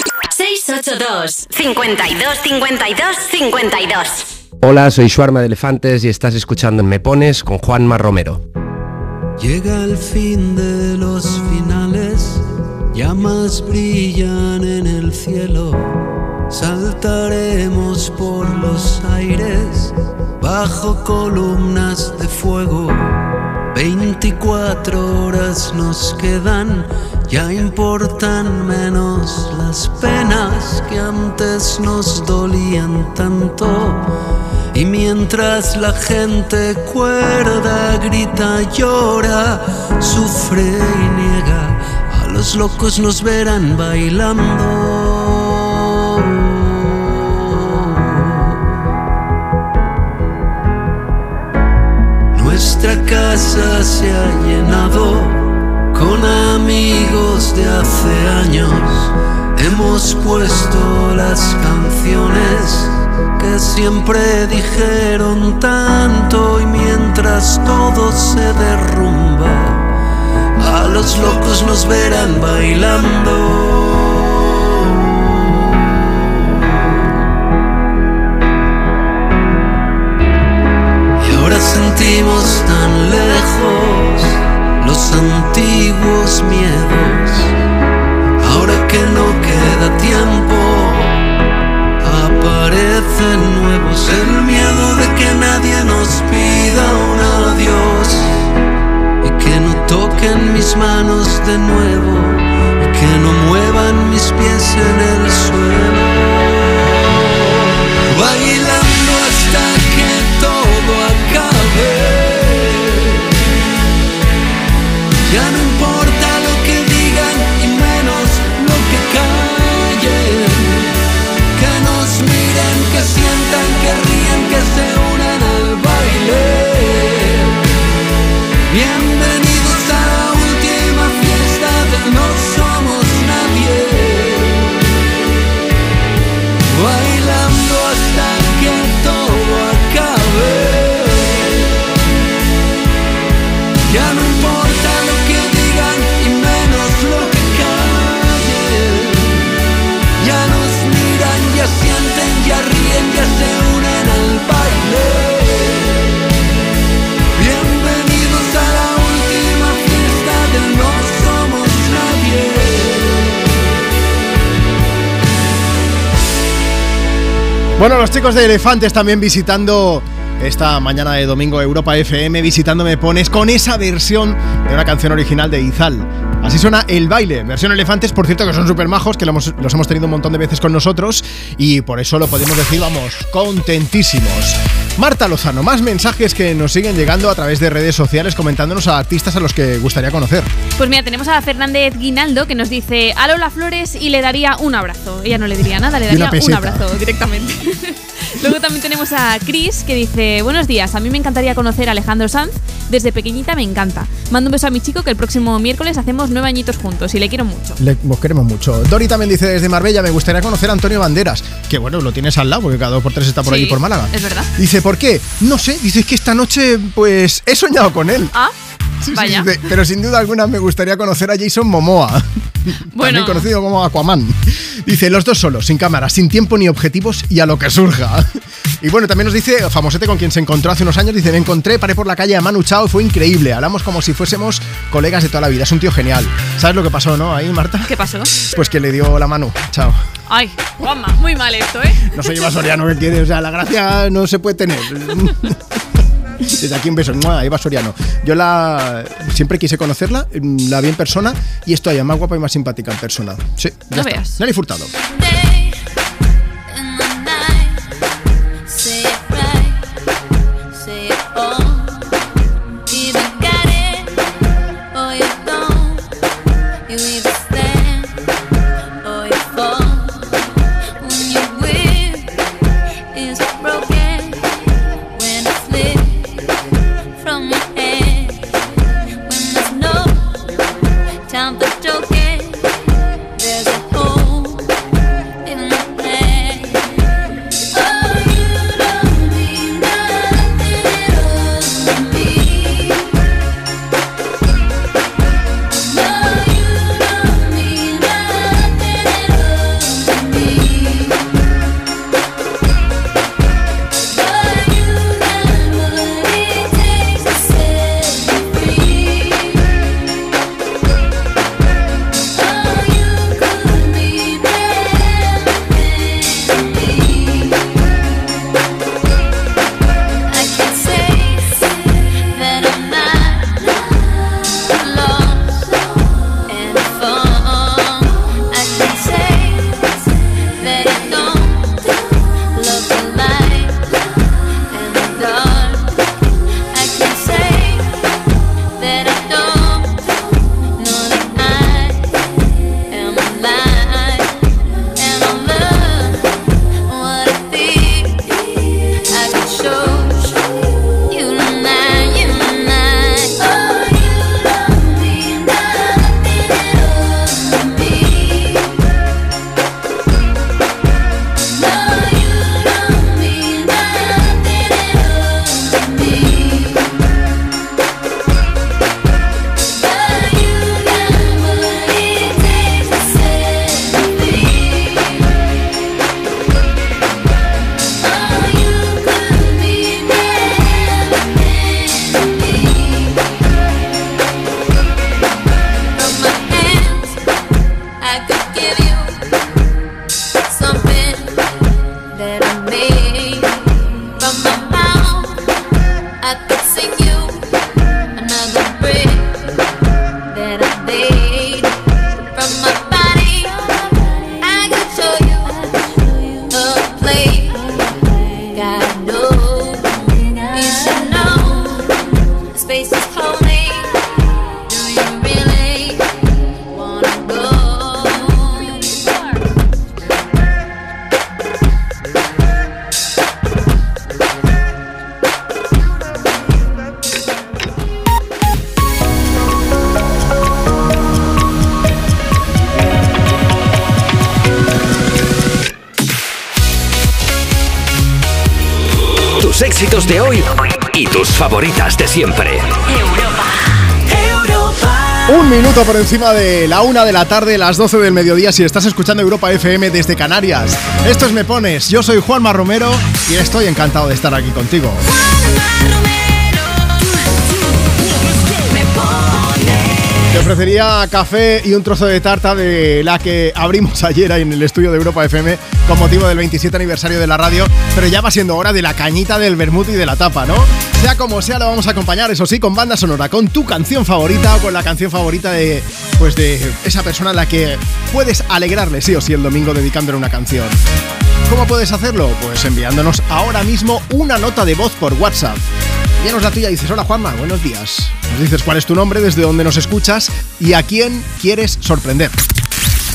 682 52 52 52 Hola, soy Shuarma de Elefantes y estás escuchando Me Pones con Juanma Romero. Llega el fin de los finales, llamas brillan en el cielo, saltaremos por los aires bajo columnas de fuego. 24 horas nos quedan, ya importan menos las penas que antes nos dolían tanto. Y mientras la gente cuerda, grita, llora, sufre y niega, a los locos nos verán bailando. Nuestra casa se ha llenado con amigos de hace años. Hemos puesto las canciones que siempre dijeron tanto y mientras todo se derrumba, a los locos nos verán bailando. Sentimos tan lejos los antiguos miedos. Ahora que no queda tiempo, aparecen nuevos. El miedo de que nadie nos pida un adiós. Y que no toquen mis manos de nuevo. Y que no muevan mis pies en el suelo. Bailando Bueno, los chicos de Elefantes también visitando esta mañana de domingo Europa FM, visitando Me Pones con esa versión de una canción original de Izal. Así suena El Baile, versión Elefantes, por cierto que son súper majos, que los hemos tenido un montón de veces con nosotros y por eso lo podemos decir, vamos, contentísimos. Marta Lozano, más mensajes que nos siguen llegando a través de redes sociales comentándonos a artistas a los que gustaría conocer. Pues mira, tenemos a Fernández Guinaldo que nos dice a Lola Flores y le daría un abrazo. Ella no le diría nada, le daría un abrazo directamente. Luego también tenemos a Chris que dice, buenos días, a mí me encantaría conocer a Alejandro Sanz, desde pequeñita me encanta. Mando un beso a mi chico que el próximo miércoles hacemos nueve añitos juntos y le quiero mucho. Le, os queremos mucho. Dori también dice desde Marbella, me gustaría conocer a Antonio Banderas, que bueno, lo tienes al lado, porque cada dos por tres está por Sí, allí por Málaga. Es verdad. Dice, ¿por qué? No sé, dice "Es que esta noche, pues, he soñado con él. Ah, Sí, sí, vaya. dice, pero sin duda alguna me gustaría conocer a Jason Momoa, Bueno. también conocido como Aquaman. Dice, los dos solos, sin cámara, sin tiempo ni objetivos y a lo que surja. Y bueno, también nos dice, famosete con quien se encontró hace unos años, dice, me encontré, paré por la calle a Manu Chao, fue increíble, hablamos como si fuésemos colegas de toda la vida, es un tío genial. ¿Sabes lo que pasó, no? Ahí, Marta. ¿Qué pasó? Pues que le dio la mano, chao. Ay, Juanma, muy mal esto, ¿eh? No soy Eva Soriano, ¿qué quiere? O sea, la gracia no se puede tener. Desde aquí un beso, ¡mua! Eva Soriano. Yo la siempre quise conocerla, mm, la vi en persona y es todavía más guapa y más simpática en persona. Sí, ya No está. veas. Nelly Furtado. Siempre. Un minuto por encima de la una de la tarde, las 12 del mediodía, si estás escuchando Europa FM desde Canarias. Esto es Me Pones, yo soy Juanma Romero y estoy encantado de estar aquí contigo. Te ofrecería café y un trozo de tarta de la que abrimos ayer ahí en el estudio de Europa FM con motivo del 27 aniversario de la radio, pero ya va siendo hora de la cañita del vermut y de la tapa, ¿no? Sea como sea, lo vamos a acompañar, eso sí, con banda sonora, con tu canción favorita o con la canción favorita de, pues de esa persona a la que puedes alegrarle sí o sí el domingo dedicándole una canción. ¿Cómo puedes hacerlo? Pues enviándonos ahora mismo una nota de voz por WhatsApp. Envíanos la tuya y dices, hola Juanma, buenos días. Nos dices cuál es tu nombre, desde dónde nos escuchas y a quién quieres sorprender.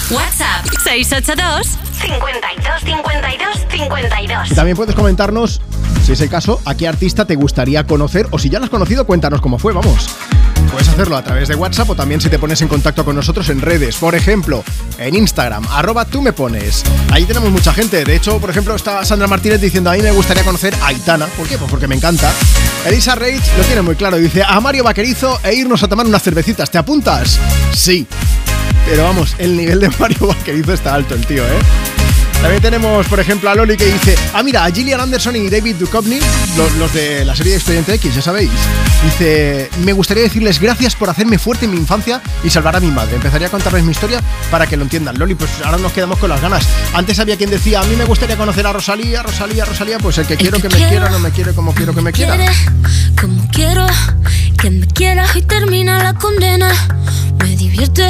WhatsApp 682 52 52 52. Y también puedes comentarnos, si es el caso, a qué artista te gustaría conocer o si ya lo has conocido, cuéntanos cómo fue, vamos. Puedes hacerlo a través de WhatsApp o también si te pones en contacto con nosotros en redes. Por ejemplo, en Instagram, arroba tú me pones. Ahí tenemos mucha gente. De hecho, por ejemplo, está Sandra Martínez diciendo a mí me gustaría conocer a Aitana. ¿Por qué? Pues porque me encanta. Elisa Reich lo tiene muy claro. Dice a Mario Vaquerizo e irnos a tomar unas cervecitas. ¿Te apuntas? Sí. Pero vamos, el nivel de Mario Vaquerizo está alto el tío, ¿eh? También tenemos, por ejemplo, a Loli que dice, ah, mira, a Gillian Anderson y David Duchovny, los, los de la serie de Expediente X, ya sabéis. Dice, me gustaría decirles gracias por hacerme fuerte en mi infancia y salvar a mi madre. Empezaría a contarles mi historia para que lo entiendan. Loli, pues ahora nos quedamos con las ganas. Antes había quien decía, a mí me gustaría conocer a Rosalía, Rosalía, Rosalía, pues el que quiero que me quiera no me quiere como quiero que me quiera. como quiero que me quieras y termina la condena. Me divierte,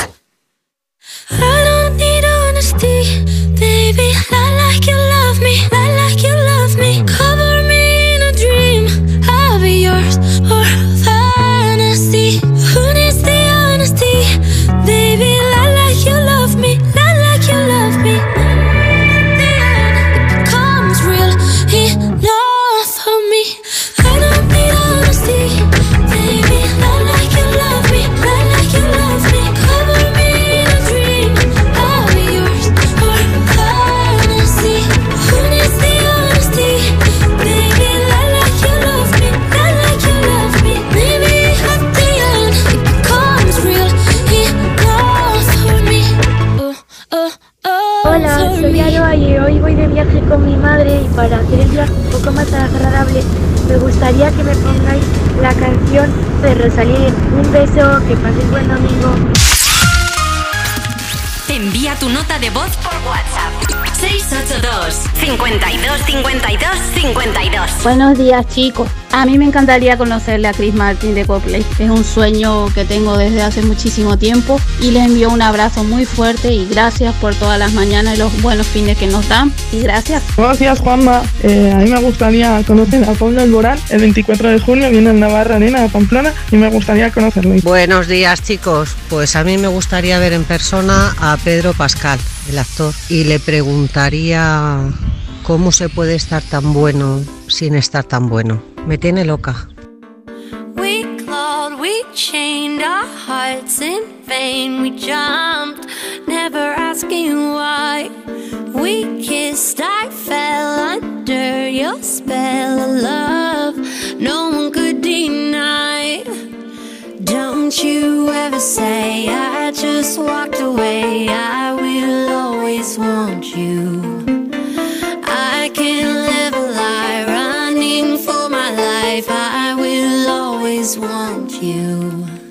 Poco más agradable me gustaría que me pongáis la canción de Rosalía. Un beso, que paséis buen domingo. Envía tu nota de voz por WhatsApp 682 52 52 52. Buenos días chicos, A mí me encantaría conocerle a Chris Martin de Coldplay. Es un sueño que tengo desde hace muchísimo tiempo y les envío un abrazo muy fuerte y gracias por todas las mañanas y los buenos fines que nos dan. Y gracias. Buenos días, Juanma. Eh, a mí me gustaría conocer a Pablo Alborán. El 24 de junio viene en Navarra Arena, a Pamplona, y me gustaría conocerlo. Buenos días chicos, pues a mí me gustaría ver en persona a Pedro Pascal, el actor, y le preguntaría cómo se puede estar tan bueno sin estar tan bueno. Me tiene loca. We clawed, we chained our hearts in vain. We jumped, never asking why. We kissed, I fell under your spell of love. No one could deny. Don't you ever say I just walked away. I will always want you. I can't live a lie running for my life. I will always want you.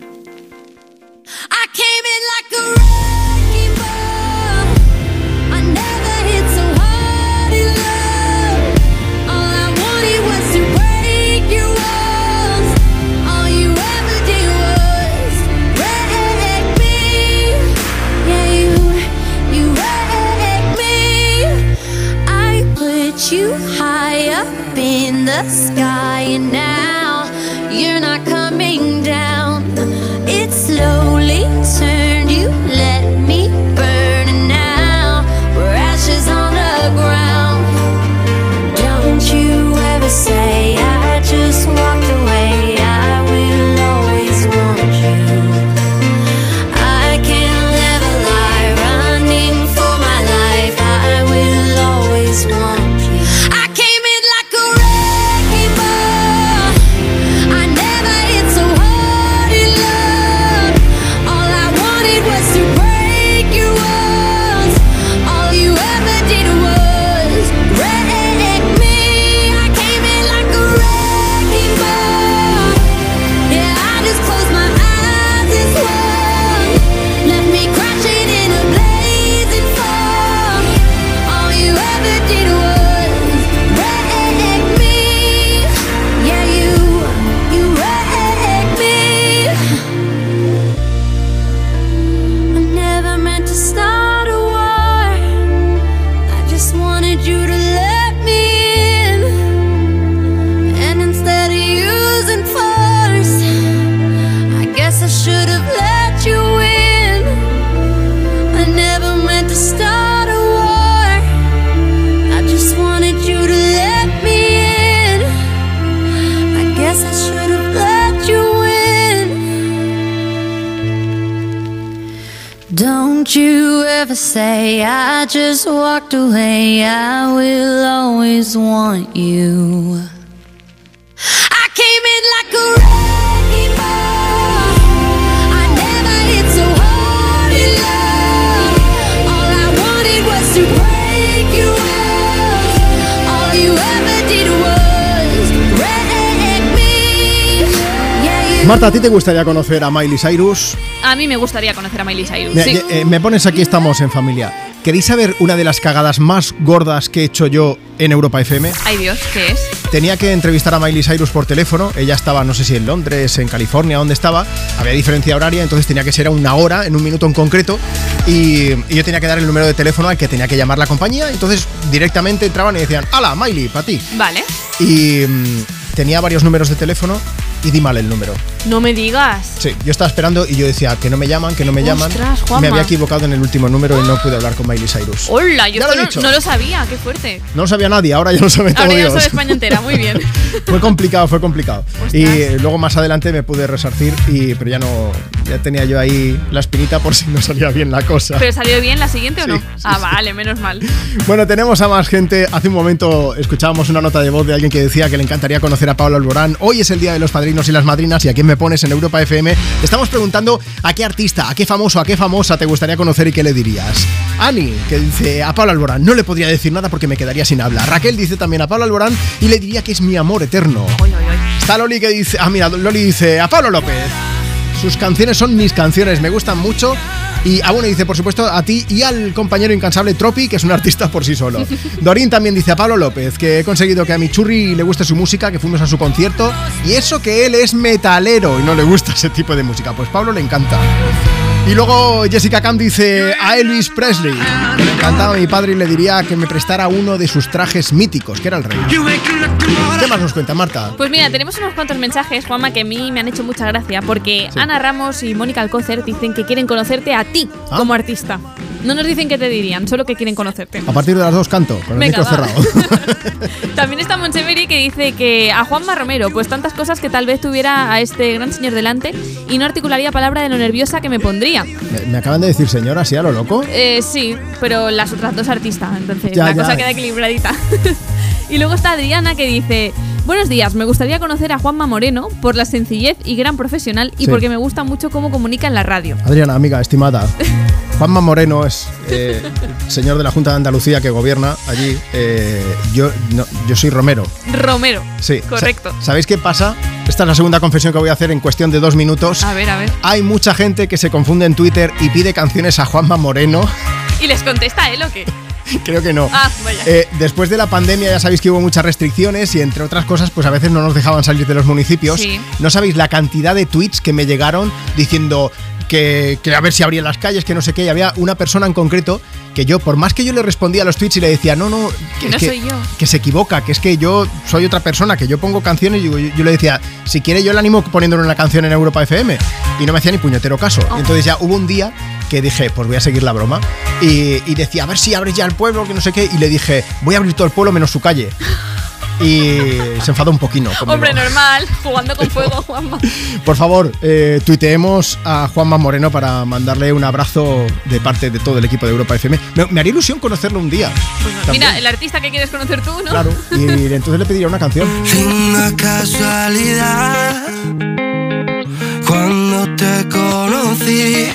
I will always want you. I came in like a wrecking ball. I never hit so hard in love. All I wanted was to break your walls. All you ever did was wreck me. Yeah, you Marta, ¿a ti te gustaría conocer a Miley Cyrus? A mí me gustaría conocer a Miley Cyrus. Sí. eh, me pones aquí, estamos en familia. ¿Queréis saber una de las cagadas más gordas que he hecho yo en Europa FM? Ay Dios, ¿qué es? Tenía que entrevistar a Miley Cyrus por teléfono. Ella estaba, no sé si en Londres, en California, donde estaba. Había diferencia horaria, entonces tenía que ser a una hora, en un minuto en concreto. Y, y yo tenía que dar el número de teléfono al que tenía que llamar la compañía. Entonces directamente entraban y decían, ¡Hala, Miley, para ti! Vale. Y mm, tenía varios números de teléfono y di mal el número. No me digas. Sí, yo estaba esperando y yo decía que no me llaman, que no me llaman. Ostras, me había equivocado en el último número y no pude hablar con Miley Cyrus. Hola, yo lo no, no lo sabía, qué fuerte. No lo sabía nadie, ahora ya lo sabe todo Ahora Dios. sabe España entera, muy bien. fue complicado, fue complicado. Y luego más adelante me pude resarcir, y, pero ya no, ya tenía yo ahí la espinita por si no salía bien la cosa. ¿Pero salió bien la siguiente o no? ah, vale, menos mal. Bueno, tenemos a más gente. Hace un momento escuchábamos una nota de voz de alguien que decía que le encantaría conocer a Pablo Alborán. Hoy es el día de los padrinos y las madrinas y a quién me pones en Europa FM. Estamos preguntando a qué artista, a qué famoso, a qué famosa te gustaría conocer y qué le dirías. Ani, que dice a Pablo Alborán, no le podría decir nada porque me quedaría sin habla. Raquel dice también a Pablo Alborán y le diría que es mi amor eterno. Está Loli que dice, ah mira, Loli dice a Pablo López. Sus canciones son mis canciones, me gustan mucho. Y, ah, bueno, dice, por supuesto, a ti y al compañero incansable Tropi, que es un artista por sí solo. Dorín también dice a Pablo López que he conseguido que a mi churri le guste su música, que fuimos a su concierto, y eso que él es metalero y no le gusta ese tipo de música. Pues Pablo le encanta. Y luego Jessica Cam dice a Elvis Presley. encantaba a mi padre y le diría que me prestara uno de sus trajes míticos, que era el rey. ¿Qué más nos cuenta, Marta? Pues mira, tenemos unos cuantos mensajes, Juanma, que a mí me han hecho mucha gracia, porque Sí. Ana Ramos y Mónica Alcócer dicen que quieren conocerte a ti Ah. como artista. No nos dicen qué te dirían, solo que quieren conocerte. A partir de las dos canto, con el Venga, micro cerrado. También está Moncheveri que dice que a Juanma Romero, pues tantas cosas que tal vez tuviera a este gran señor delante y no articularía palabra de lo nerviosa que me pondría. Me, me acaban de decir señora, así a lo loco. Eh, sí, pero las otras dos artistas, entonces Ya, la ya. cosa queda equilibradita. y luego está Adriana que dice, buenos días, me gustaría conocer a Juanma Moreno por la sencillez y gran profesional y Sí. porque me gusta mucho cómo comunica en la radio. Adriana, amiga, estimada. Juanma Moreno es eh, señor de la Junta de Andalucía que gobierna allí. Eh, yo, no, yo soy Romero. Romero. Sí. Correcto. Sa- ¿Sabéis qué pasa? Esta es la segunda confesión que voy a hacer en cuestión de dos minutos. A ver, a ver. Hay mucha gente que se confunde en Twitter y pide canciones a Juanma Moreno. ¿Y les contesta él o qué? Creo que no. Ah, vaya. Eh, después de la pandemia ya sabéis que hubo muchas restricciones y entre otras cosas pues a veces no nos dejaban salir de los municipios. Sí. No sabéis la cantidad de tweets que me llegaron diciendo que, que a ver si abrían las calles, que no sé qué. Y había una persona en concreto que yo, por más que yo le respondía a los tweets y le decía, no, no, Que no soy yo. que se equivoca, que es que yo soy otra persona, que yo pongo canciones y yo, yo le decía, si quiere yo le animo poniéndole una canción en Europa FM. Y no me hacía ni puñetero caso. Oh. Y entonces ya hubo un día que dije, pues voy a seguir la broma. Y, y decía, a ver si abres ya el pueblo, que no sé qué. Y le dije, voy a abrir todo el pueblo menos su calle. Y se enfadó un poquito. conmigo. Hombre, normal, jugando con fuego, Juanma. Por favor, eh, tuiteemos a Juanma Moreno para mandarle un abrazo de parte de todo el equipo de Europa FM. Me, me haría ilusión conocerlo un día. También. Mira, el artista que quieres conocer tú, ¿no? Claro. Y entonces le pediría una canción. Una casualidad cuando te conocí.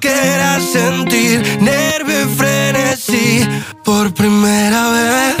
Olvidé lo que era sentir nervio y frenesí por primera vez?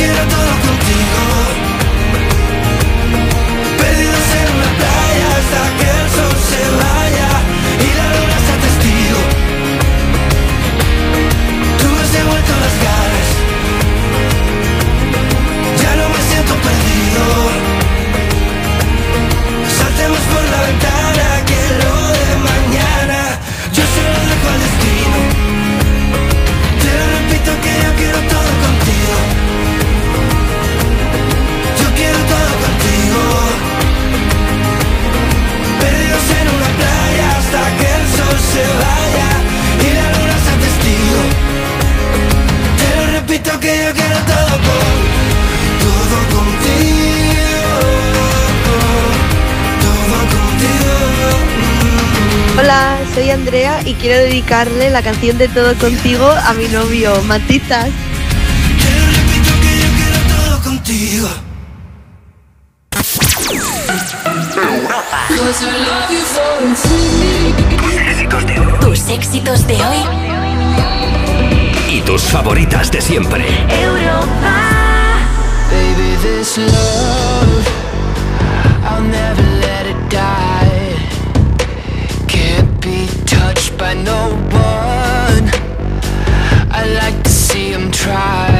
Yo quiero Hola, soy Andrea y quiero dedicarle la canción de Todo Contigo a mi novio, Matitas. Favoritas de siempre. Baby, this love, I'll never let it die. Can't be touched by no one. I like to see him try.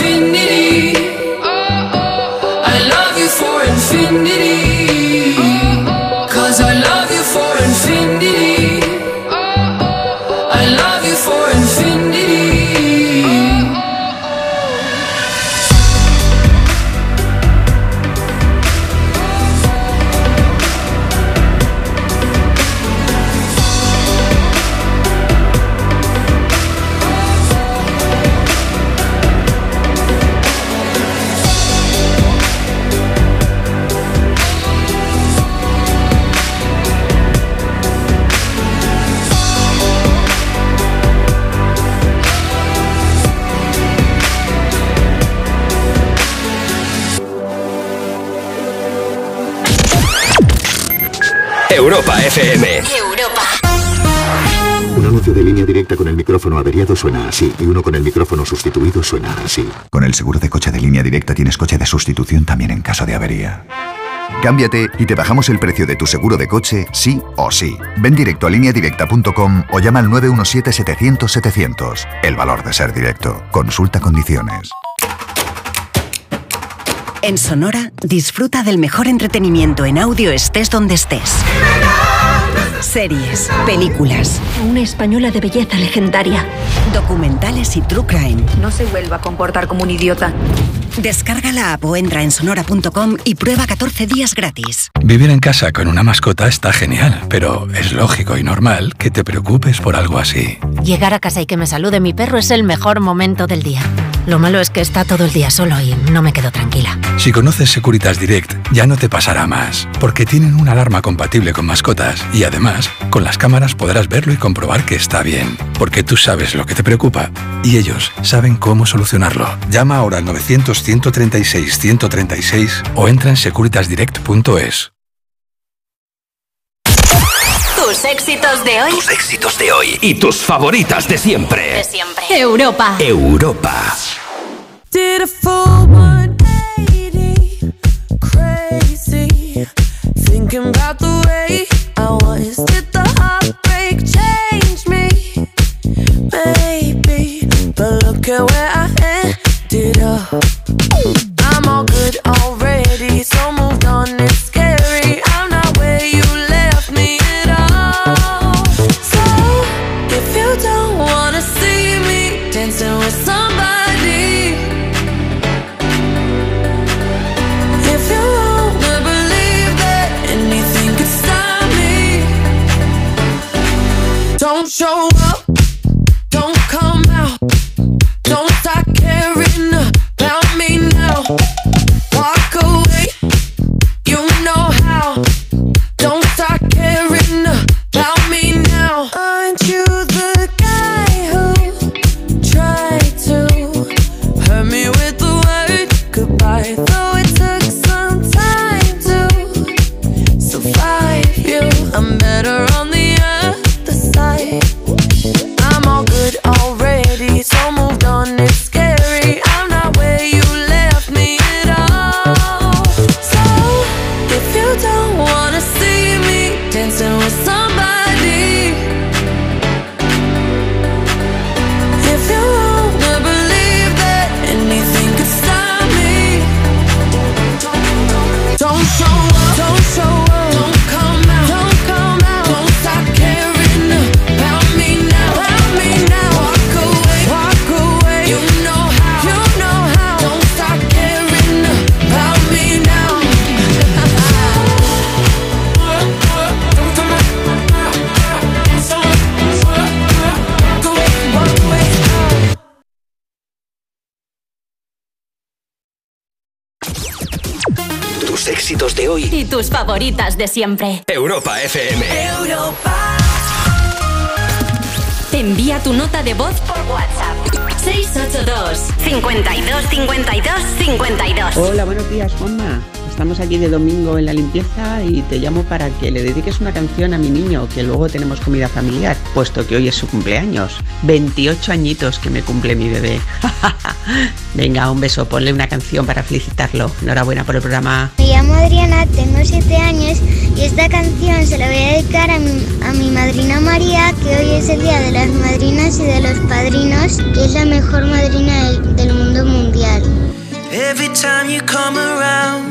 Anuncio de línea directa con el micrófono averiado suena así y uno con el micrófono sustituido suena así. Con el seguro de coche de línea directa tienes coche de sustitución también en caso de avería. Cámbiate y te bajamos el precio de tu seguro de coche, sí o sí. Ven directo a lineadirecta.com o llama al 917-700-700. El valor de ser directo. Consulta condiciones. En Sonora, disfruta del mejor entretenimiento en audio estés donde estés. Series, películas, Una española de belleza legendaria. documentales y true crime. No se vuelva a comportar como un idiota. Descarga la app o entra en sonora.com y prueba 14 días gratis. Vivir en casa con una mascota está genial, pero es lógico y normal que te preocupes por algo así. Llegar a casa y que me salude mi perro es el mejor momento del día. Lo malo es que está todo el día solo y no me quedo tranquila. Si conoces Securitas Direct, ya no te pasará más, porque tienen una alarma compatible con mascotas y además, con las cámaras podrás verlo y comprobar que está bien, porque tú sabes lo que te preocupa y ellos saben cómo solucionarlo. Llama ahora al 900 136 136 o entra en securitasdirect.es. Tus éxitos de hoy. Tus éxitos de hoy. Y tus favoritas de siempre. De siempre. Europa. Europa. Did a full 180, crazy. Thinking about the way I was. Did the heartbreak change me? Maybe. But look at where I ended up. I'm all good already, so moved on. tus favoritas de siempre. Europa FM. Europa. Te envía tu nota de voz por WhatsApp. 682 52 52 52. Hola, buenos días, Juanma estamos aquí de domingo en la limpieza y te llamo para que le dediques una canción a mi niño, que luego tenemos comida familiar, puesto que hoy es su cumpleaños. 28 añitos que me cumple mi bebé. Venga, un beso, ponle una canción para felicitarlo. Enhorabuena por el programa. Me llamo Adriana, tengo 7 años y esta canción se la voy a dedicar a mi, a mi madrina María, que hoy es el día de las madrinas y de los padrinos, que es la mejor madrina del, mundo mundial. Every time you come around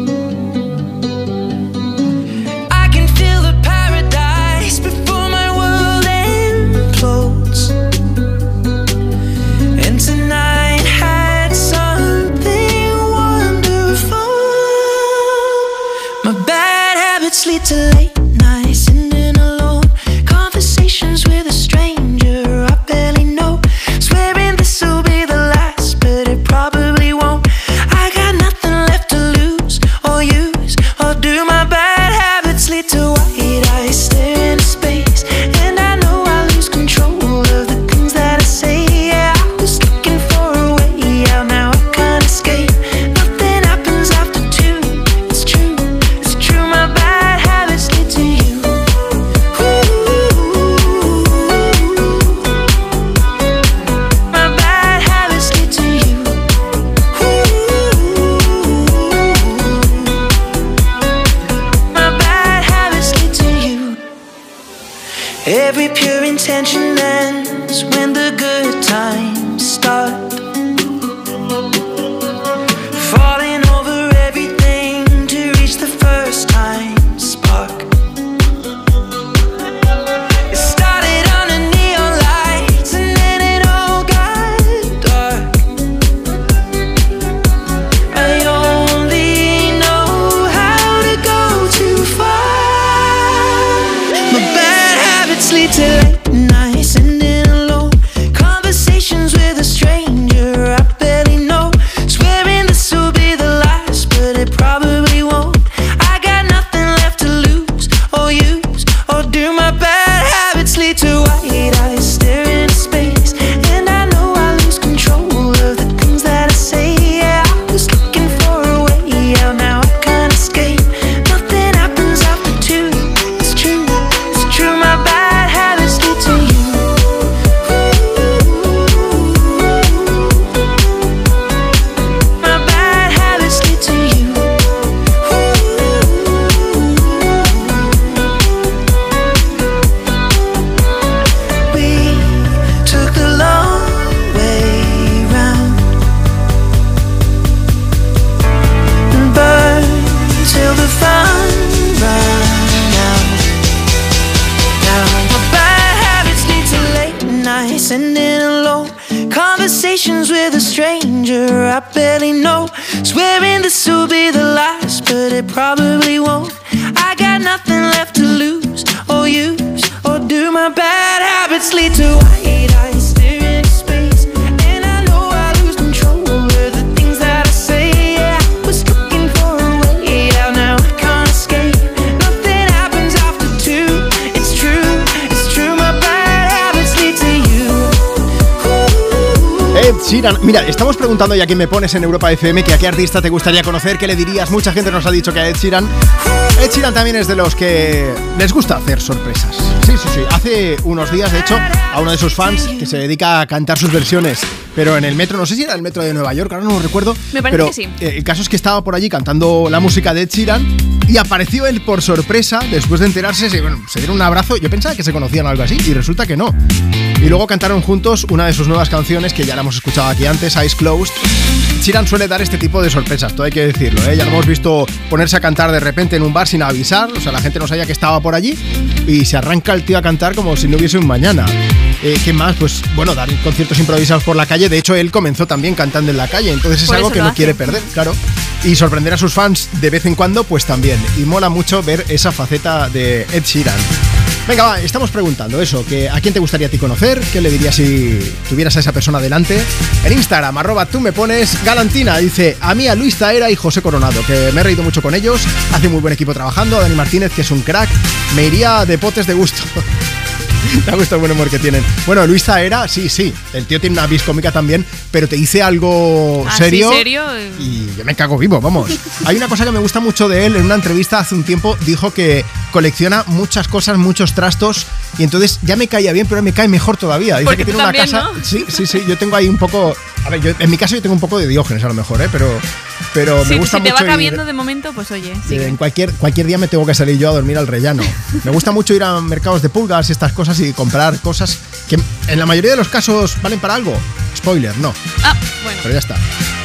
Sheeran. Mira, estamos preguntando ya quién me pones en Europa FM, que a qué artista te gustaría conocer, qué le dirías. Mucha gente nos ha dicho que a Ed Sheeran. Ed Sheeran también es de los que les gusta hacer sorpresas. Sí, sí, sí. Hace unos días, de hecho, a uno de sus fans que se dedica a cantar sus versiones, pero en el metro, no sé si era el metro de Nueva York, ahora no lo recuerdo. Me parece pero, que sí. eh, el caso es que estaba por allí cantando la música de Ed Sheeran y apareció él por sorpresa después de enterarse. Se, bueno, se dieron un abrazo. Yo pensaba que se conocían o algo así y resulta que no. Y luego cantaron juntos una de sus nuevas canciones que ya la hemos escuchado aquí antes, Eyes Closed. Sheeran suele dar este tipo de sorpresas, todo hay que decirlo. ¿eh? Ya lo hemos visto ponerse a cantar de repente en un bar sin avisar, o sea, la gente no sabía que estaba por allí y se arranca el tío a cantar como si no hubiese un mañana. Eh, ¿Qué más? Pues bueno, dar conciertos improvisados por la calle. De hecho, él comenzó también cantando en la calle, entonces es Por algo que no hace. quiere perder, claro. Y sorprender a sus fans de vez en cuando, pues también. Y mola mucho ver esa faceta de Ed Sheeran. Venga, va, estamos preguntando eso, que ¿a quién te gustaría a ti conocer? ¿Qué le dirías si tuvieras a esa persona delante? En Instagram, arroba tú me pones Galantina, dice a mí, a Luis Taera y José Coronado, que me he reído mucho con ellos, hace muy buen equipo trabajando, a Dani Martínez, que es un crack, me iría de potes de gusto. Me gusta el buen humor que tienen. Bueno, Luis Taera, sí, sí, el tío tiene una vis cómica también, pero te dice algo Ah, serio. ¿sí, serio? Y yo me cago vivo, vamos. Hay una cosa que me gusta mucho de él. En una entrevista hace un tiempo dijo que colecciona muchas cosas, muchos trastos. Y entonces ya me caía bien, pero ahora me cae mejor todavía. Dice Porque que tiene una también, casa. ¿no? Sí, sí, sí. Yo tengo ahí un poco. A ver, yo- en mi caso yo tengo un poco de Diógenes a lo mejor, ¿eh? Pero, pero Si, me gusta si te mucho va ir- cabiendo de momento, pues oye, eh, sigue. En cualquier, cualquier día me tengo que salir yo a dormir al rellano. Me gusta mucho ir a mercados de pulgas y estas cosas y comprar cosas que en la mayoría de los casos valen para algo. Spoiler, no. Ah, bueno. Pero ya está.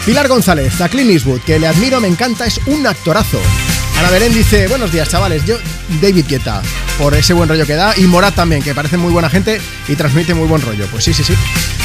Pilar González, a Clint Eastwood, que le admiro, me encanta, es un actorazo. Ana Belén dice, buenos días chavales, yo David Guetta, por ese buen rollo que da, y Morat también, que parece muy buena gente y transmite muy buen rollo. Pues sí, sí, sí.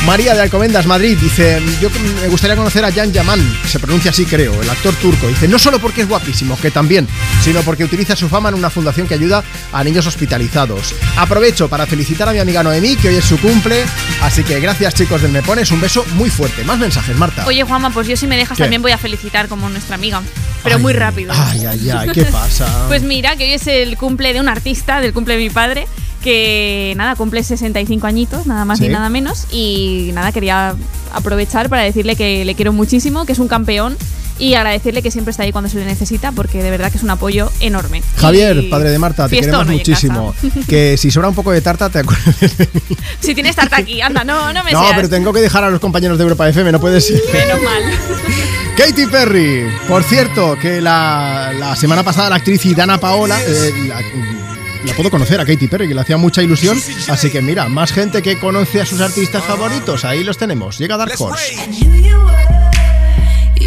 María de Alcobendas, Madrid, dice, yo me gustaría conocer a Jan Yaman, se pronuncia así creo, el actor turco. Dice, no solo porque es guapísimo, que también, sino porque utiliza su fama en una fundación que ayuda a niños hospitalizados. Aprovecho para felicitar a mi amiga Noemí, que hoy es su cumple, así que gracias chicos del Me Pones, un beso muy fuerte. Más mensajes, Marta. Oye, Juanma, pues yo si me dejas ¿Qué? también voy a felicitar como nuestra amiga. Pero Ay, muy rápido. Ay, ay, ay, ¿qué pasa? Pues mira, que hoy es el cumple de un artista, del cumple de mi padre, que nada, cumple 65 añitos, nada más Sí. ni nada menos. Y nada, quería aprovechar para decirle que le quiero muchísimo, que es un campeón. Y agradecerle que siempre está ahí cuando se le necesita, porque de verdad que es un apoyo enorme. Javier, Y padre de Marta, te queremos muchísimo. Que si sobra un poco de tarta, te acuerdas de mí. si tienes tarta aquí, anda, no, no me No, seas. pero tengo que dejar a los compañeros de Europa FM, no puedes ir. Menos mal. Katy Perry, por cierto, que la, la semana pasada la actriz y Dana Paola, eh, la, la puedo conocer a Katy Perry, que le hacía mucha ilusión. Así que mira, más gente que conoce a sus artistas favoritos, ahí los tenemos. Llega Dark Horse.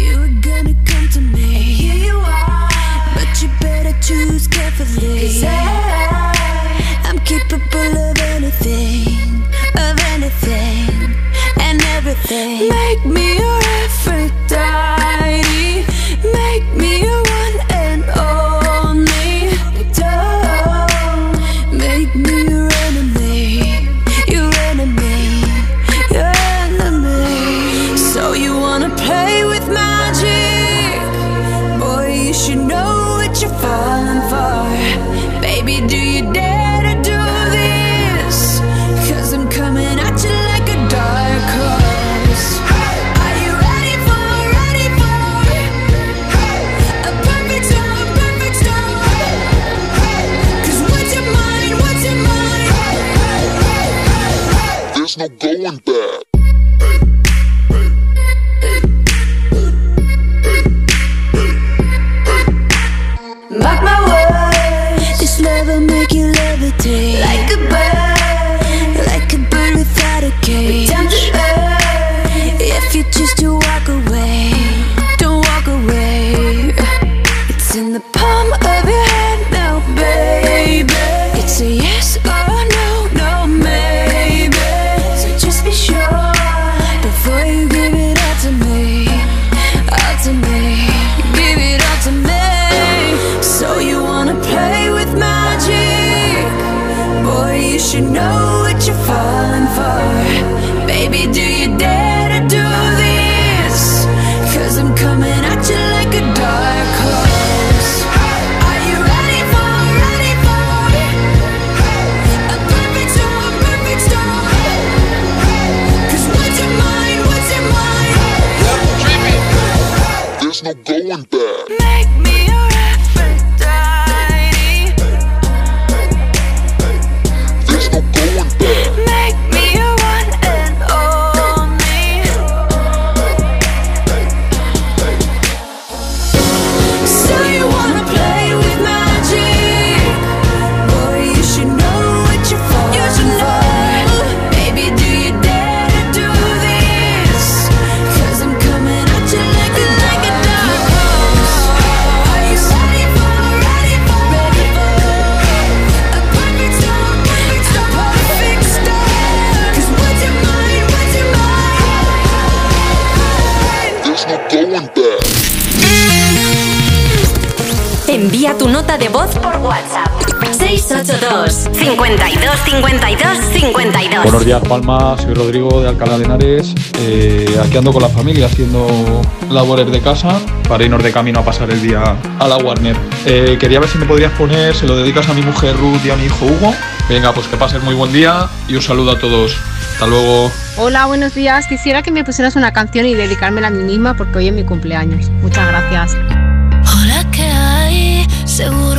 Were gonna 52 52 52 Buenos días, Palma. Soy Rodrigo de Alcalá de Henares. Eh, aquí ando con la familia haciendo labores de casa para irnos de camino a pasar el día a la Warner. Eh, quería ver si me podrías poner, se lo dedicas a mi mujer Ruth y a mi hijo Hugo. Venga, pues que pases muy buen día y un saludo a todos. Hasta luego. Hola, buenos días. Quisiera que me pusieras una canción y dedicármela a mí misma porque hoy es mi cumpleaños. Muchas gracias.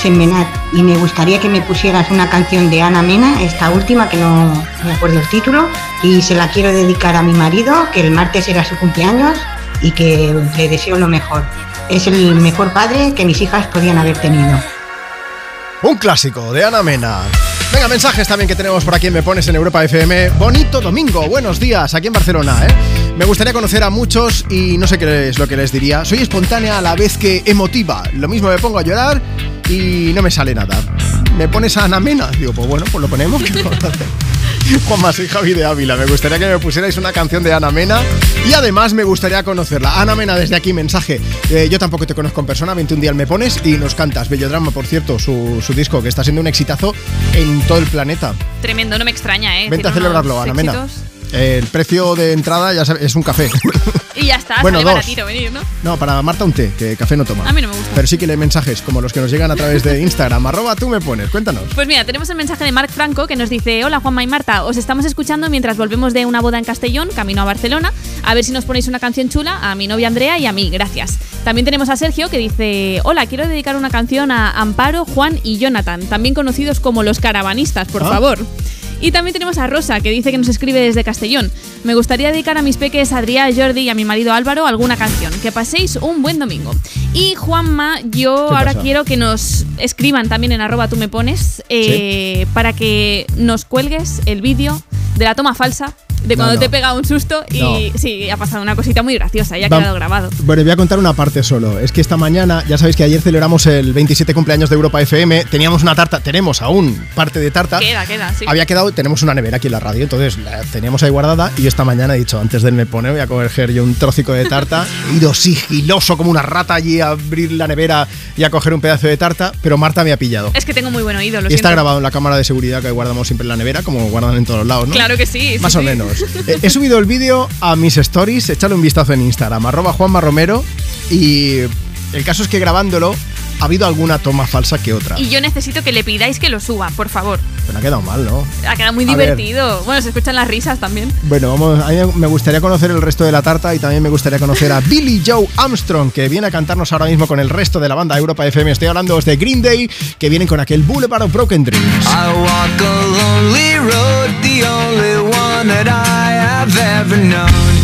Semenat y me gustaría que me pusieras una canción de Ana Mena, esta última que no me acuerdo el título, y se la quiero dedicar a mi marido, que el martes era su cumpleaños y que le deseo lo mejor. Es el mejor padre que mis hijas podían haber tenido. Un clásico de Ana Mena. Venga, mensajes también que tenemos por aquí en Me Pones en Europa FM. Bonito domingo, buenos días, aquí en Barcelona, ¿eh? Me gustaría conocer a muchos y no sé qué es lo que les diría. Soy espontánea a la vez que emotiva. Lo mismo me pongo a llorar y no me sale nada. Me pones a Ana Mena. Digo, pues bueno, pues lo ponemos. ¿qué vamos a hacer? Juanma, soy Javi de Ávila. Me gustaría que me pusierais una canción de Ana Mena y además me gustaría conocerla. Ana Mena, desde aquí, mensaje. Eh, yo tampoco te conozco en persona, 21 días me pones y nos cantas. Bellodrama, por cierto, su, su disco que está siendo un exitazo en todo el planeta. Tremendo, no me extraña, ¿eh? Vente a celebrarlo, Ana Mena. éxitos. El precio de entrada ya sabes, es un café. Y ya está, Bueno, sale dos. baratito venir, ¿no? No, para Marta un té, que café no toma. A mí no me gusta. Pero sí que lee mensajes como los que nos llegan a través de Instagram. arroba tú me pones. Cuéntanos. Pues mira, tenemos el mensaje de Marc Franco que nos dice: Hola Juanma y Marta, os estamos escuchando mientras volvemos de una boda en Castellón, camino a Barcelona. A ver si nos ponéis una canción chula a mi novia Andrea y a mí, gracias. También tenemos a Sergio que dice: Hola, quiero dedicar una canción a Amparo, Juan y Jonathan, también conocidos como los caravanistas, por Ah. favor. Y también tenemos a Rosa, que dice que nos escribe desde Castellón. Me gustaría dedicar a mis peques Adrián, Jordi y a mi marido Álvaro alguna canción. Que paséis un buen domingo. Y Juanma, yo ¿Qué ahora pasa? quiero que nos escriban también en arroba tú me pones eh, para que nos cuelgues el vídeo de la toma falsa de No, cuando no. te he pegado un susto y No. sí, ha pasado una cosita muy graciosa y ha quedado grabado. Bueno, voy a contar una parte solo. Es que esta mañana, ya sabéis que ayer celebramos el 27 cumpleaños de Europa FM. Teníamos una tarta, tenemos aún parte de tarta. Queda, queda, sí. Había quedado, tenemos una nevera aquí en la radio, entonces la teníamos ahí guardada y yo esta mañana he dicho, antes del me pone, voy a coger yo un trocico de tarta. He ido sigiloso como una rata allí a abrir la nevera y a coger un pedazo de tarta, pero Marta me ha pillado. Es que tengo muy buen oído, lo Y está grabado en la cámara de seguridad que guardamos siempre en la nevera, como guardan en todos lados, ¿no? Claro que sí. sí, Más o menos. Eh, He subido el vídeo a mis stories, échale un vistazo en Instagram, arroba Juanma Romero, y el caso es que grabándolo ha habido alguna toma falsa que otra. Y yo necesito que le pidáis que lo suba, por favor. Pero ha quedado mal, ¿no? Ha quedado muy A ver. divertido. Bueno, se escuchan las risas también. Bueno, vamos, a mí me gustaría conocer el resto de la tarta y también me gustaría conocer a Billy Joe Armstrong, que viene a cantarnos ahora mismo con el resto de la banda Europa FM. Estoy hablando de Green Day, que vienen con aquel Boulevard of Broken Dreams. I walk a lonely road, the only that I have ever known.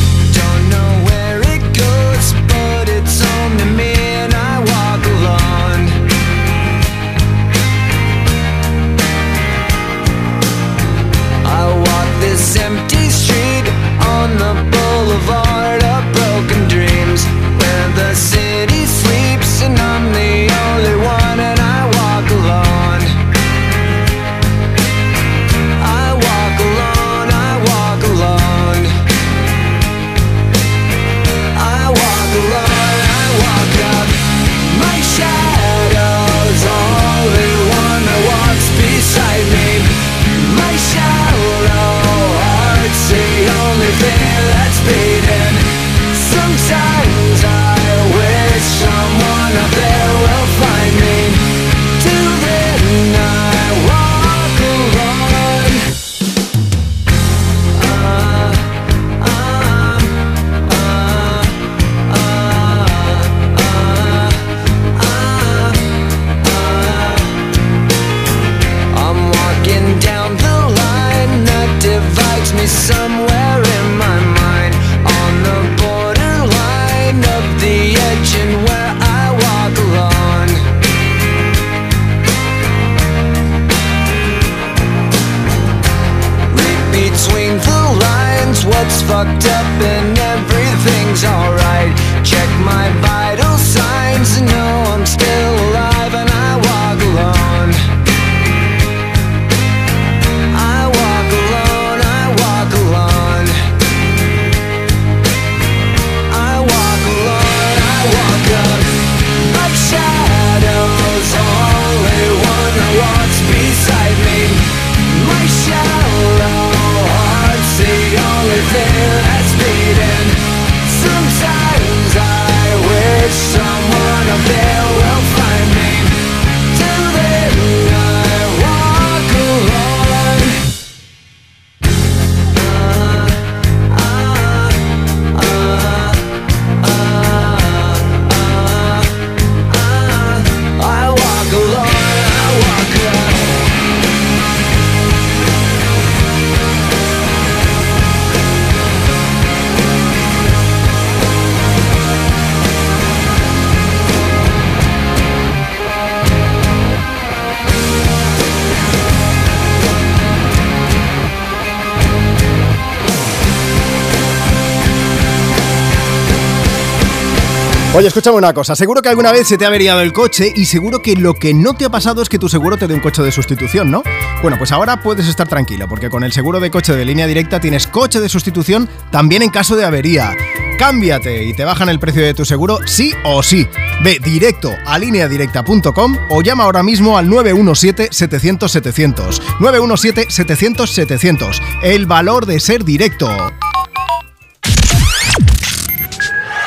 Oye, escúchame una cosa. Seguro que alguna vez se te ha averiado el coche y seguro que lo que no te ha pasado es que tu seguro te dé un coche de sustitución, ¿no? Bueno, pues ahora puedes estar tranquilo porque con el seguro de coche de línea directa tienes coche de sustitución también en caso de avería. Cámbiate y te bajan el precio de tu seguro sí o sí. Ve directo a lineadirecta.com o llama ahora mismo al 917-700-700. 917-700-700. El valor de ser directo.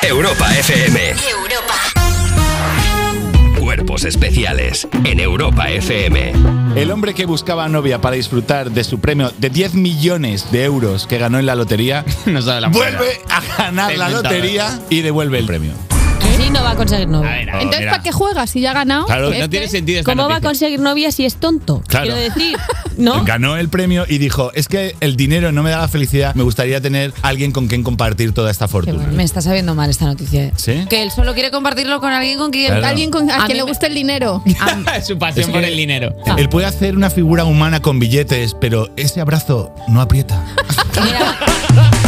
Europa FM. Cuerpos especiales en Europa FM. El hombre que buscaba novia para disfrutar de su premio de 10 millones de euros que ganó en la lotería Nos da la vuelve a ganar la lotería y devuelve el premio. No va a conseguir novia. Entonces, mira. ¿para qué juega si ya ha ganado? Claro, no tiene sentido esta ¿Cómo va a conseguir novia si es tonto? Claro. Quiero decir, ¿no? Ganó el premio y dijo, es que el dinero no me da la felicidad, me gustaría tener alguien con quien compartir toda esta fortuna. Me está sabiendo mal esta noticia. ¿Sí? Que él solo quiere compartirlo con alguien con quien... Claro. Alguien con, a, A quien le me- guste el dinero. Su pasión Es por el dinero. Él puede hacer una figura humana con billetes, pero ese abrazo no aprieta.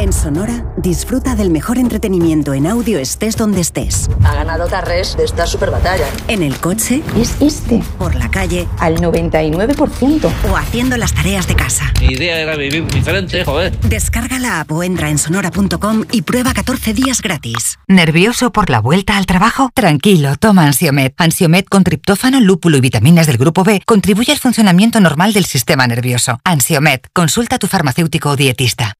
En Sonora, disfruta del mejor entretenimiento en audio estés donde estés. Ha ganado Tarrés de esta super batalla. En el coche, Es este. por la calle Al 99%. o haciendo las tareas de casa. Mi idea era vivir diferente, joder. Descarga la app o entra en sonora.com y prueba 14 días gratis. ¿Nervioso por la vuelta al trabajo? Tranquilo, toma Ansiomed. Ansiomed con triptófano, lúpulo y vitaminas del grupo B contribuye al funcionamiento normal del sistema nervioso. Ansiomed, consulta a tu farmacéutico o dietista.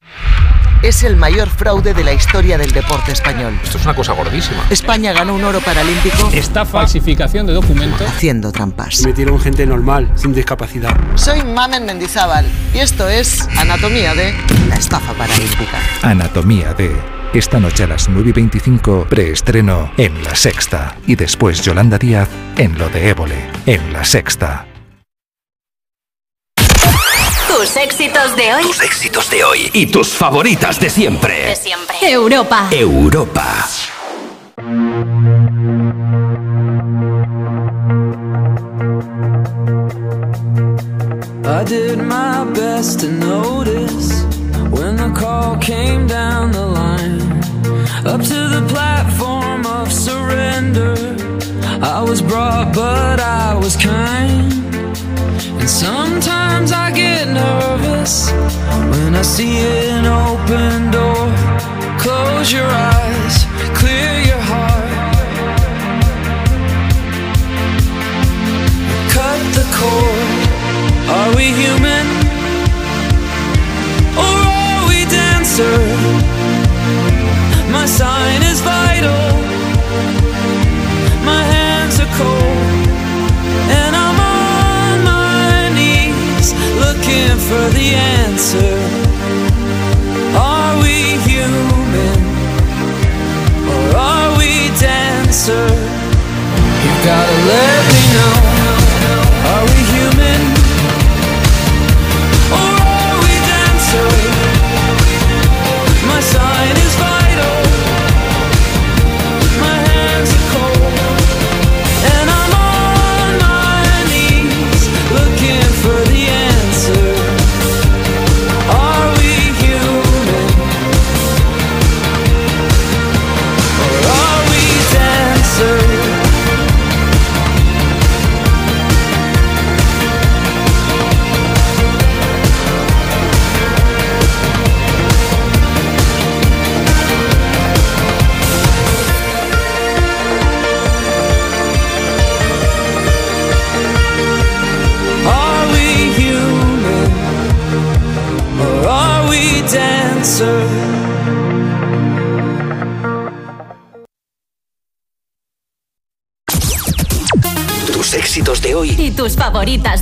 Es el mayor fraude de la historia del deporte español. Esto es una cosa gordísima. España ganó un oro paralímpico Esta falsificación de documentos. haciendo trampas. Metieron gente normal, sin discapacidad. Soy Mamen Mendizábal y esto es Anatomía de la estafa paralímpica. Anatomía de. Esta noche a las 9 y 25, preestreno en La Sexta. Y después Yolanda Díaz en Lo de Évole, en La Sexta. Tus éxitos de hoy. Tus éxitos de hoy y tus favoritas de siempre. De siempre. Europa. Europa. I did my best to notice when the call came down the line. Up to the platform of surrender. I was brought, but I was kind. And sometimes I nervous when I see an open door. Close your eyes, clear your heart. Cut the cord. Are we human? Or are we dancer? My sign is vital. My hands are cold. And my looking for the answer. Are we human? Or are we dancer? You've gotta let me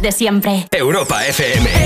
de siempre. Europa FM.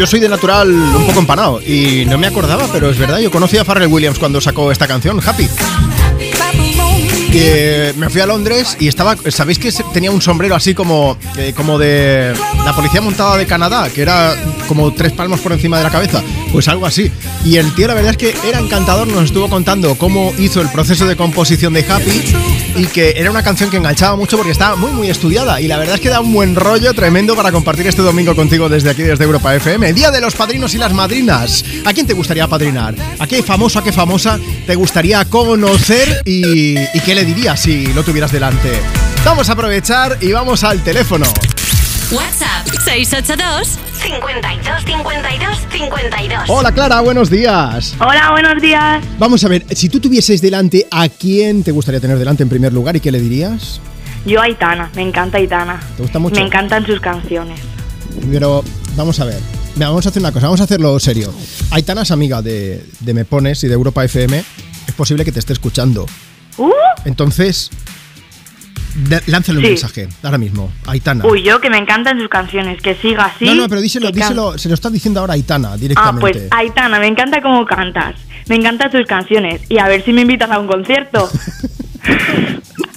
Yo, soy de natural un poco empanado y no me acordaba, pero es verdad, yo conocí a Pharrell Williams cuando sacó esta canción, Happy. Que me fui a Londres y estaba, ¿sabéis que tenía un sombrero así como, eh, como de la policía montada de Canadá, que era como tres palmos por encima de la cabeza? Pues algo así. Y el tío, la verdad es que era encantador, nos estuvo contando cómo hizo el proceso de composición de Happy y que era una canción que enganchaba mucho porque estaba muy, muy estudiada. Y la verdad es que da un buen rollo tremendo para compartir este domingo contigo desde aquí, desde Europa FM. Día de los padrinos y las madrinas. ¿A quién te gustaría padrinar? ¿A qué famoso, a qué famosa te gustaría conocer y, y qué le dirías si lo tuvieras delante? Vamos a aprovechar y vamos al teléfono. WhatsApp 682 52 52 52. Hola Clara, buenos días. Hola, buenos días. Vamos a ver, si tú tuvieses delante, ¿a quién te gustaría tener delante en primer lugar y qué le dirías? Yo Aitana, me encanta Aitana. ¿Te gusta mucho? Me encantan sus canciones. Pero vamos a ver. Vamos a hacer una cosa, vamos a hacerlo serio. Aitana es amiga de, de Me Pones y de Europa FM. Es posible que te esté escuchando. Uh, Entonces, de- lánzale un Sí. mensaje ahora mismo. Aitana. uy, yo que me encantan sus canciones, que siga así. no, no, pero díselo, díselo, se lo está diciendo ahora Aitana Ah, directamente. pues Aitana, me encanta cómo cantas. Me encantan tus canciones. Y a ver si me invitas a un concierto.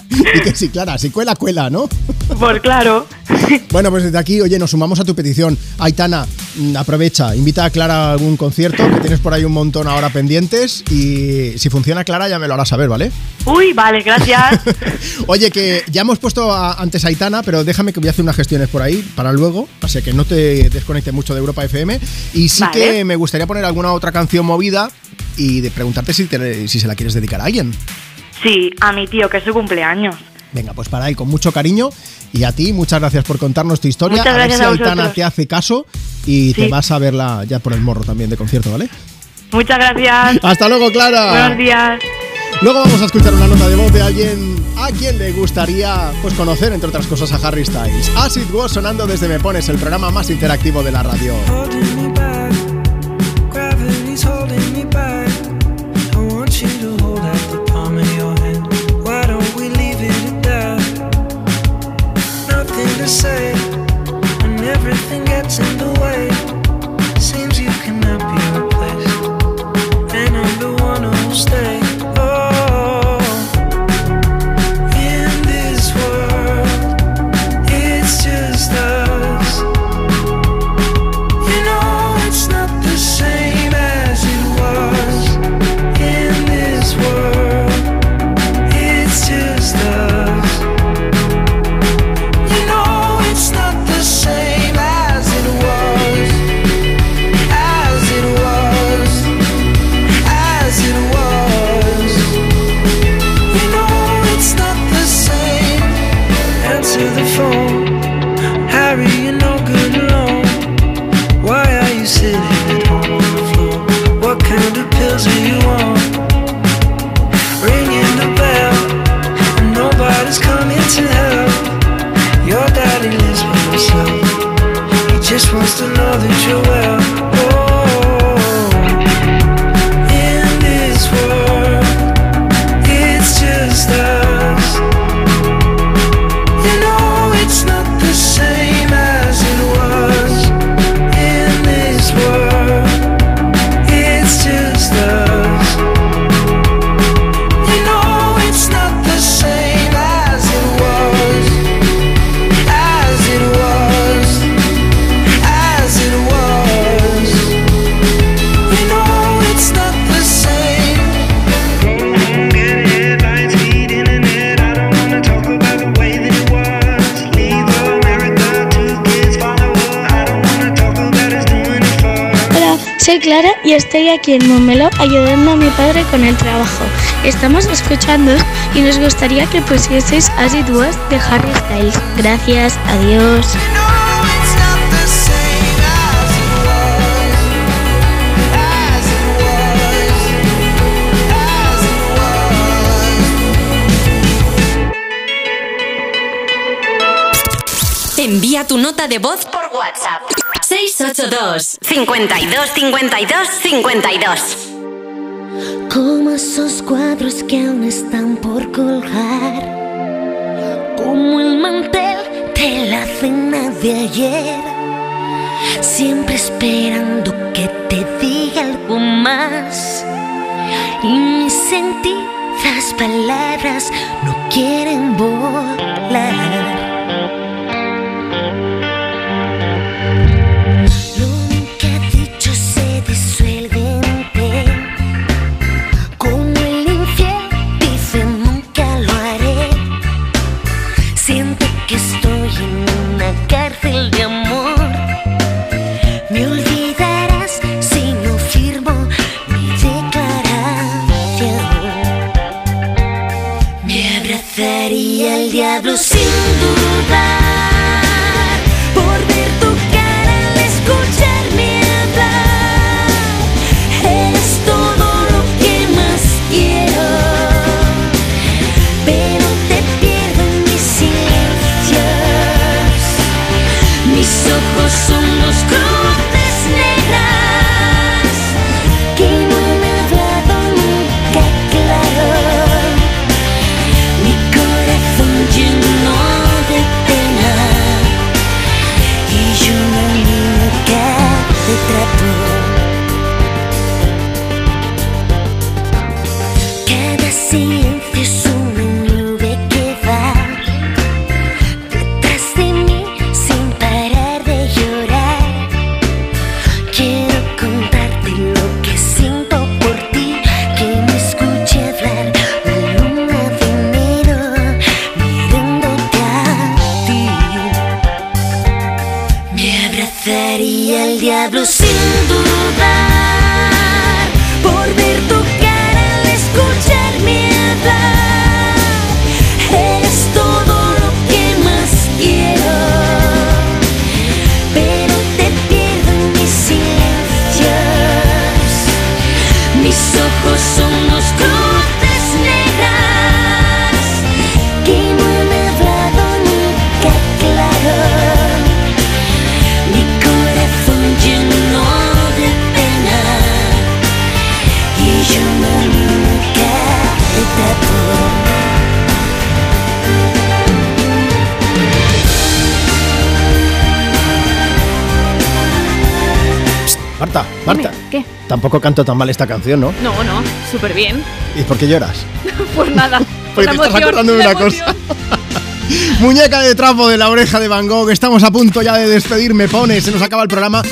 Y que sí, Clara, si cuela, cuela, ¿no? Pues claro. Bueno, pues desde aquí, oye, nos sumamos a tu petición. Aitana, mm, aprovecha, invita a Clara a algún concierto, que tienes por ahí un montón ahora pendientes. Y si funciona Clara, ya me lo harás saber, ¿vale? Uy, vale, gracias. Oye, que ya hemos puesto a- antes a Aitana, pero déjame que voy a hacer unas gestiones por ahí para luego, así que no te desconecte mucho de Europa FM. Y sí Vale. que me gustaría poner alguna otra canción movida y de preguntarte si, te- si se la quieres dedicar a alguien. Sí, a mi tío, que es su cumpleaños. Venga, pues para ahí, con mucho cariño. Y a ti, muchas gracias por contarnos tu historia. Muchas a ver si Aitana te hace caso y te vas a verla ya por el morro también de concierto, ¿vale? Muchas gracias. Hasta luego, Clara. Buenos días. Luego vamos a escuchar una nota de voz de alguien a quien le gustaría pues conocer, entre otras cosas, a Harry Styles. As It Was sonando desde Me Pones, el programa más interactivo de la radio. Soy Clara y estoy aquí en Montmeló ayudando a mi padre con el trabajo. Estamos escuchando y nos gustaría que pusieseis As It Was de Harry Styles. Gracias, adiós. Envía tu nota de voz por WhatsApp. 682 52 52 52. Como esos cuadros que aún están por colgar, como el mantel de la cena de ayer. siempre esperando que te diga algo más. Y mis sentidas palabras no quieren volar. El diablo Tampoco canto tan mal esta canción, ¿no? No, no, súper bien. ¿Y por qué lloras? Pues nada. Porque te estás acordando de una cosa. Muñeca de trapo de la oreja de Van Gogh. Estamos a punto ya de despedirme, pone. Se nos acaba el programa.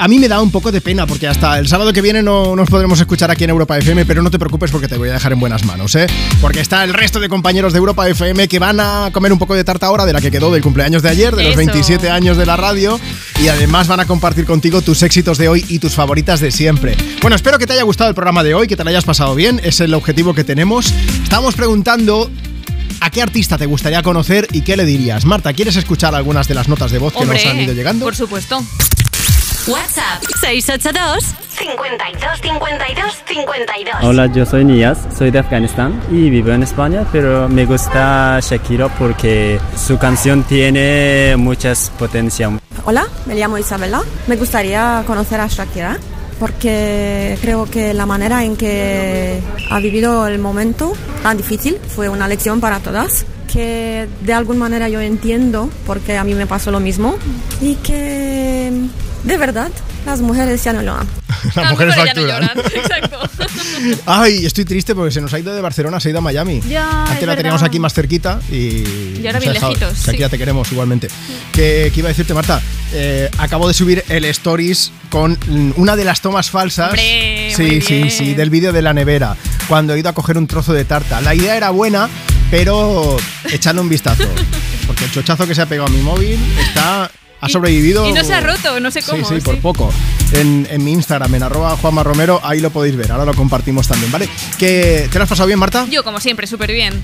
A mí me da un poco de pena porque hasta el sábado que viene no nos podremos escuchar aquí en Europa FM, pero no te preocupes porque te voy a dejar en buenas manos, ¿eh? Porque está el resto de compañeros de Europa FM que van a comer un poco de tarta ahora de la que quedó del cumpleaños de ayer, de los Eso. 27 años de la radio, y además van a compartir contigo tus éxitos de hoy y tus favoritas de siempre. Bueno, espero que te haya gustado el programa de hoy, que te lo hayas pasado bien, es el objetivo que tenemos. Estamos preguntando ¿A qué artista te gustaría conocer y qué le dirías? Marta, ¿quieres escuchar algunas de las notas de voz que nos han ido llegando? Por supuesto. WhatsApp 682 52 52 52. Hola, yo soy Nias, soy de Afganistán y vivo en España, pero me gusta Shakira porque su canción tiene muchas potencias. Hola, me llamo Isabela. Me gustaría conocer a Shakira porque creo que la manera en que ha vivido el momento tan difícil fue una lección para todas que de alguna manera yo entiendo porque a mí me pasó lo mismo y que de verdad las mujeres ya no lo aman. Las mujeres ya no facturan. lloran, Exacto. Ay, estoy triste porque se nos ha ido de Barcelona, se ha ido a Miami. Ya, Antes es la teníamos aquí más cerquita y. Y ahora bien lejitos, Shakira, sí. te queremos igualmente. ¿Qué, qué iba a decirte, Marta? Eh, acabo de subir el stories con una de las tomas falsas. Hombre, sí, muy sí, bien. sí, del vídeo de la nevera. Cuando he ido a coger un trozo de tarta. La idea era buena, pero echando un vistazo. Porque el chochazo que se ha pegado a mi móvil está. Ha sobrevivido. Y no se ha roto, no sé cómo. Sí, sí, por poco. En, en mi Instagram, en arroba Juanma Romero, ahí lo podéis ver. Ahora lo compartimos también, ¿vale? ¿Que ¿Te lo has pasado bien, Marta? Yo, como siempre, súper bien.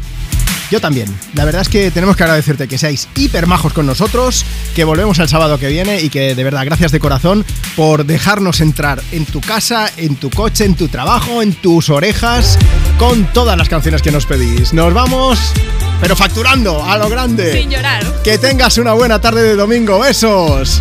Yo también. La verdad es que tenemos que agradecerte que seáis hiper majos con nosotros, que volvemos el sábado que viene y que de verdad, gracias de corazón por dejarnos entrar en tu casa, en tu coche, en tu trabajo, en tus orejas, con todas las canciones que nos pedís. Nos vamos, pero facturando a lo grande. Sin llorar. Que tengas una buena tarde de domingo. Besos.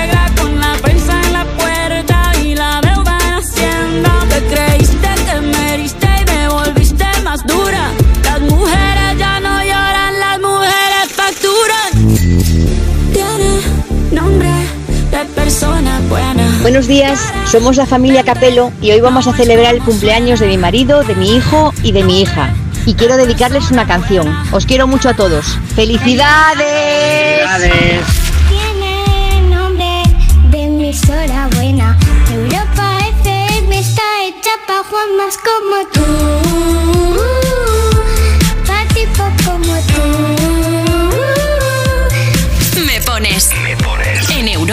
Buenos días, somos la familia Capelo y hoy vamos a celebrar el cumpleaños de mi marido, de mi hijo y de mi hija. Y quiero dedicarles una canción. Os quiero mucho a todos. ¡Felicidades! Tiene nombre de emisora buena. Europa FM está hecha pa' Juan más como tú.